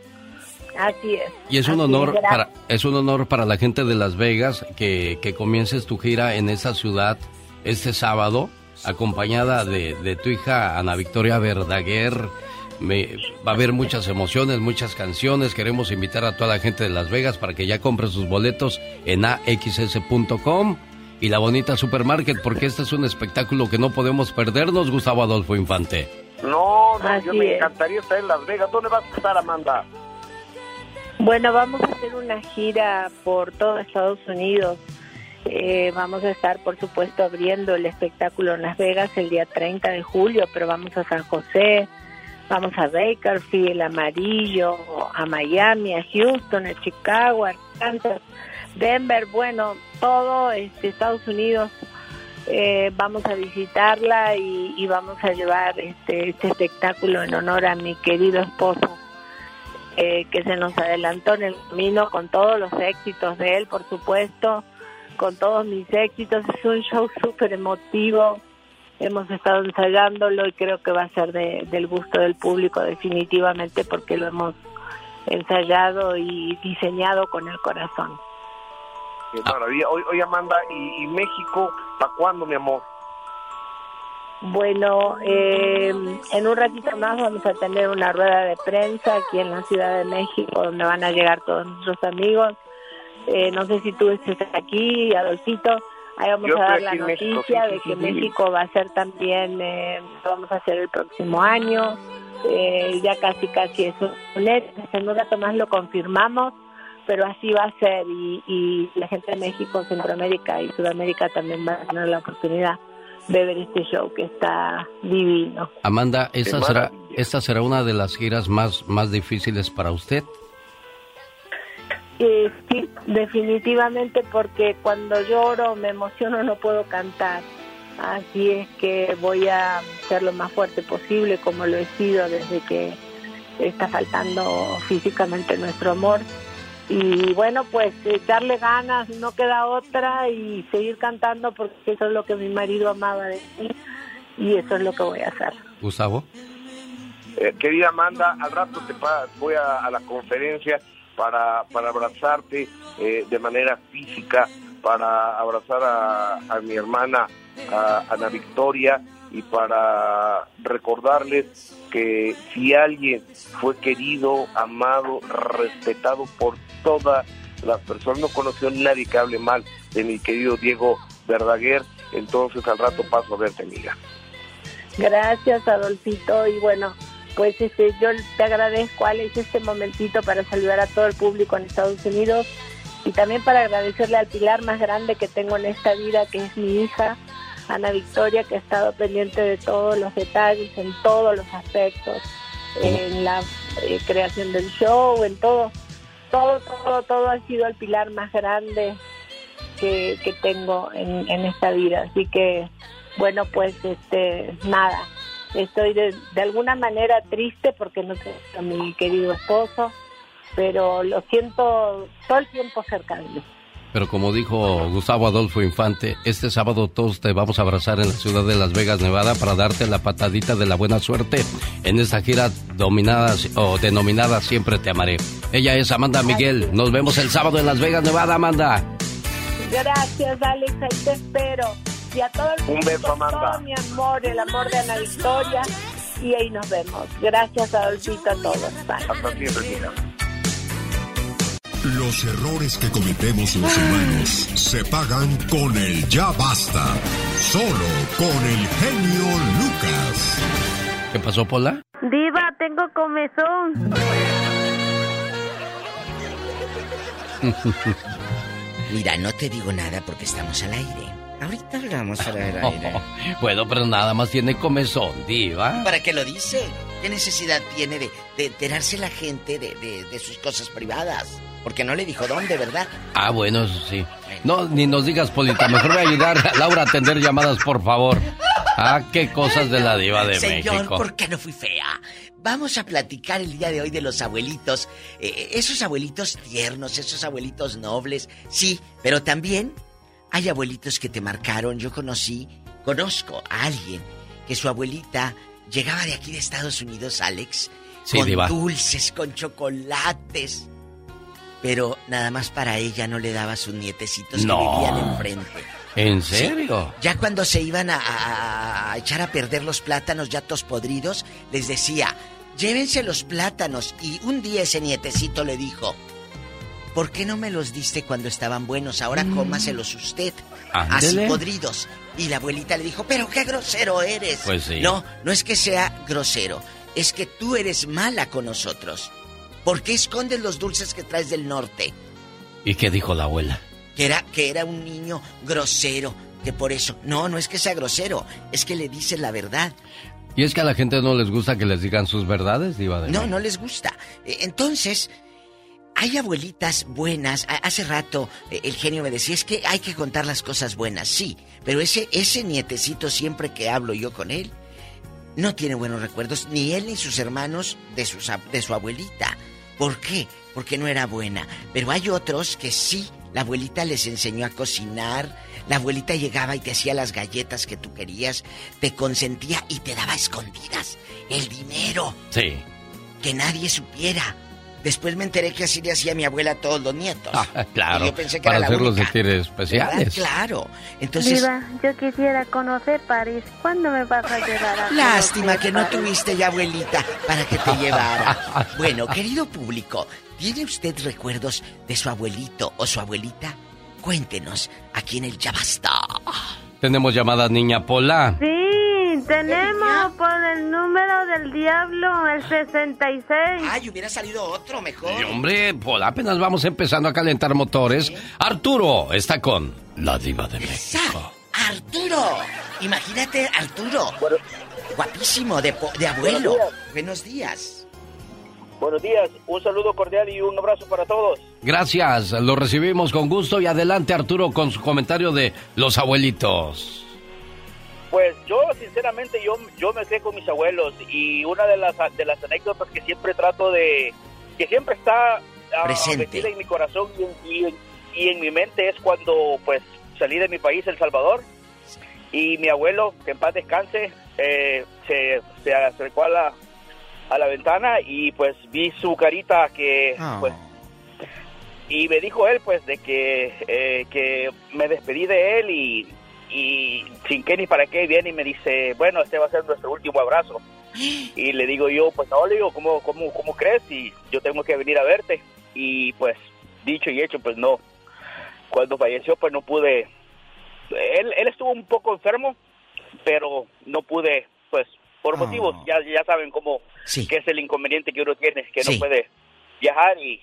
Así es. Y es un Así honor es, para es un honor para la gente de Las Vegas que, que comiences tu gira en esa ciudad este sábado, acompañada de, de tu hija Ana Victoria Verdaguer. Me, va a haber muchas emociones, muchas canciones. Queremos invitar a toda la gente de Las Vegas para que ya compre sus boletos en axs.com y la bonita supermarket, porque este es un espectáculo que no podemos perdernos, Gustavo Adolfo Infante. No, no, yo me encantaría estar en Las Vegas. ¿Dónde vas a estar, Amanda? Bueno, vamos a hacer una gira por todo Estados Unidos. Eh, vamos a estar, por supuesto, abriendo el espectáculo en Las Vegas el día 30 de julio, pero vamos a San José, vamos a Bakersfield, Amarillo, a Miami, a Houston, a Chicago, a Kansas, Denver, bueno, todo este, Estados Unidos. Eh, vamos a visitarla y, vamos a llevar este, este, espectáculo en honor a mi querido esposo, eh, que se nos adelantó en el camino con todos los éxitos de él, por supuesto con todos mis éxitos. Es un show súper emotivo. Hemos estado ensayándolo y creo que va a ser del gusto del público definitivamente porque lo hemos ensayado y diseñado con el corazón. Qué maravilla. Oye, Amanda, ¿y, México para cuándo, mi amor? Bueno, eh, en un ratito más vamos a tener una rueda de prensa aquí en la Ciudad de México donde van a llegar todos nuestros amigos eh, no sé si tú estés aquí, Adolfito. Ahí vamos a dar la noticia de que México va a ser también, eh, vamos a hacer el próximo año. Eh, ya casi, casi es un hecho. En un rato más lo confirmamos, pero así va a ser. Y, y la gente de México, Centroamérica y Sudamérica también va a tener la oportunidad de ver este show que está divino. Amanda, ¿esta será, esta será una de las giras más, más difíciles para usted? Eh, sí, definitivamente porque cuando lloro, me emociono, no puedo cantar. Así es que voy a ser lo más fuerte posible como lo he sido desde que está faltando físicamente nuestro amor. Y bueno, pues echarle ganas, no queda otra y seguir cantando porque eso es lo que mi marido amaba de mí y eso es lo que voy a hacer. Gustavo. Eh, querida Amanda, al rato te voy a la conferencia para, para abrazarte eh, de manera física, para abrazar a, mi hermana Ana Victoria y para recordarles que si alguien fue querido, amado, respetado por todas las personas, no conoció nadie que hable mal de mi querido Diego Verdaguer, entonces al rato paso a verte, amiga. Gracias, Adolfito, y bueno, pues este, yo te agradezco, Alex, este momentito para saludar a todo el público en Estados Unidos y también para agradecerle al pilar más grande que tengo en esta vida, que es mi hija, Ana Victoria, que ha estado pendiente de todos los detalles, en todos los aspectos, en la eh, creación del show, en todo, todo, todo, todo ha sido el pilar más grande que, que tengo en, en esta vida. Así que, bueno, pues este, nada, Estoy de, alguna manera triste porque no tengo a mi querido esposo, pero lo siento todo el tiempo cerca de mí. Pero como dijo Gustavo Adolfo Infante, este sábado todos te vamos a abrazar en la ciudad de Las Vegas, Nevada, para darte la patadita de la buena suerte en esta gira dominada o denominada Siempre te amaré. Ella es Amanda Miguel. Nos vemos el sábado en Las Vegas, Nevada, Amanda. Gracias, Alex. Ahí te espero y a todo el mundo. Un beso, Amanda. Todo mi amor, el amor de Ana Victoria. Y ahí nos vemos. Gracias, Adolfito, a todos. Hasta siempre, Los errores que cometemos los humanos se pagan con el ya basta. Solo con el genio Lucas. ¿Qué pasó, Pola? Diva, tengo comezón. Mira, no te digo nada porque estamos al aire. Ahorita hablamos para el aire. bueno, pero nada más tiene comezón, diva. ¿Para qué lo dice? ¿Qué necesidad tiene de, enterarse la gente de, sus cosas privadas? Porque no le dijo dónde, ¿verdad? Ah, bueno, eso sí. No, ni nos digas, Polita. Mejor voy a ayudar a Laura a atender llamadas, por favor. Ah, qué cosas de la diva de México. Señor, ¿por qué no fui fea? Vamos a platicar el día de hoy de los abuelitos. Eh, esos abuelitos tiernos, esos abuelitos nobles. Sí, pero también hay abuelitos que te marcaron. Yo conocí, conozco a alguien que su abuelita llegaba de aquí de Estados Unidos, Alex, con dulces, con chocolates. Pero nada más para ella no le daba sus nietecitos que vivían enfrente. ¿En serio? Ya cuando se iban a, a, echar a perder los plátanos ya tos podridos, les decía, llévense los plátanos. Y un día ese nietecito le dijo, ¿por qué no me los diste cuando estaban buenos? Ahora cómaselos usted. Así podridos. Y la abuelita le dijo, pero qué grosero eres. Pues sí. No, no es que sea grosero, es que tú eres mala con nosotros. ¿Por qué escondes los dulces que traes del norte? ¿Y qué dijo la abuela? Que era, que era un niño grosero, que por eso... No, no es que sea grosero, es que le dice la verdad. ¿Y es que a la gente no les gusta que les digan sus verdades, Diva de No, no les gusta. Eh, Entonces, hay abuelitas buenas. Hace rato eh, el genio me decía, es que hay que contar las cosas buenas, sí. Pero ese, ese nietecito, siempre que hablo yo con él, no tiene buenos recuerdos, ni él ni sus hermanos de, sus, de su abuelita. ¿Por qué? Porque no era buena. Pero hay otros que sí, la abuelita les enseñó a cocinar, la abuelita llegaba y te hacía las galletas que tú querías, te consentía y te daba escondidas el dinero Sí. que nadie supiera. Después me enteré que así le hacía mi abuela a todos los nietos. Ah, claro. Y yo pensé que para era la hacerlos única. sentir ¿Verdad? especiales. Claro. Entonces, Diva, yo quisiera conocer París. ¿Cuándo me vas a llevar a lástima que no París? tuviste ya abuelita para que te llevara. Bueno, querido público, ¿tiene usted recuerdos de su abuelito o su abuelita? Cuéntenos aquí en el Ya Basta. Tenemos llamada niña Pola. Sí, tenemos por el número del diablo, el 66. Ay, hubiera salido otro mejor. Y, hombre, apenas vamos empezando a calentar motores. Arturo está con la diva de México. Arturo. Imagínate, Arturo. Guapísimo, de, po- de abuelo. Buenos días. Buenos días, un saludo cordial y un abrazo para todos. Gracias, lo recibimos con gusto y adelante Arturo con su comentario de los abuelitos. Pues yo, sinceramente, yo, yo me crié con mis abuelos y una de las, de las anécdotas que siempre trato de... que siempre está ah, Presente. en mi corazón y en, y en- y en mi mente es cuando pues salí de mi país, El Salvador, y mi abuelo, que en paz descanse, eh, se, se acercó a la, a la ventana y pues vi su carita que pues y me dijo él pues de que eh, que me despedí de él y, y sin qué ni para qué viene y me dice bueno este va a ser nuestro último abrazo y le digo yo pues no le digo cómo cómo cómo crees y yo tengo que venir a verte y pues dicho y hecho pues no. Cuando falleció pues no pude él él estuvo un poco enfermo pero no pude pues por motivos ya ya saben cómo que es el inconveniente que uno tiene que no Sí. puede viajar y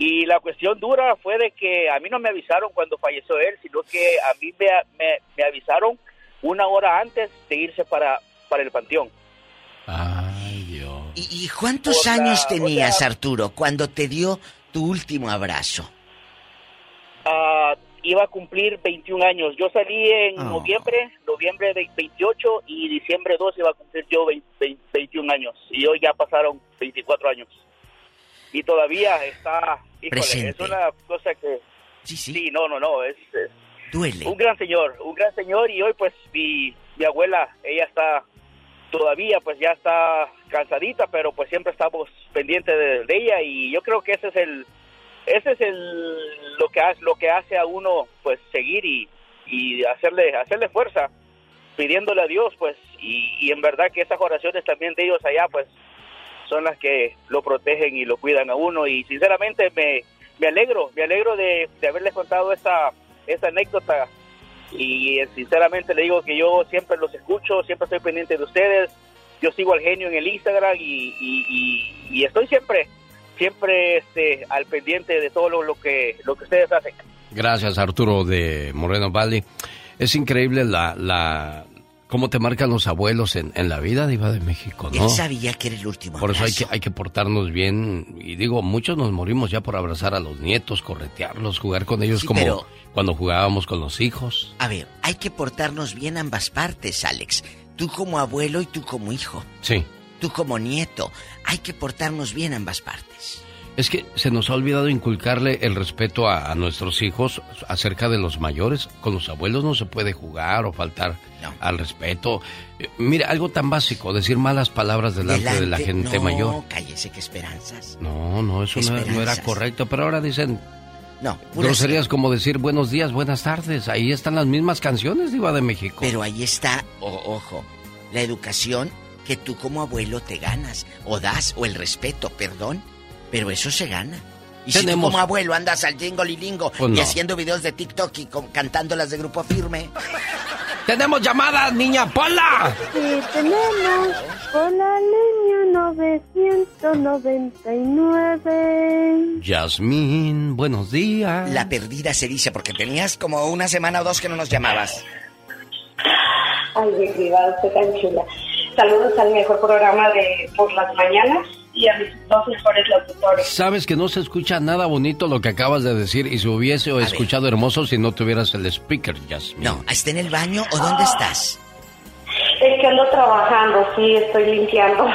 y la cuestión dura fue de que a mí no me avisaron cuando falleció él, sino que a mí me, me, me avisaron una hora antes de irse para, para el panteón. ¿Y, y cuántos la- años tenías, Arturo, cuando te dio tu último abrazo? Ah, iba a cumplir 21 años. Yo salí en Ah. noviembre, noviembre de 28 y diciembre 2 iba a cumplir yo 20 20 21 años. Y hoy ya pasaron 24 años. Y todavía está, híjole, Presente. es una cosa que... Sí, no, no, no, es, es Duele. un gran señor, un gran señor y hoy pues mi, mi abuela, ella está todavía pues ya está cansadita, pero pues siempre estamos pendientes de, de ella y yo creo que ese es el ese es el lo que hace lo que hace a uno pues seguir y, y hacerle hacerle fuerza pidiéndole a Dios pues y, y en verdad que esas oraciones también de ellos allá pues son las que lo protegen y lo cuidan a uno y sinceramente me, me alegro, me alegro de, de haberles contado esta, esta anécdota y eh, sinceramente le digo que yo siempre los escucho, siempre estoy pendiente de ustedes, yo sigo al genio en el Instagram y, y, y- y estoy siempre, siempre este, al pendiente de todo lo, lo que, lo que ustedes hacen. Gracias Arturo de Moreno Valley. Es increíble la, la cómo te marcan los abuelos en, en la vida diva de México, ¿no? Él sabía que era el último Por eso hay que, hay que portarnos bien. Y digo, muchos nos morimos ya por abrazar a los nietos, corretearlos, jugar con ellos Sí, como pero- cuando jugábamos con los hijos. A ver, hay que portarnos bien ambas partes, Alex. Tú como abuelo y tú como hijo. Sí. Tú como nieto. Hay que portarnos bien ambas partes. Es que se nos ha olvidado inculcarle el respeto a, a nuestros hijos acerca de los mayores. Con los abuelos no se puede jugar o faltar al respeto. Eh, mira, algo tan básico, decir malas palabras delante, de la gente no, mayor. cállese, que esperanzas. No, no, eso no, no era correcto. Pero ahora dicen No, groserías como decir buenos días, buenas tardes. Ahí están las mismas canciones, Diva de México. Pero ahí está, o- ojo, la educación que tú como abuelo te ganas, o das, o el respeto, perdón, pero eso se gana. Y si tú Tenemos- como abuelo andas al jingo lilingo Pues y no. haciendo videos de TikTok y con- cantando las de Grupo Firme. ¡Tenemos llamada, niña Pola! Sí, tenemos con la línea 999. Yasmín, buenos días. La perdida se dice porque tenías como una semana o dos que no nos llamabas. Ay, mi diva, usted tan chula. Saludos al mejor programa de por las mañanas y a mis dos mejores locutores. Sabes que no se escucha nada bonito lo que acabas de decir y se hubiese escuchado hermoso si no tuvieras el speaker, Yasmín. No, ¿está en el baño o dónde estás? Es que ando trabajando, sí, estoy limpiando.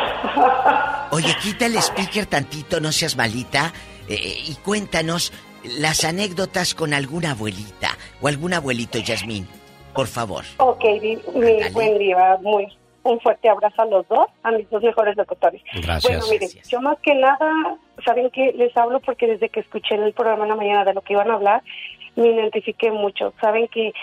Oye, quita el speaker tantito, no seas malita, eh, y cuéntanos las anécdotas con alguna abuelita o algún abuelito, Yasmín, por favor. ok, di- mi buen diva, muy un fuerte abrazo a los dos, a mis dos mejores locutores. Gracias. Bueno, miren, yo más que nada, ¿saben qué? Les hablo porque desde que escuché en el programa en la mañana de lo que iban a hablar, me identifiqué mucho. Saben que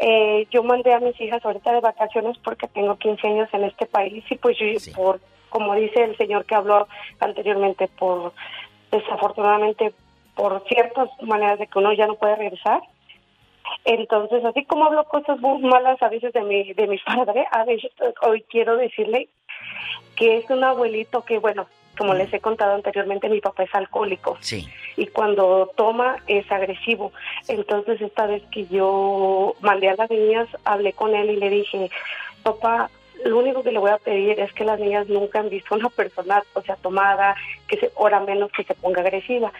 eh, yo mandé a mis hijas ahorita de vacaciones porque tengo 15 años en este país y pues yo, por, como dice el señor que habló anteriormente, por desafortunadamente por ciertas maneras de que uno ya no puede regresar. Entonces, así como hablo cosas muy malas a veces de mi, de mi padre, a veces hoy quiero decirle que es un abuelito que, bueno, como les he contado anteriormente, mi papá es alcohólico Sí. y cuando toma es agresivo. Entonces esta vez que yo mandé a las niñas, hablé con él y le dije, papá, lo único que le voy a pedir es que las niñas nunca han visto una persona, o sea, tomada, que se, hora menos que se ponga agresiva.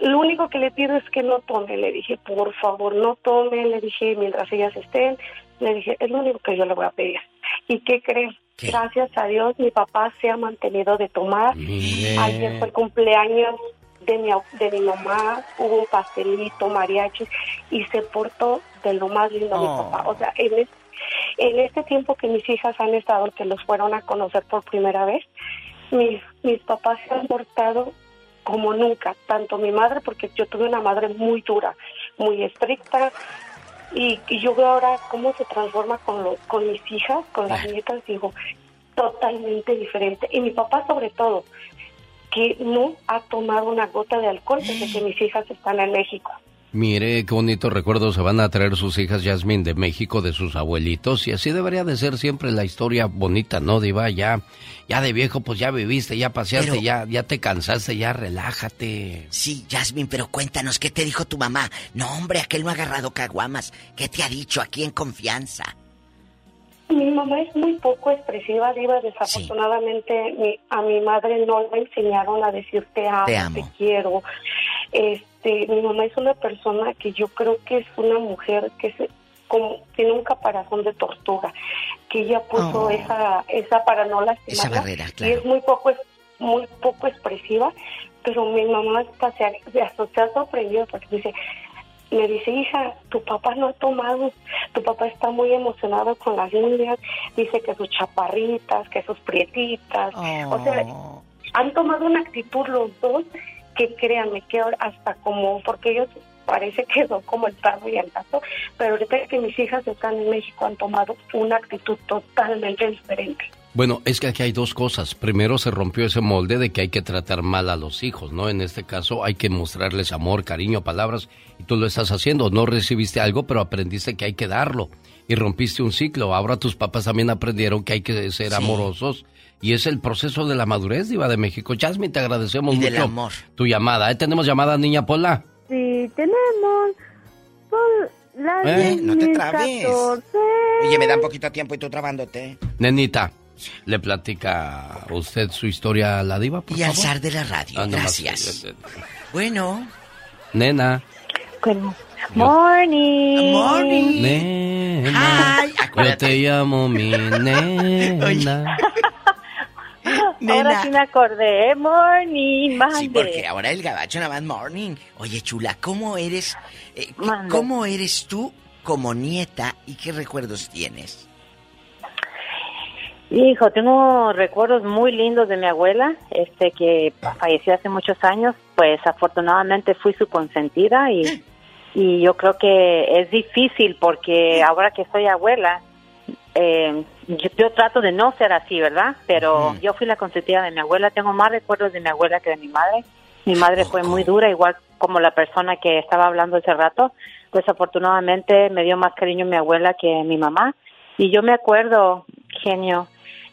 Lo único que le pido es que no tome, le dije, por favor, no tome, le dije, mientras ellas estén, le dije, es lo único que yo le voy a pedir. ¿Y qué creen? Gracias a Dios, mi papá se ha mantenido de tomar. Ayer fue el cumpleaños de mi, de mi mamá, hubo un pastelito, mariachi, y se portó de lo más lindo mi Oh. papá. O sea, en, es- en este tiempo que mis hijas han estado, que los fueron a conocer por primera vez, mis, mis papás se han portado como nunca, tanto mi madre, porque yo tuve una madre muy dura, muy estricta, y, y yo veo ahora cómo se transforma con, lo- con mis hijas, con las nietas, digo, totalmente diferente. Y mi papá sobre todo, que no ha tomado una gota de alcohol desde que mis hijas están en México. Mire, qué bonitos recuerdos se van a traer sus hijas Yasmín de México, de sus abuelitos, y así debería de ser siempre la historia bonita, ¿no, Diva? Ya, ya de viejo, pues ya viviste, ya paseaste, Pero- ya, ya te cansaste, ya relájate. Sí, Jasmine, pero cuéntanos, ¿qué te dijo tu mamá? No, hombre, aquel no ha agarrado caguamas. ¿Qué te ha dicho aquí en confianza? Mi mamá es muy poco expresiva, Diva. Desafortunadamente, mi- a mi madre no le enseñaron a decir te amo, Te te, amo. quiero. Este, mi mamá es una persona que yo creo que es una mujer que se, como, tiene un caparazón de tortuga, que ella puso Oh. esa, esa para no lastimarla. Esa barrera, Y es muy poco, es- muy poco expresiva, pero mi mamá hasta se ha, sorprendido porque dice, me dice, hija, tu papá no ha tomado, tu papá está muy emocionado con las niñas, dice que sus chaparritas, que sus prietitas, o sea, han tomado una actitud los dos que créanme que ahora hasta como, porque ellos parece que son como el perro y el gato, pero ahorita que mis hijas están en México han tomado una actitud totalmente diferente. Bueno, es que aquí hay dos cosas. Primero se rompió ese molde de que hay que tratar mal a los hijos, ¿no? En este caso hay que mostrarles amor, cariño, palabras, y tú lo estás haciendo. No recibiste algo, pero aprendiste que hay que darlo. Y rompiste un ciclo. Ahora tus papás también aprendieron que hay que ser Sí. amorosos. Y es el proceso de la madurez, Diva de México. Jasmine, te agradecemos Y mucho del amor. tu llamada. ¿Eh? ¿Tenemos llamada, niña Pola? Sí, tenemos por la ¿Eh? No te trabes. 14. Oye, me da un poquito de tiempo y tú trabándote. Nenita, ¿le platica usted su historia a la Diva, por Y al favor? zar de la radio. Ah, Gracias. eh, eh, Bueno. Nena. Bueno, morning. Morning. Nena. Ay, Yo te llamo mi nena. Ahora sí me acordé. Morning, mande. Sí, porque ahora el gabacho nada más morning. Oye, chula, ¿cómo eres? eh. ¿Cómo eres tú como nieta y qué recuerdos tienes? Hijo, tengo recuerdos muy lindos de mi abuela, este que falleció hace muchos años. Pues afortunadamente fui su consentida y, y yo creo que es difícil porque ahora que soy abuela, eh, yo, yo trato de no ser así, ¿verdad? Pero yo fui la consentida de mi abuela. Tengo más recuerdos de mi abuela que de mi madre. Mi madre fue muy dura, igual como la persona que estaba hablando hace rato. Desafortunadamente me dio más cariño mi abuela que mi mamá. Y yo me acuerdo, genio,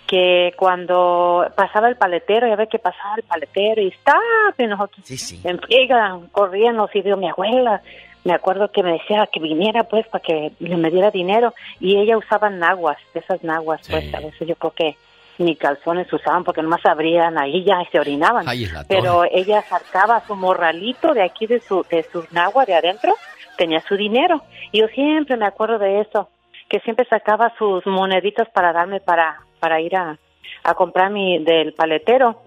que cuando pasaba el paletero, ya ve que pasaba el paletero y estaba, y nosotros en friega, corriendo, y dio mi abuela. Me acuerdo que me decía que viniera pues para que me diera dinero y ella usaba naguas, esas naguas, pues a veces yo creo que ni calzones usaban porque nomás abrían ahí ya y se orinaban. Pero ella sacaba su morralito de aquí de su de su nagua de adentro, tenía su dinero. Y yo siempre me acuerdo de eso, que siempre sacaba sus moneditas para darme para para ir a, a comprar mi del paletero.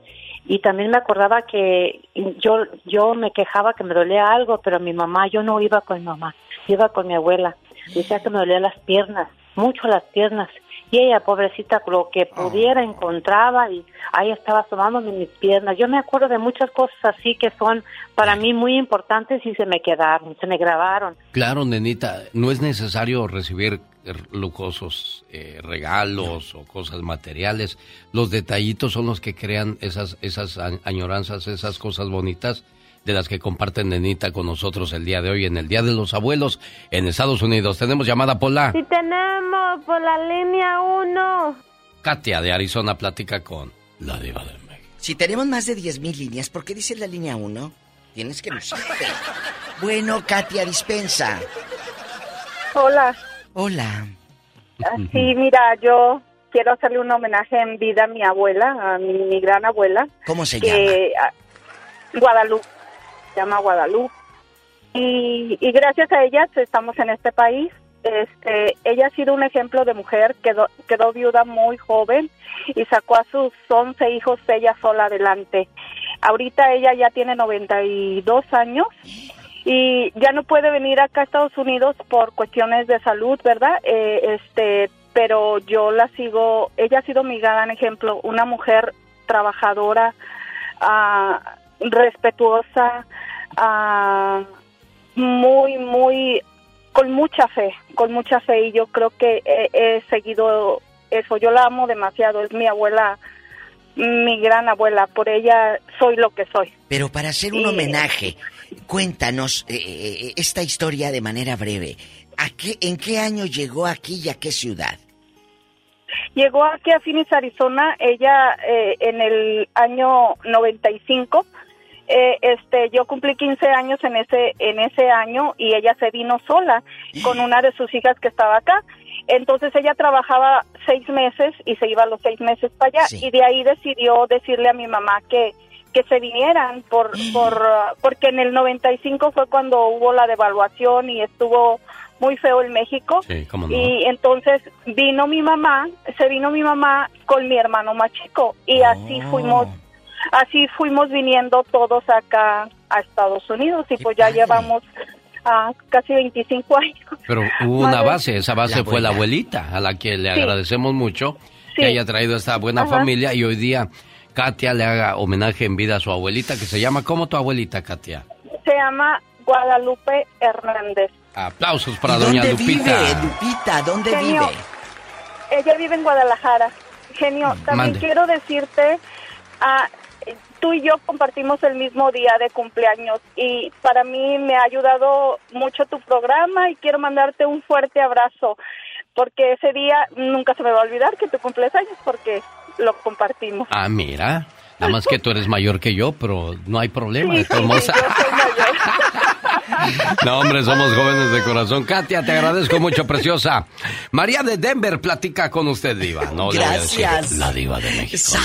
Y también me acordaba que yo yo me quejaba que me dolía algo, pero mi mamá, yo no iba con mi mamá, iba con mi abuela. Decía que me dolía las piernas, mucho las piernas y ella, pobrecita, lo que ah. pudiera encontraba y ahí estaba tomándome mis piernas. Yo me acuerdo de muchas cosas así que son para mí muy importantes y se me quedaron, se me grabaron. Claro, nenita, no es necesario recibir lujosos eh, regalos o cosas materiales. Los detallitos son los que crean esas, esas añoranzas, esas cosas bonitas de las que comparten Nenita con nosotros el día de hoy en el Día de los Abuelos en Estados Unidos. ¿Tenemos llamada Pola? Sí, tenemos por la línea 1. Katia de Arizona platica con la diva de México. Si tenemos más de 10.000 líneas, ¿por qué dices la línea 1? Tienes que buscarte. bueno, Katia, dispensa. Hola. Hola. Sí, mira, yo quiero hacerle un homenaje en vida a mi abuela, a mi, gran abuela. ¿Cómo se llama? Ah, Guadalupe se llama Guadalupe. Y, gracias a ella estamos en este país. Este, ella ha sido un ejemplo de mujer, quedó, quedó viuda muy joven y sacó a sus 11 hijos ella sola adelante. Ahorita ella ya tiene 92 años y ya no puede venir acá a Estados Unidos por cuestiones de salud, ¿verdad? Eh, este, pero yo la sigo, ella ha sido mi gran ejemplo, una mujer trabajadora, uh, respetuosa, uh, muy, muy, con mucha fe, con mucha fe y yo creo que he, seguido eso. Yo la amo demasiado, es mi abuela, mi gran abuela, por ella soy lo que soy. Pero para hacer un homenaje, cuéntanos eh, eh, esta historia de manera breve. ¿A qué, ¿En qué año llegó aquí y a qué ciudad? Llegó aquí a Phoenix, Arizona, ella eh, en el año 95 eh, este, yo cumplí 15 años en ese, en ese año y ella se vino sola con una de sus hijas que estaba acá. Entonces ella trabajaba seis meses y se iba los seis meses para allá y de ahí decidió decirle a mi mamá que, que se vinieran por, por, porque en el 95 fue cuando hubo la devaluación y estuvo muy feo en México. Y entonces vino mi mamá, se vino mi mamá con mi hermano más chico y así oh. fuimos así fuimos viniendo todos acá a Estados Unidos y pues ya llevamos a casi 25 años. Pero hubo una base, esa base fue la abuelita, a la que le agradecemos mucho que haya traído esta buena familia y hoy día Katia le haga homenaje en vida a su abuelita que se llama, ¿cómo tu abuelita, Katia? Se llama Guadalupe Hernández. Aplausos para doña ¿Dónde Lupita. Vive, Lupita, ¿dónde vive? Ella vive en Guadalajara. Genio, también quiero decirte, a tú y yo compartimos el mismo día de cumpleaños y para mí me ha ayudado mucho tu programa y quiero mandarte un fuerte abrazo porque ese día nunca se me va a olvidar que tú cumples años porque lo compartimos. Ah, mira. Nada más que tú eres mayor que yo, pero no hay problema. no, hombre, somos jóvenes de corazón. Katia, te agradezco mucho, preciosa. María de Denver platica con usted, Diva. No Gracias. la Diva de México.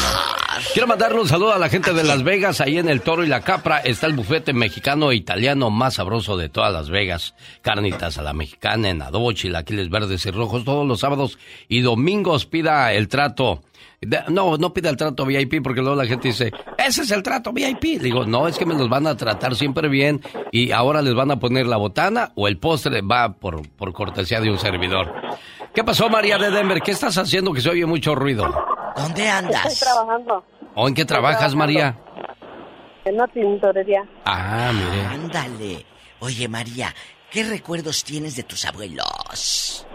Quiero mandarle un saludo a la gente de Las Vegas. Ahí en el Toro y la Capra está el bufete mexicano e italiano más sabroso de todas Las Vegas. Carnitas a la mexicana, en adobo, chilaquiles verdes y rojos todos los sábados y domingos. Pida el trato no, no pida el trato VIP porque luego la gente dice, ese es el trato VIP. Digo, no, es que me los van a tratar siempre bien y ahora les van a poner la botana o el postre va por, por cortesía de un servidor. ¿Qué pasó, María de Denver? ¿Qué estás haciendo que se oye mucho ruido? ¿Dónde andas? Estoy trabajando. ¿O en qué trabajas, María? En una tintorería. Ah, mire. Ándale. Oye, María, ¿qué recuerdos tienes de tus abuelos?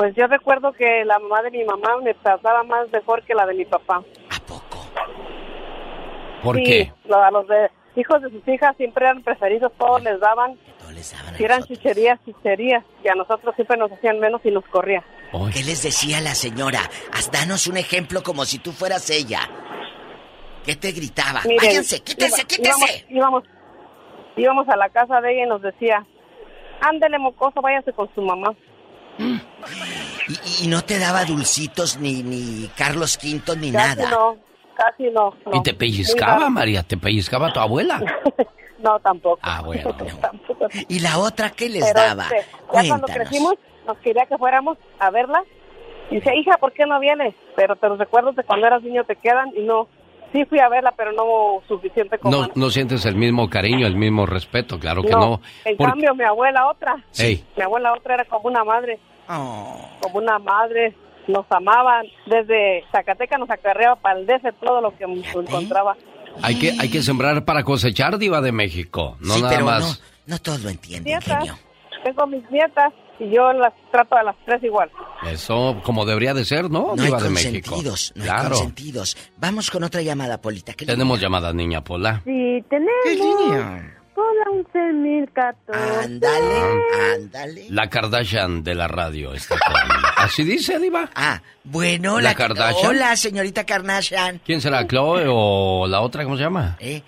Pues yo recuerdo que la mamá de mi mamá me trataba más mejor que la de mi papá. ¿A poco? ¿Por sí, qué? A los, de, hijos de sus hijas siempre eran preferidos, todos les daban. si eran chicherías, chicherías. Y a nosotros siempre nos hacían menos y nos corría. ¿Qué les decía la señora? Haz, danos un ejemplo como si tú fueras ella. ¿Qué te gritaba? Miren, Váyanse, quítese. Íbamos, íbamos, íbamos a la casa de ella y nos decía, ándele mocoso, váyase con su mamá. Y, y no te daba dulcitos ni, ni Carlos V ni Casi nada. no, casi no. no. ¿Y te pellizcaba, María? ¿Te pellizcaba tu abuela? No, tampoco. Ah, bueno. ¿Y la otra qué les Pero, daba? este, ya cuando crecimos, nos quería que fuéramos a verla. Y dice, hija, ¿por qué no vienes? Pero te los recuerdos de cuando eras niño te quedan y no. Sí fui a verla, pero no suficiente como No, antes. no sientes el mismo cariño, el mismo respeto, claro que no. En Porque- cambio, mi abuela otra. Ey. Mi abuela otra era como una madre. Oh. Como una madre. Nos amaban. Desde Zacatecas nos acarreaba para el DC todo lo que encontraba. hay que, hay que sembrar para cosechar, diva de México. No Sí, nada pero más. no, no todos lo entienden. Tengo mis nietas y yo las trato a las tres igual. Eso como debería de ser, ¿no? No hay diva de México. consentidos, no hay claro. consentidos. Vamos con otra llamada, Polita. ¿Qué Tenemos llamada, niña Pola. Sí, tenemos. Hola, 11.014. Ándale, ándale. La Kardashian de la radio está con... ¿Así dice, diva? Ah, bueno, ¿La la, Kardashian? Hola, señorita Kardashian. ¿Quién será, Chloe o la otra, cómo se llama? ¿Qué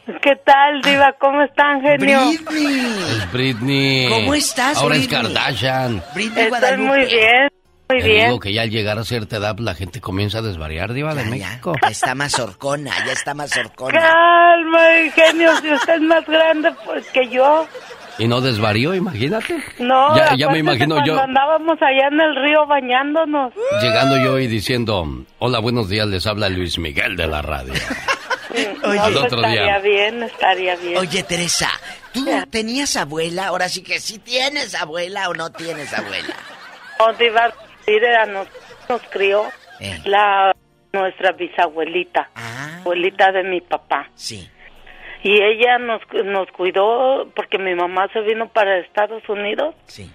tal, Diva? ¿Cómo están, genio? Es Britney. ¿Cómo estás, Ahora es Britney? Kardashian. Estoy muy bien, muy Te bien. digo que ya al llegar a cierta edad la gente comienza a desvariar, diva de México. Ya está más horcona, ya está más horcona. Calma, genio, si usted es más grande pues que yo. Y no desvarió, imagínate. No, Ya, ya me imagino cuando yo andábamos allá en el río bañándonos. llegando yo y diciendo, hola, buenos días, les habla Luis Miguel de la radio. Oye, Al otro estaría día. bien, estaría bien. Oye, Teresa, ¿tú tenías abuela? Ahora sí que sí tienes abuela o no tienes abuela. No, a nos, nos crió Eh. la nuestra bisabuelita, abuelita de mi papá. Sí. Y ella nos, nos cuidó porque mi mamá se vino para Estados Unidos. Sí.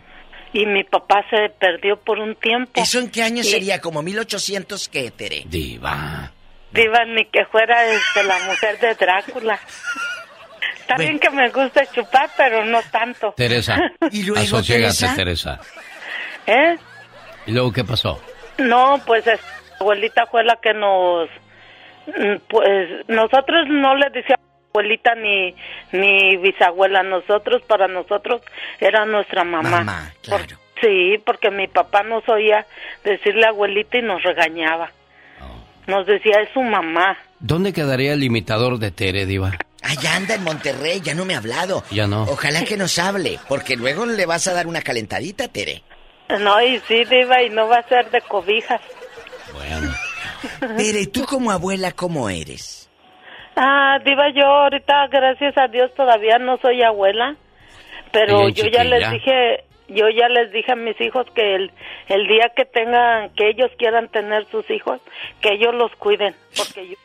Y mi papá se perdió por un tiempo. ¿Eso en qué año Y- sería? ¿Como 1800 qué, Tere? Diva. Diva, ni que fuera este, la mujer de Drácula. Está bien que me gusta chupar, pero no tanto. Teresa, ¿Y luego, asociégate, Teresa? Teresa. ¿Eh? ¿Y luego qué pasó? No, pues es- abuelita fue la que nos... mm, Pues nosotros no le decíamos abuelita ni, ni bisabuela. Nosotros, para nosotros, era nuestra mamá. Mamá, claro. sí, porque mi papá nos oía decirle abuelita y nos regañaba. Nos decía, es su mamá. ¿Dónde quedaría el imitador de Tere, diva? Allá anda en Monterrey, ya no me ha hablado. Ya no. Ojalá que nos hable, porque luego le vas a dar una calentadita, Tere. No, y sí, Diva, y no va a ser de cobijas. Tere, ¿tú como abuela cómo eres? Ah, Diva, yo ahorita, gracias a Dios, todavía no soy abuela, pero Bien yo ya les dije, yo ya les dije a mis hijos que el, el día que tengan, que ellos quieran tener sus hijos, que ellos los cuiden, porque yo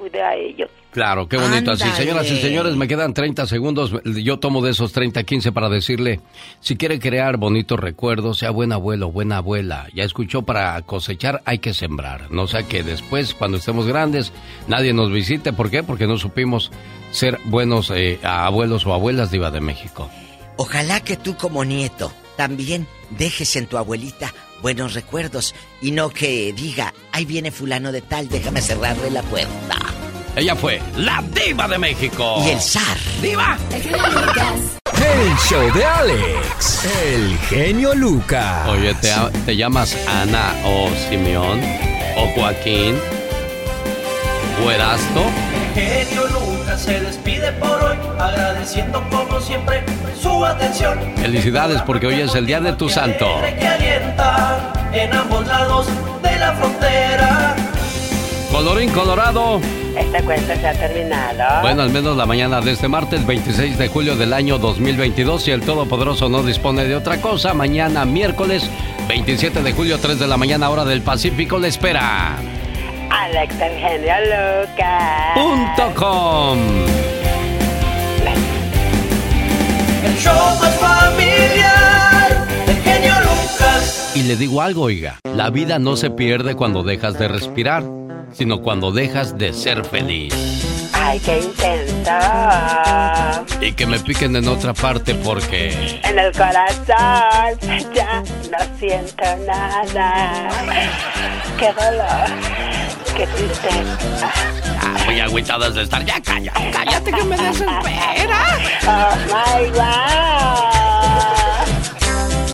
cuidé a ellos. Claro, qué bonito. Así, señoras y señores, me quedan 30 segundos. Yo tomo de esos 30, 15 para decirle, si quiere crear bonitos recuerdos, sea buen abuelo, buena abuela. Ya escuchó, para cosechar hay que sembrar. No sea que después, cuando estemos grandes, nadie nos visite. ¿Por qué? Porque no supimos ser buenos eh, abuelos o abuelas diva de México. Ojalá que tú como nieto también dejes en tu abuelita buenos recuerdos y no que diga, ahí viene fulano de tal, déjame cerrarle la puerta. Ella fue la diva de México. Y el zar. ¡Diva! El show de Alex, el genio Lucas. Oye, ¿te, te llamas Ana o Simeón o Joaquín o Erasto? Genio Lucas se despide por hoy, agradeciendo como siempre su atención. Felicidades porque hoy es el día de tu santo. Que alienta en ambos lados de la frontera. Colorín Colorado. Esta cuenta se ha terminado. Bueno, al menos la mañana de este martes 26 de julio del año 2022, si el Todopoderoso no dispone de otra cosa, mañana miércoles 27 de julio 3 de la mañana hora del Pacífico le espera. Alex, el genio Lucas. Punto com. El show más familiar del genio Lucas. Y le digo algo, oiga, la vida no se pierde cuando dejas de respirar, sino cuando dejas de ser feliz. Ay, qué intensa. Y que me piquen en otra parte porque... En el corazón ya no siento nada. Qué dolor. Qué triste. Ah, muy de estar. Ya calla, cállate que me desespera. Oh my God.